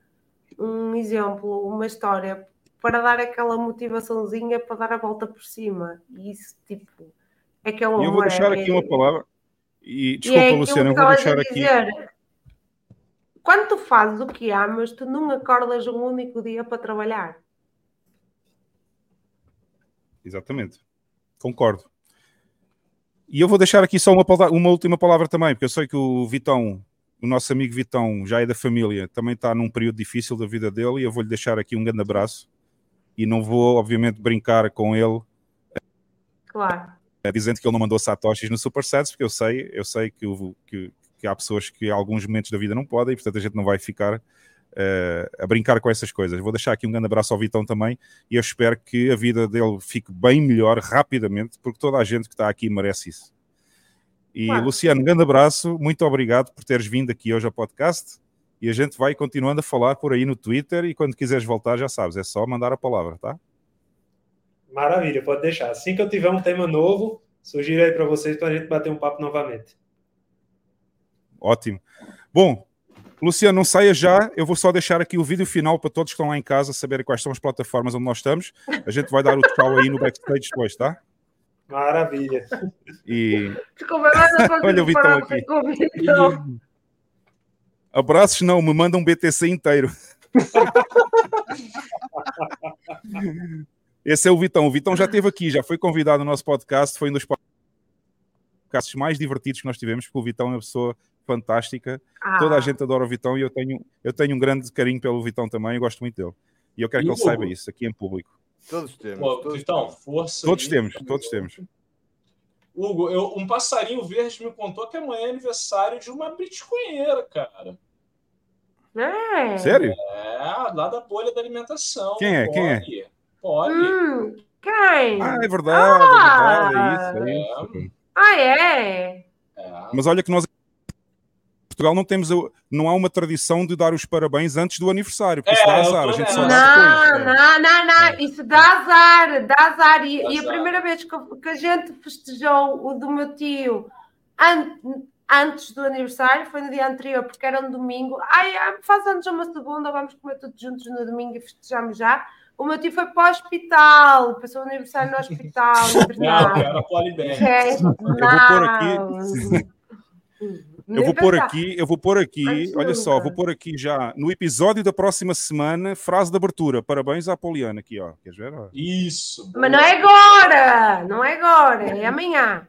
um exemplo, uma história para dar aquela motivaçãozinha para dar a volta por cima. E isso, tipo, é que é um E eu vou deixar é- aqui uma palavra. E e desculpa, é aquilo Luciano, eu vou deixar aqui. dizer. Quando tu fazes o que amas, tu não acordas um único dia para trabalhar. Exatamente. Concordo. E eu vou deixar aqui só uma, uma última palavra também, porque eu sei que o Vitão, o nosso amigo Vitão, já é da família, também está num período difícil da vida dele, e eu vou-lhe deixar aqui um grande abraço. E não vou, obviamente, brincar com ele Claro. eh, dizendo que ele não mandou satoshis no Super Sets, porque eu sei, eu sei que, o- que- que há pessoas que em alguns momentos da vida não podem, e portanto a gente não vai ficar a brincar com essas coisas. Vou deixar aqui um grande abraço ao Vitão também, e eu espero que a vida dele fique bem melhor rapidamente, porque toda a gente que está aqui merece isso. E Claro. Luciano, um grande abraço, muito obrigado por teres vindo aqui hoje ao podcast. E a gente vai continuando a falar por aí no Twitter. E quando quiseres voltar, já sabes, é só mandar a palavra, tá? Maravilha, pode deixar. Assim que eu tiver um tema novo, sugiro aí para vocês para a gente bater um papo novamente. Ótimo. Bom, Luciano, não saia já. Eu vou só deixar aqui o vídeo final para todos que estão lá em casa saberem quais são as plataformas onde nós estamos. A gente vai dar o tchau aí no backstage depois, tá? Maravilha. E Desculpa, Olha o Vitão aqui. abraços não, me manda um BTC inteiro. Esse é o Vitão. O Vitão já esteve aqui, já foi convidado no nosso podcast, foi um dos podcasts mais divertidos que nós tivemos, porque o Vitão é uma pessoa fantástica. Ah. Toda a gente adora o Vitão e eu tenho, eu tenho um grande carinho pelo Vitão também, eu gosto muito dele. E eu quero que ele Hugo? saiba isso aqui em público. Todos temos. Pô, então, força. Todos aí. temos, todos temos. Hugo, eu- um passarinho verde me contou que amanhã é aniversário de uma bitcoinheira, cara. É. Sério? É, lá da bolha da alimentação. Quem é? Quem é? Poli. Poli. Hum, quem? Ah, é verdade, Ah! é verdade, é isso, é isso. Ah, é? Mas olha que nós Portugal não temos não há uma tradição de dar os parabéns antes do aniversário, porque isso É, dá eu azar, a gente só nessa. dá Não, depois. é. não, não, não, isso dá azar, dá azar. E, Dá e a azar. primeira vez que, que a gente festejou o do meu tio an- antes do aniversário foi no dia anterior, porque era um domingo. Ai, faz anos uma segunda, vamos comer todos juntos no domingo e festejamos já. O meu tio foi para o hospital, passou o aniversário no hospital. Não, era Polibem. É, Eu vou pôr aqui. não. Eu vou pôr pensar. aqui, eu vou pôr aqui, Antes olha só, vou pôr aqui já no episódio da próxima semana, frase de abertura. Parabéns à Poliana aqui, ó. Queres ver? ó? Isso. Mas não é agora, não é agora, é amanhã.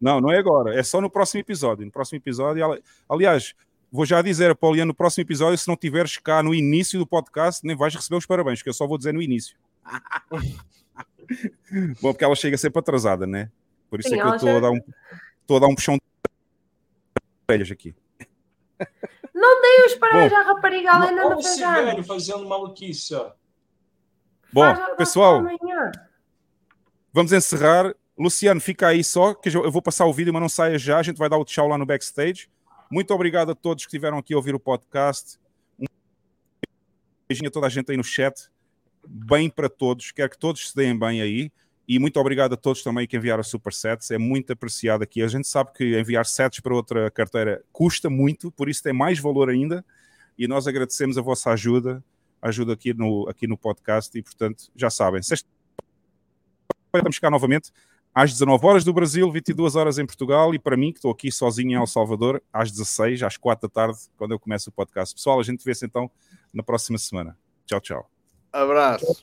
Não, não é agora, é só no próximo episódio. No próximo episódio, ali- aliás, vou já dizer a Poliana no próximo episódio, se não tiveres cá no início do podcast, nem vais receber os parabéns, que eu só vou dizer no início. Bom, porque ela chega sempre atrasada, né? Por isso Sim, é que eu estou a chega- dar um, estou a dar um puxão de orelhas aqui. Não dei os parabéns à rapariga, ela ainda Olha não fez velho fazendo maluquice, ó. Bom, pessoal, amanhã. vamos encerrar. Luciano, fica aí só, que eu eu vou passar o vídeo, mas não saia já. A gente vai dar o tchau lá no backstage. Muito obrigado a todos que estiveram aqui a ouvir o podcast. Um beijinho a toda a gente aí no chat. Bem para todos. Quero que todos se deem bem aí. E muito obrigado a todos também que enviaram supersets. É muito apreciado aqui. A gente sabe que enviar sets para outra carteira custa muito, por isso tem mais valor ainda. E nós agradecemos a vossa ajuda, ajuda aqui no, aqui no podcast. E portanto, já sabem, sexta estamos cá novamente às 19 horas do Brasil, 22 horas em Portugal e para mim, que estou aqui sozinho em El Salvador, às 16, às 4 da tarde, quando eu começo o podcast. Pessoal, a gente vê-se então na próxima semana. Tchau, tchau. Abraço.